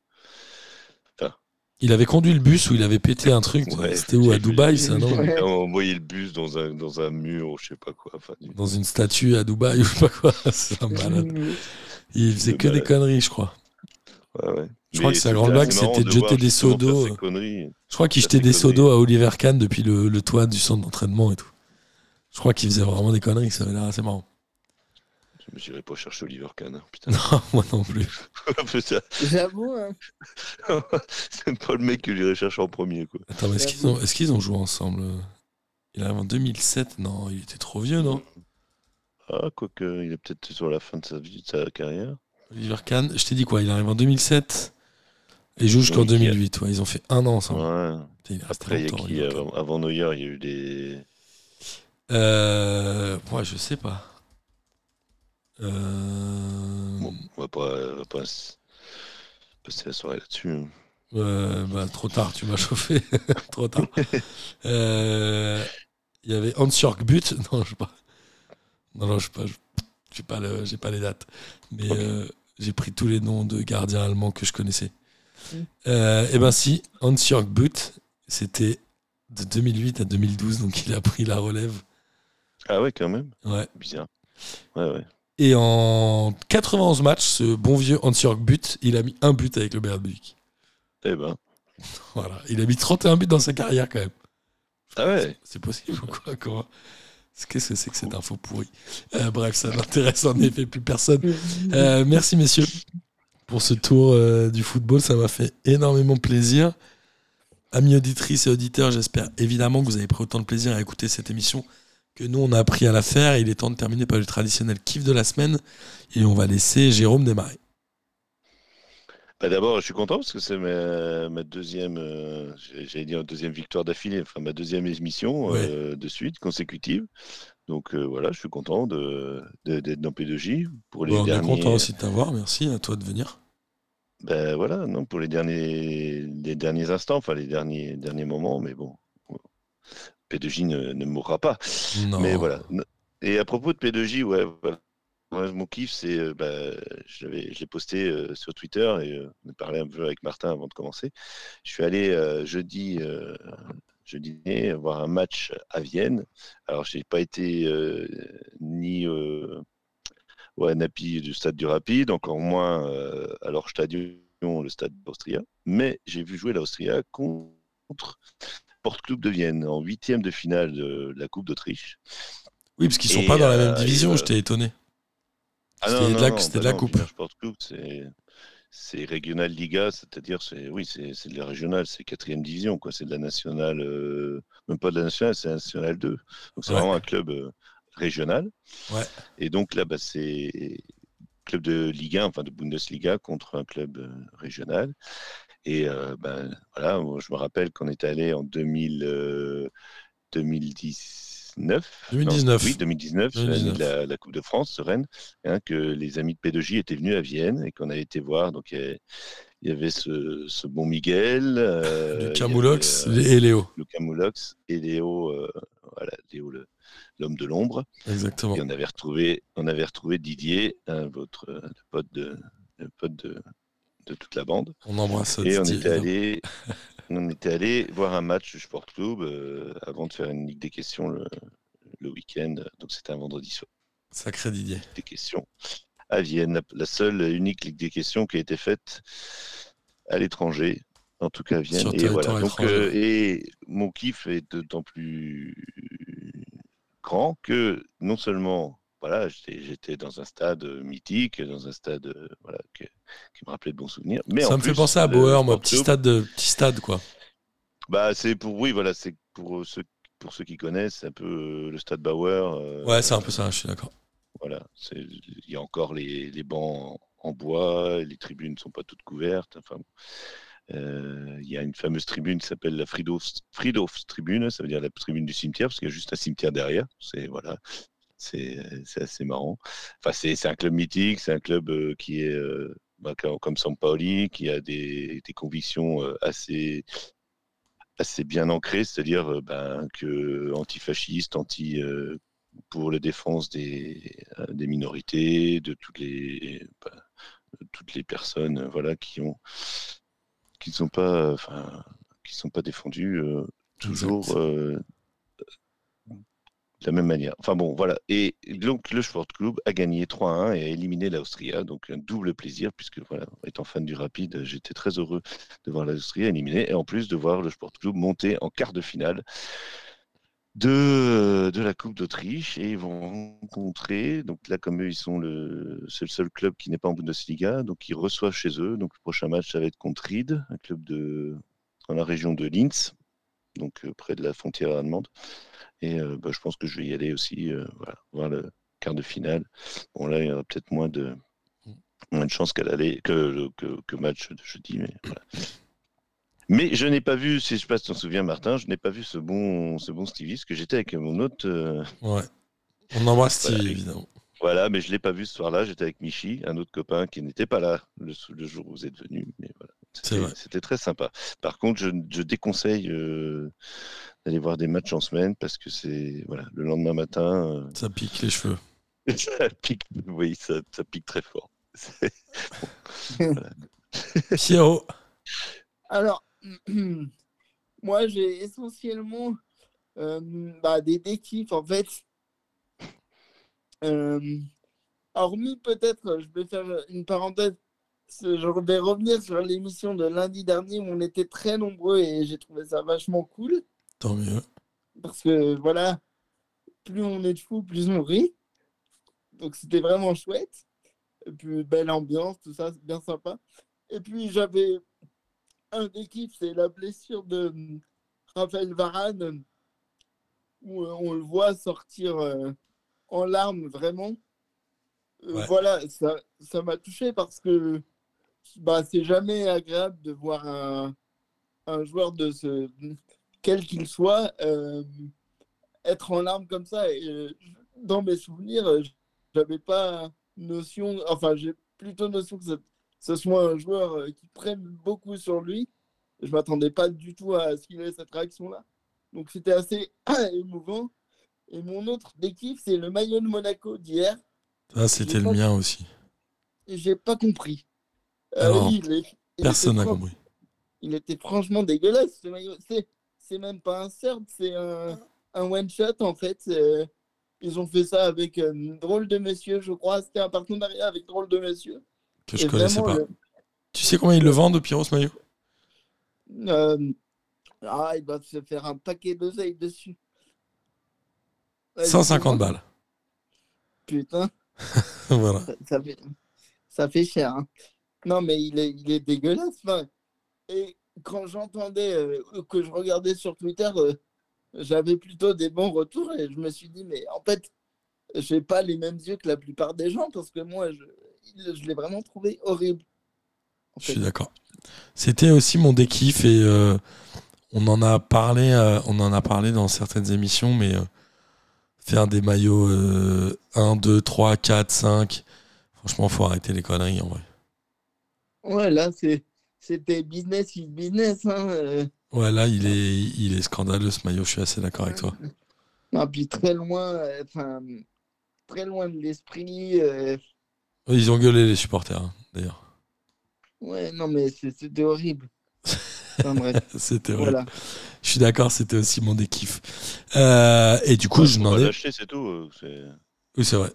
S4: Il avait conduit le bus où il avait pété un truc.
S5: Ouais,
S4: C'était où À. Dubaï, ça, non.
S5: Il a envoyé le bus dans un, dans un mur, ou je sais pas quoi. Enfin,
S4: Dans une statue à Dubaï ou je sais pas quoi. C'est un malade. Il faisait que des conneries, je crois.
S5: ouais, ouais.
S4: Je crois
S5: Mais
S4: que sa grande blague, c'était de jeter des seaux d'eau.
S5: ces conneries.
S4: Je crois qu'il jetait des seaux d'eau à Oliver Kahn depuis le, le toit du centre d'entraînement et tout. Je crois qu'il faisait vraiment des conneries, ça avait l'air assez marrant.
S5: Je n'irai pas chercher Oliver Kahn. hein, Putain.
S4: Non, moi non plus.
S2: J'avoue, hein.
S5: c'est pas le mec que j'irai chercher en premier. Quoi.
S4: Attends, mais est-ce qu'ils ont, joué ensemble Il arrive en 2007 Non, il était trop vieux, non?
S5: Ah, quoique, il est peut-être sur la fin de sa vie, de sa carrière.
S4: Oliver Kahn, je t'ai dit quoi Il arrive en 2007 et il joue jusqu'en
S5: Oui, qui a-
S4: 2008. Ouais, ils ont fait un an ensemble.
S5: Ouais.
S4: Putain, il
S5: Après, il y a
S4: longtemps,
S5: qui
S4: Oliver Kahn.
S5: avant, avant Neuer, il y a eu des.
S4: Euh, ouais, je sais pas. Euh,
S5: Bon, on va pas, on va pas s- passer la soirée là-dessus. hein.
S4: Euh, bah, trop tard, tu m'as chauffé. trop tard. Euh, Il y avait Hans-Jörg Butt. Non, je sais pas. Non, non, je sais pas. je- J'ai pas, le- j'ai pas les dates. Mais euh, j'ai pris tous les noms de gardiens allemands que je connaissais.
S2: Mm.
S4: Euh, et ben si, Hans-Jörg Butt, c'était de 2008 à 2012, donc il a pris la relève.
S5: Ah ouais, quand même.
S4: Ouais.
S5: Bizarre. Ouais, ouais.
S4: Et en 91 matchs, ce bon vieux Hans-Jörg Butt, il a mis un but avec le Bayern Munich.
S5: Eh ben.
S4: Voilà. Il a mis 31 buts dans sa carrière quand même.
S5: Ah ouais.
S4: C'est possible ou quoi. Qu'est-ce que c'est que cette info pourrie? Euh, Bref, ça n'intéresse en effet plus personne. Euh, merci messieurs pour ce tour euh, du football, ça m'a fait énormément plaisir. Amis auditrices et auditeurs, j'espère évidemment que vous avez pris autant de plaisir à écouter cette émission que nous on a appris à la faire. Il est temps de terminer par le traditionnel kiff de la semaine et on va laisser Jérôme démarrer.
S5: Bah D'abord, je suis content parce que c'est ma, ma deuxième, euh, j'allais dire deuxième victoire d'affilée, enfin ma deuxième émission
S4: Ouais.
S5: euh, de suite consécutive. Donc euh, voilà, je suis content de de- d'être dans P2J pour les
S4: Bon, on est content aussi de t'avoir, merci à toi de venir.
S5: Ben voilà, non pour les derniers, les derniers instants, enfin les derniers derniers moments, mais bon, P2J ne, ne mourra pas.
S4: Non.
S5: Mais voilà. Et à propos de P2J, ouais, voilà. Moi, mon kiff, c'est, euh, bah, je l'ai posté euh, sur Twitter et euh, on a parlé un peu avec Martin avant de commencer. Je suis allé euh, jeudi, jeudi dernier voir un match à Vienne. Alors, je n'ai pas été ni au Anapi du stade du Rapide, encore moins à leur stadion, le stade d'Austria. Mais j'ai vu jouer l'Austria contre Sport Club de Vienne en huitième de finale de la Coupe d'Autriche.
S4: Oui, parce qu'ils sont
S5: Et,
S4: pas dans la
S5: euh,
S4: même division,
S5: et, euh,
S4: j'étais étonné.
S5: Ah
S4: C'était de la-
S5: non,
S4: c'était de
S5: bah
S4: la
S5: non,
S4: coupe.
S5: Wiener Sport Club, c'est c'est régional Liga, c'est-à-dire c'est oui, c'est c'est de la régionale, c'est quatrième division quoi, c'est de la nationale, euh, même pas de la nationale, c'est la nationale 2. Donc c'est
S4: Ouais.
S5: vraiment un club euh, régional.
S4: Ouais.
S5: Et donc là, bah, c'est club de Liga, enfin de Bundesliga contre un club euh, régional. Et euh, ben voilà, moi, je me rappelle qu'on était allé en 2000, euh, 2019.
S4: 2019.
S5: Non, oui, 2019, c'est l'année
S4: 2019.
S5: de la, la Coupe de France, Rennes, hein, que les amis de P2J étaient venus à Vienne et qu'on a été voir. Donc il y avait, il y avait ce, ce bon Miguel, euh,
S4: Lucas Moulox
S5: euh,
S4: et Léo.
S5: Lucas Moulox et Léo, euh, voilà, Léo le- l'homme de l'ombre.
S4: Exactement.
S5: Et on avait retrouvé, on avait retrouvé Didier, hein, votre euh, le pote de, le pote de, de toute la bande.
S4: On embrasse
S5: Et on était allé, on était allé voir un match du Sport Club euh, avant de faire une Ligue des questions le, le week-end. Donc c'était un vendredi soir
S4: Sacré Didier.
S5: des questions à Vienne, la, la seule et unique Ligue des questions qui a été faite à l'étranger, en tout cas à Vienne.
S4: Sur
S5: Et voilà. Donc euh, et mon kiff est d'autant plus grand que non seulement voilà, j'étais dans un stade euh, mythique, dans un stade euh, voilà, qui me rappelait de bons souvenirs. Mais
S4: Ça
S5: en
S4: me fait penser à
S5: le
S4: Bauer, moi, petit stade, de, petit stade, quoi.
S5: Bah, c'est pour oui, voilà, c'est pour ceux pour ceux qui connaissent, c'est un peu euh, le stade Bauer. euh,
S4: Ouais, c'est un peu ça, je suis d'accord.
S5: Voilà, il y a encore les, les bancs en, bois, les tribunes ne sont pas toutes couvertes. Enfin. Euh, il y a une fameuse tribune qui s'appelle la Friedhofs, Friedhofs Tribune, ça veut dire la tribune du cimetière, parce qu'il y a juste un cimetière derrière. C'est voilà, c'est assez marrant. Enfin, c'est un club mythique, c'est un club euh, qui est euh, bah, comme Sampaoli, qui a des, des convictions euh, assez assez bien ancrées, c'est-à-dire ben, que antifasciste, anti euh, pour la défense des, des minorités, de toutes les, de toutes les personnes voilà, qui ont qui ne sont pas, enfin, qui sont pas défendues euh, toujours euh, de la même manière. Enfin bon, voilà. Et donc le Sport Club a gagné 3-1 et a éliminé l'Austria. Donc un double plaisir, puisque voilà, étant fan du rapide, j'étais très heureux de voir l'Austria éliminée et en plus de voir le Sport Club monter en quart de finale de, de la Coupe d'Autriche et ils vont rencontrer, donc là comme eux ils sont le, c'est le seul club qui n'est pas en Bundesliga, donc ils reçoivent chez eux, donc le prochain match ça va être contre Ried, un club de, dans la région de Linz, donc euh, près de la frontière allemande, et euh, bah, je pense que je vais y aller aussi, euh, voilà, voir le quart de finale. Bon là il y aura peut-être moins de, moins de chance qu'à l'aller, que, que, que match de jeudi, mais voilà. Mais je n'ai pas vu, si je passe t'en souviens Martin, je n'ai pas vu ce bon, ce bon Stevie, parce que j'étais avec mon autre, euh,
S4: Ouais. On embrasse Steve,
S5: Voilà.
S4: évidemment.
S5: Voilà, mais je l'ai pas vu ce soir-là. J'étais avec Michi, un autre copain qui n'était pas là le, le jour où vous êtes venu. Mais voilà, c'était très sympa. Par contre, je, je déconseille euh, d'aller voir des matchs en semaine parce que c'est voilà, le lendemain matin,
S4: Ça pique les cheveux.
S5: euh, ça pique, oui, ça, ça pique très fort. C'est-
S4: Pierrot,
S2: Alors, moi, j'ai essentiellement euh, bah, des dékifs, en fait. Euh, hormis peut-être, je vais faire une parenthèse, je vais revenir sur l'émission de lundi dernier où on était très nombreux et j'ai trouvé ça vachement cool.
S4: tant mieux.
S2: Parce que voilà, plus on est de fous, plus on rit. Donc c'était vraiment chouette. Et puis belle ambiance, tout ça, c'est bien sympa. Et puis j'avais un des kiffs, c'est la blessure de hum, Raphaël Varane, où euh, on le voit sortir euh, en larmes vraiment. Euh,
S4: Ouais.
S2: Voilà, ça ça m'a touché parce que bah, c'est jamais agréable de voir un, un joueur de ce quel qu'il soit euh, être en larmes comme ça. Et euh, dans mes souvenirs, j'avais pas notion, enfin j'ai plutôt notion que ce, ce soit un joueur qui prenne beaucoup sur lui. Je m'attendais pas du tout à ce qu'il ait cette réaction-là. Donc c'était assez émouvant. Et mon autre dékiff, c'est le maillot de Monaco d'hier.
S4: Ça, c'était le mien aussi.
S2: J'ai pas compris. Euh,
S4: Alors,
S2: oui, il est- il
S4: Personne n'a compris.
S2: Il était franchement dégueulasse, ce maillot. C'est, c'est même pas un CERD, c'est un, un one-shot, en fait. C'est, Ils ont fait ça avec euh, Drôle de Monsieur, je crois. C'était un partenariat avec Drôle de Monsieur.
S4: Que je
S2: Et
S4: connaissais
S2: vraiment,
S4: pas.
S2: le-
S4: Tu sais combien ils le vendent, Pierrot, ce maillot?
S2: Euh, ah, ils doivent se faire un paquet d'oseilles dessus. Ouais,
S4: 150
S2: dis-moi.
S4: balles.
S2: Putain,
S4: voilà.
S2: ça, ça fait, ça fait cher. hein. Non, mais il est, il est dégueulasse. enfin. Et quand j'entendais, euh, que je regardais sur Twitter, euh, j'avais plutôt des bons retours et je me suis dit, mais en fait, j'ai pas les mêmes yeux que la plupart des gens parce que moi, je, je l'ai vraiment trouvé horrible. En
S4: Je suis d'accord. C'était aussi mon dékiff et euh, on en a parlé, euh, on en a parlé dans certaines émissions, mais faire des maillots euh, 1, 2, 3, 4, 5, franchement, faut arrêter les conneries en vrai.
S2: Ouais, là, c'est, c'était business is business. Hein, euh.
S4: Ouais, là, il est, il est scandaleux ce maillot, je suis assez d'accord avec toi.
S2: Non, puis très loin, euh, enfin, très loin de l'esprit. euh,
S4: Ils ont gueulé les supporters, hein, d'ailleurs.
S2: Ouais, non, mais c'est- c'était horrible. Enfin,
S4: C'était vrai.
S2: voilà.
S4: Je suis d'accord, c'était aussi mon dékiff. Euh, et du coup, je n'en
S5: pas
S4: ai.
S5: l'acheter, c'est tout. euh, c'est-
S4: Oui, c'est vrai.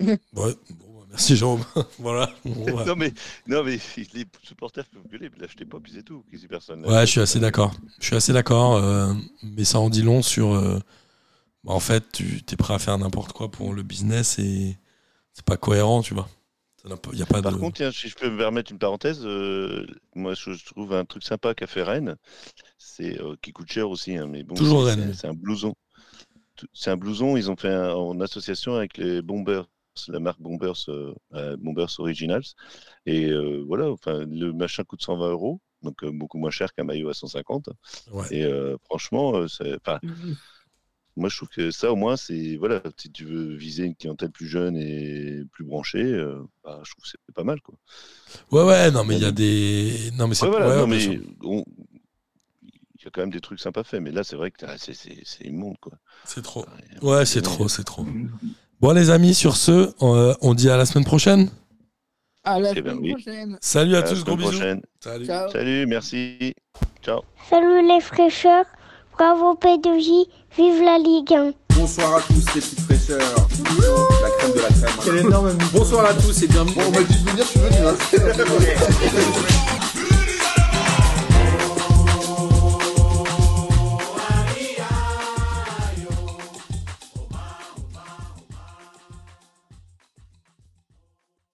S4: Ouais. Bon, bah, merci Jérôme. voilà. Bon,
S5: non, mais, non, mais les supporters peuvent gueuler, mais l'achetez pas, puis c'est tout. Personne
S4: Ouais, je suis assez d'accord. Je suis assez d'accord, euh, mais ça en dit long sur. euh, bah, en fait, tu es prêt à faire n'importe quoi pour le business et c'est pas cohérent, tu vois. A pas
S5: Par
S4: de.
S5: contre, tiens, si je peux me permettre une parenthèse, euh, moi je, je trouve un truc sympa qu'a fait Rennes, c'est euh, qui coûte cher aussi, hein, mais bon,
S4: Toujours
S5: c'est-
S4: Rennes.
S5: c'est- un blouson. C'est un blouson. Ils ont fait un- en association avec les Bombers, la marque Bombers, euh, Bombers Originals, et euh, voilà. Enfin, le machin coûte 120 euros, donc euh, beaucoup moins cher qu'un maillot à 150.
S4: Ouais.
S5: Et euh, franchement, euh, c'est- enfin, moi je trouve que ça au moins c'est voilà, si tu veux viser une clientèle plus jeune et plus branchée, euh, bah, je trouve que c'est pas mal quoi.
S4: Ouais, ouais, non, mais il y a des. Non, mais c'est
S5: Ouais, voilà,
S4: ouais,
S5: non,
S4: bien
S5: mais
S4: sûr.
S5: on- il y a quand même des trucs sympas faits, mais là c'est vrai que ah, c'est- immonde quoi.
S4: C'est trop.
S5: Et,
S4: Ouais, c'est trop, c'est trop. Bon, les amis, sur ce, euh, on dit à la semaine prochaine.
S2: À la
S5: Eh ben
S2: semaine
S5: oui.
S2: prochaine.
S4: Salut à tous, gros bisous.
S5: prochaine.
S4: Salut.
S2: Ciao.
S5: Salut, merci. Ciao.
S6: Salut les fraîcheurs, bravo P2J, vive la Ligue 1.
S1: Bonsoir à tous les petites fraîcheurs. La crème de la crème.
S3: Quel énorme
S1: Bonsoir à tous et bienvenue.
S3: Bon, on m'a dit de venir, je suis venu. Hein.